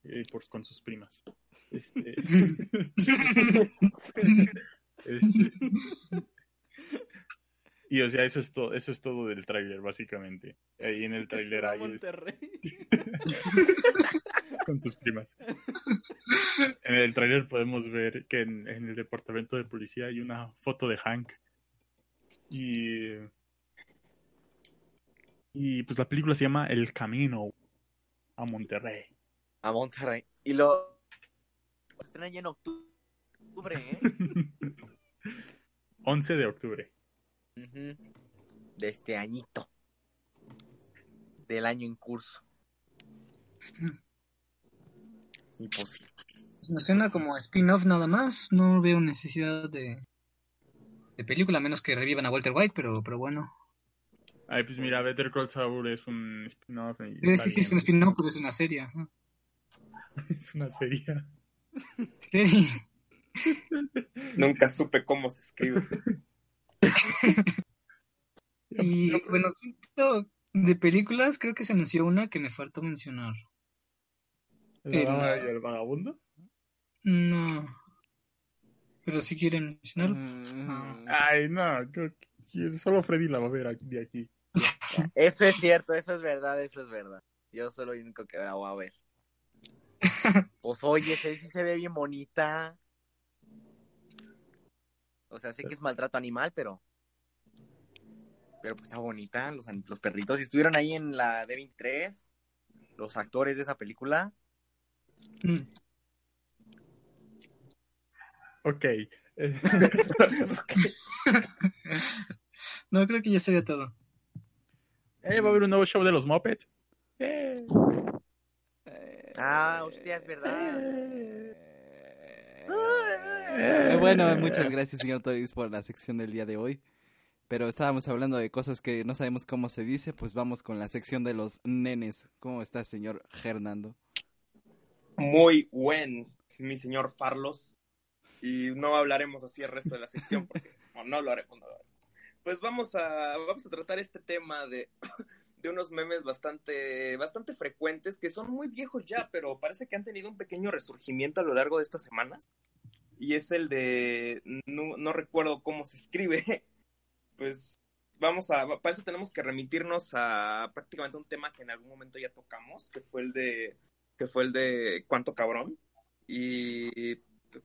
eh, por, con sus primas. Este, este, y o sea, eso es todo, eso es todo del tráiler, básicamente. Ahí en el tráiler hay Monterrey. con sus primas. En el tráiler podemos ver que en, en el departamento de policía hay una foto de Hank. Y y pues la película se llama El Camino a Monterrey. A Monterrey. Y lo se estrena ya en octubre, ¿eh? 11 de octubre. De este añito. Del año en curso. Pues sí. Me suena como spin-off nada más. No veo necesidad de, de película, a menos que revivan a Walter White, pero, pero bueno. Ay, pues mira, Better Call Saul es un spin-off. y Eh, sí, sí, es un spin-off, pero es una serie. Es una serie. Serie. Nunca supe cómo se escribe. Y bueno, siento de películas, creo que se anunció una que me faltó mencionar. ¿La El- dama y el vagabundo? No. Pero si quieren mencionar. Mm, Ay, no, creo que solo Freddy la va a ver aquí- de aquí. Eso es cierto, eso es verdad, eso es verdad. Yo soy el único que la voy a ver. Pues oye, se sí se ve bien bonita. O sea, sé que es maltrato animal, pero. Pero pues está bonita. Los, los perritos. Si estuvieron ahí en la D23, los actores de esa película. Mm. Ok. No, creo que ya sería todo. eh, va a haber un nuevo show de los Muppets. Eh. Ah, hostia, es verdad. Eh, bueno, muchas gracias, señor Toris, por la sección del día de hoy. Pero estábamos hablando de cosas que no sabemos cómo se dice, pues vamos con la sección de los nenes. ¿Cómo está, señor Hernando? Muy buen, mi señor Farlos. Y no hablaremos así el resto de la sección, porque no, no lo haremos, no lo haremos. Pues vamos a, vamos a tratar este tema de, de unos memes bastante, bastante frecuentes, que son muy viejos ya, pero parece que han tenido un pequeño resurgimiento a lo largo de estas semanas. Y es el de, no, no recuerdo cómo se escribe, pues vamos a, para eso tenemos que remitirnos a prácticamente un tema que en algún momento ya tocamos, que fue el de, que fue el de cuánto cabrón. Y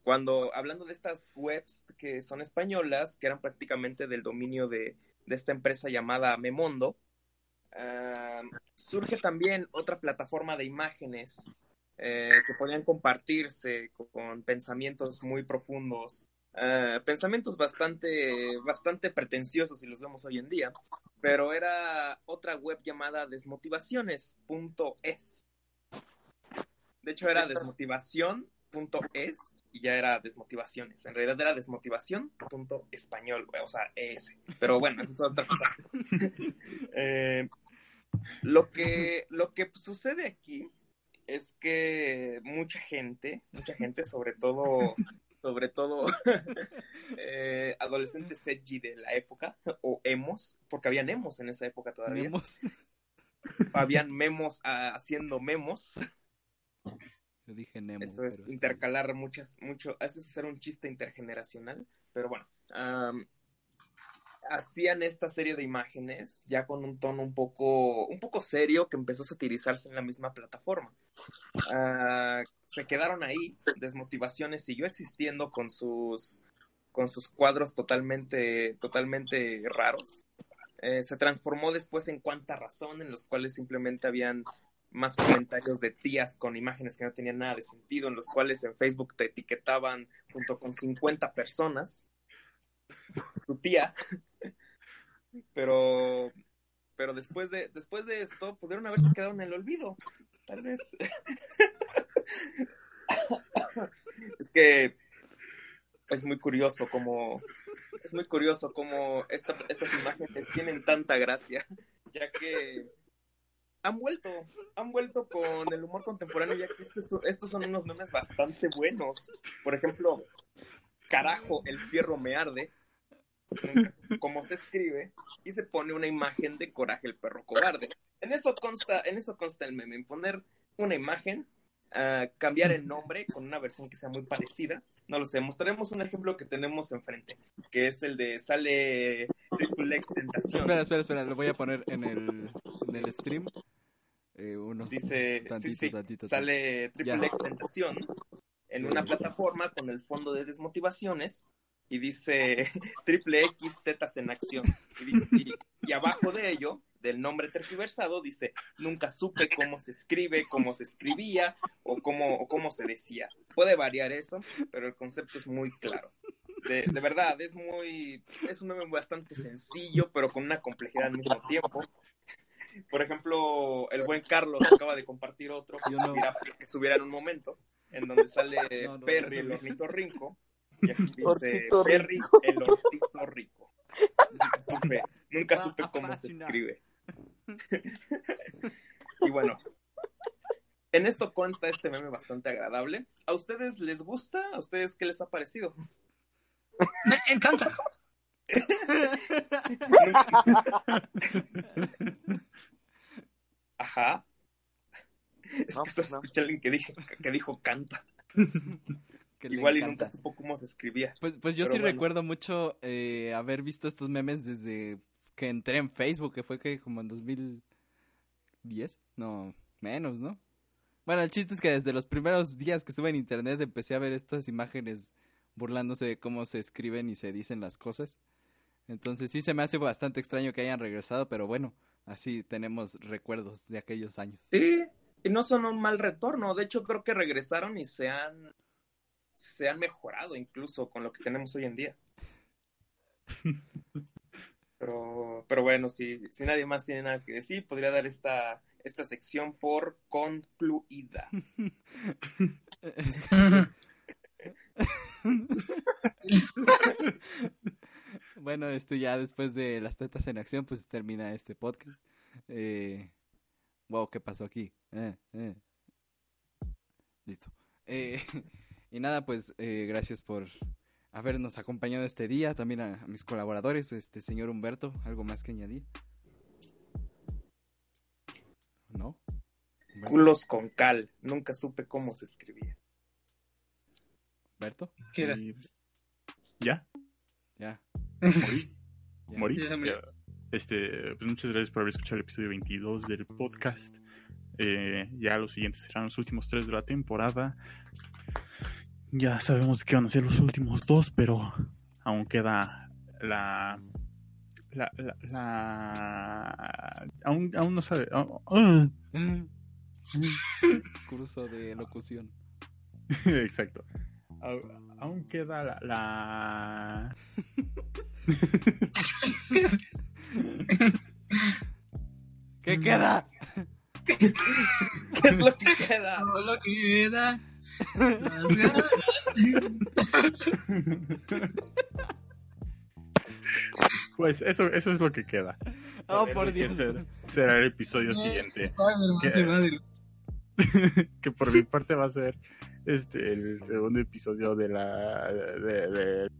cuando, hablando de estas webs que son españolas, que eran prácticamente del dominio de, de esta empresa llamada Memondo, surge también otra plataforma de imágenes eh, que podían compartirse con, con pensamientos muy profundos, ah, pensamientos bastante, bastante pretenciosos si los vemos hoy en día, pero era otra web llamada desmotivaciones.es. De hecho era desmotivación.es y ya era desmotivaciones. En realidad era desmotivación.español, güey, o sea, ES. Pero bueno, eso es otra cosa. Eh, lo que, lo que sucede aquí es que mucha gente, mucha gente, sobre todo, sobre todo eh, adolescentes edgy de la época, o emos, porque habían emos en esa época todavía, Memos. habían memos ah, haciendo memos, Yo dije Nemo. eso es intercalar muchas, mucho, eso es hacer un chiste intergeneracional, pero bueno, hacían esta serie de imágenes ya con un tono un poco, un poco serio que empezó a satirizarse en la misma plataforma. Ah, se quedaron ahí, Desmotivaciones siguió existiendo con sus, con sus cuadros totalmente, totalmente raros. Eh, se transformó después en Cuánta Razón, en los cuales simplemente habían más comentarios de tías con imágenes que no tenían nada de sentido, en los cuales en Facebook te etiquetaban junto con 50 personas. Tu tía. Pero, pero después de, después de esto pudieron haberse quedado en el olvido. Tal vez. es que es muy curioso como es muy curioso esta- estas imágenes tienen tanta gracia, ya que han vuelto, han vuelto con el humor contemporáneo, ya que estos, estos son unos memes bastante buenos. Por ejemplo, carajo, el fierro me arde, cómo se escribe, y se pone una imagen de coraje el perro cobarde. En eso consta, en eso consta el meme, en poner una imagen, cambiar el nombre con una versión que sea muy parecida. No lo sé, mostraremos un ejemplo que tenemos enfrente, que es el de sale Triple X Tentación. Espera, espera, espera, lo voy a poner en el, en el stream. Eh, unos Dice, tantito, sí, sí, tantito, sale Triple Ya. X Tentación en una plataforma con el fondo de desmotivaciones y dice Triple X Tetas en Acción. Y, y- y abajo de ello, del nombre tergiversado, dice nunca supe cómo se escribe, cómo se escribía o cómo, o cómo se decía. Puede variar eso, pero el concepto es muy claro. De, de verdad, es muy, es un meme bastante sencillo, pero con una complejidad al mismo tiempo. Por ejemplo, el buen Carlos acaba de compartir otro que, no. subiera, que subiera en un momento, en donde sale No, no, Perry, no el subí. ornitorrinco, y aquí dice. Perry, el ortito rico. Nunca supe, nunca supe cómo se escribe. y bueno, en esto consta este meme bastante agradable. ¿A ustedes les gusta? ¿A ustedes qué les ha parecido? Me encanta. Ajá. Es No, que solo no. escuché a alguien que, dije, que dijo canta. que Igual y nunca supo cómo se escribía. Pues, pues yo sí bueno. recuerdo mucho eh, haber visto estos memes desde que entré en Facebook, que fue que como en 2010, no, menos, ¿no? Bueno, el chiste es que desde los primeros días que estuve en internet empecé a ver estas imágenes burlándose de cómo se escriben y se dicen las cosas. Entonces sí se me hace bastante extraño que hayan regresado, pero bueno, así tenemos recuerdos de aquellos años. Sí, y no son un mal retorno. De hecho, creo que regresaron y se han, se han mejorado incluso con lo que tenemos hoy en día. Pero, pero bueno, si, si nadie más tiene nada que decir, podría dar esta, esta sección por concluida. Bueno, este ya después de las tetas en acción, pues termina este podcast. Eh, wow, ¿qué pasó aquí? Eh, eh. Listo. Y nada, pues gracias por habernos acompañado este día. También a, mis colaboradores, este señor Humberto, ¿algo más que añadir? ¿No? Culos con cal. Nunca supe cómo se escribía. ¿Humberto? ¿Qué era? Y- ¿Ya? Ya. ¿Morí? ya. ¿Morí? Ya. Ya. Este, pues muchas gracias por haber escuchado el episodio 22 del podcast. Eh, ya los siguientes serán los últimos tres de la temporada. Ya sabemos que van a ser los últimos dos, pero aún queda la. La. la, la- aún, aún no sabe. ah, ah. Curso de locución. Exacto. Aún queda la. la... ¿Qué queda? ¿Qué es lo que queda? Todo lo que queda. Pues eso, eso es lo que queda. Oh, Saber por Dios. ser- Será el episodio siguiente. Se va de- que por mi parte va a ser este el segundo episodio de la de, de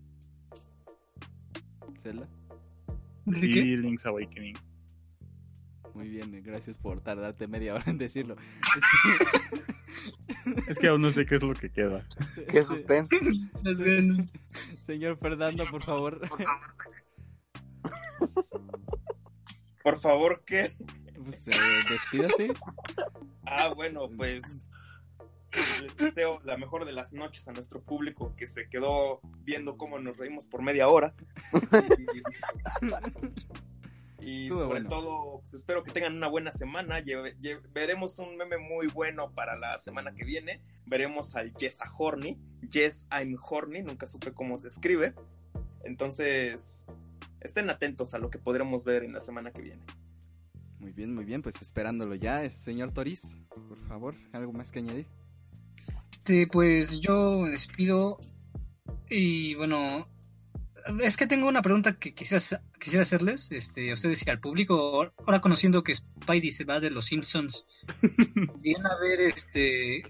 Zelda. ¿De qué? y Link's Awakening. Muy bien, eh, gracias por tardarte media hora en decirlo. Es que aún no sé qué es lo que queda. Qué suspenso. Señor Fernando, por favor. Por favor, ¿qué? Pues, eh, despídase. Ah, bueno, pues les deseo la mejor de las noches a nuestro público que se quedó viendo cómo nos reímos por media hora. Y, Estuvo sobre bueno. todo, pues espero que tengan una buena semana. Veremos un meme muy bueno para la semana que viene. Veremos al Yes a Horny. Yes, I'm Horny. Nunca supe cómo se escribe. Entonces, estén atentos a lo que podremos ver en la semana que viene. Muy bien, muy bien, pues esperándolo ya. Señor Toriz, por favor, ¿algo más que añadir? Este, pues yo me despido y bueno, es que tengo una pregunta que quisiera, quisiera hacerles, este, a ustedes y al público. Ahora conociendo que Spidey se va de los Simpsons, ¿irían a ver este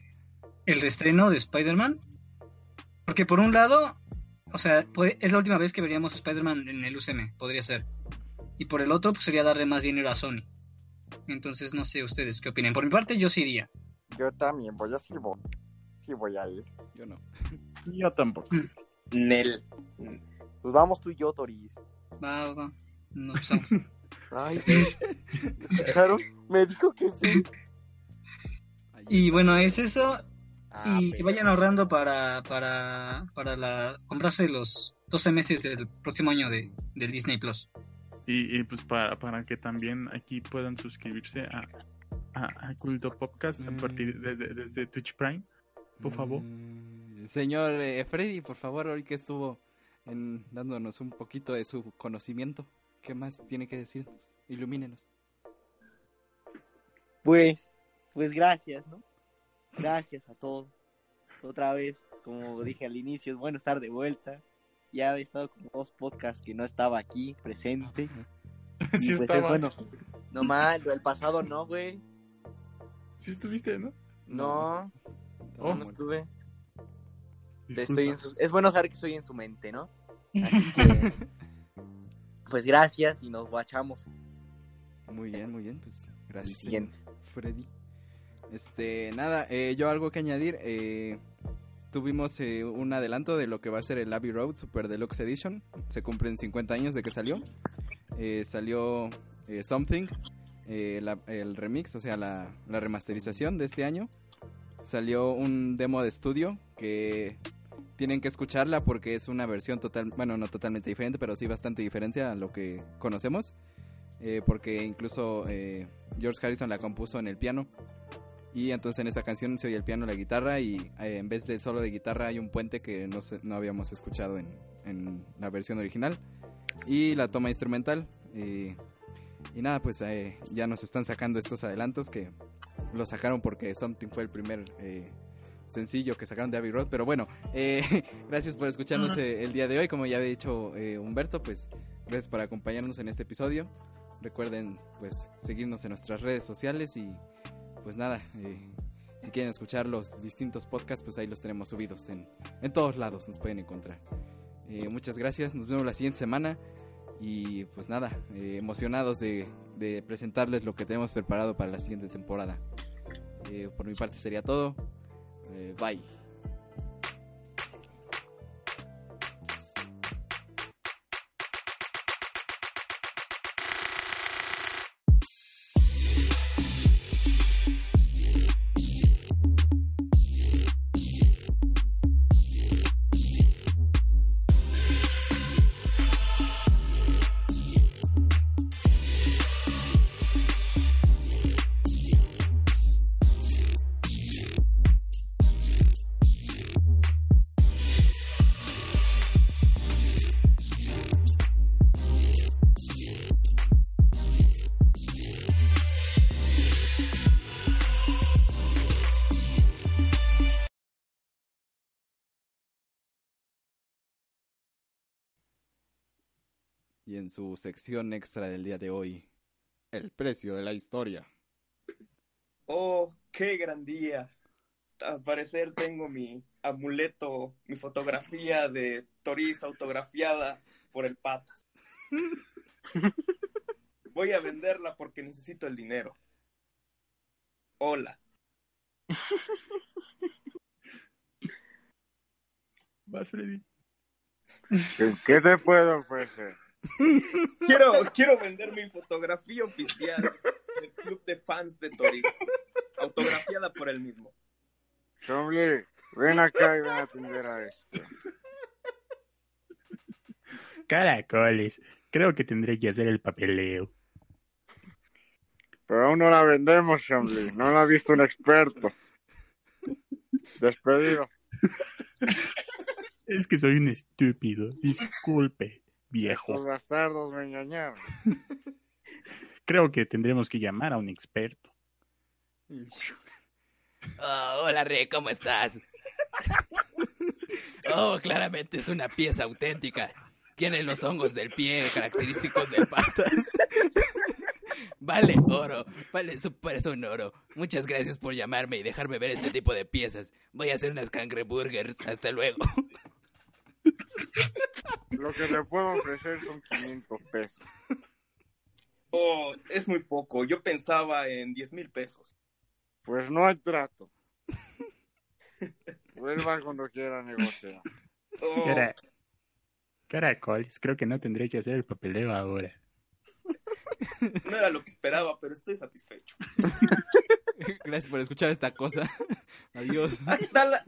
el reestreno de Spider-Man? Porque por un lado, o sea, puede- es la última vez que veríamos a Spider-Man en el UCM, podría ser. Y por el otro, pues sería darle más dinero a Sony. Entonces, no sé ustedes qué opinan. Por mi parte, yo sí iría. Yo también voy a sí voy, sí voy a ir. Yo no. Yo tampoco. Nel. Pues vamos tú y yo, Toris. Va, va. Nos besamos. Ay, ¿escucharon? Me dijo que sí. y bueno, es eso. Ah, y que vayan ahorrando para para para la comprarse los 12 meses del próximo año de del Disney Plus. Y, y, pues para, para que también aquí puedan suscribirse a, a, a Culto Podcast a partir desde, desde Twitch Prime, por favor. Mm, Señor eh, Freddy, por favor, hoy que estuvo en, dándonos un poquito de su conocimiento, ¿qué más tiene que decirnos? Ilumínenos. Pues, pues gracias, ¿no? Gracias a todos. Otra vez, como dije al inicio, es bueno estar de vuelta. Ya he estado como dos podcasts que no estaba aquí presente. Sí pues es bueno. No mal, el pasado no, güey. Sí estuviste, ¿no? No, Oh, no estuve. Estoy en su- Es bueno saber que estoy en su mente, ¿no? Que, pues gracias y nos guachamos Muy bien, muy bien, pues gracias. siguiente. Freddy. Este, nada, eh, yo algo que añadir. eh, tuvimos eh, un adelanto de lo que va a ser el Abbey Road Super Deluxe Edition. Se cumplen 50 años de que salió. Eh, salió eh, Something, eh, la- el remix, o sea, la, la remasterización de este año. Salió un demo de estudio que tienen que escucharla porque es una versión total, bueno, no totalmente diferente, pero sí bastante diferente a lo que conocemos. eh, porque incluso eh, George Harrison la compuso en el piano. Y entonces en esta canción se oye el piano y la guitarra y eh, en vez del solo de guitarra hay un puente que no, se- no habíamos escuchado en, en la versión original. Y la toma instrumental. eh, y nada, pues eh, ya nos están sacando estos adelantos que lo sacaron porque Something fue el primer eh, sencillo que sacaron de Abbey Road. Pero bueno, eh, gracias por escucharnos eh, el día de hoy. Como ya había dicho eh, Humberto, pues gracias por acompañarnos en este episodio. Recuerden pues seguirnos en nuestras redes sociales y pues nada, eh, si quieren escuchar los distintos podcasts, pues ahí los tenemos subidos en, en todos lados, nos pueden encontrar. Eh, muchas gracias, nos vemos la siguiente semana y pues nada, emocionados de, de presentarles lo que tenemos preparado para la siguiente temporada. Eh, por mi parte sería todo, Eh, bye. En su sección extra del día de hoy, el precio de la historia. Oh, qué gran día. Al parecer tengo mi amuleto, mi fotografía de Toris autografiada por el Patas. Voy a venderla porque necesito el dinero. Hola. Vas, Freddy. ¿Qué te puedo ofrecer? Quiero, quiero vender mi fotografía oficial del club de fans de Toris. Autografiada por él mismo. Chomli, ven acá y ven a atender a esto. Caracoles. Creo que tendré que hacer el papeleo. Pero aún no la vendemos, Chomli. No la ha visto un experto. Despedido. Es que soy un estúpido. Disculpe, Los bastardos me engañaron. Creo que tendremos que llamar a un experto. Oh, hola, Re, ¿cómo estás? Oh, claramente es una pieza auténtica. Tiene los hongos del pie característicos de patas. Vale oro, vale super es un oro. Muchas gracias por llamarme y dejarme ver este tipo de piezas. Voy a hacer unas cangreburgers. Hasta luego. Lo que le puedo ofrecer son 500 pesos. Oh, es muy poco. Yo pensaba en 10 mil pesos. Pues no hay trato. Vuelva cuando quiera negociar. Oh, Cara- Caracoles, creo que no tendré que hacer el papeleo ahora. no era lo que esperaba, pero estoy satisfecho. Gracias por escuchar esta cosa. Adiós. Ahí está la,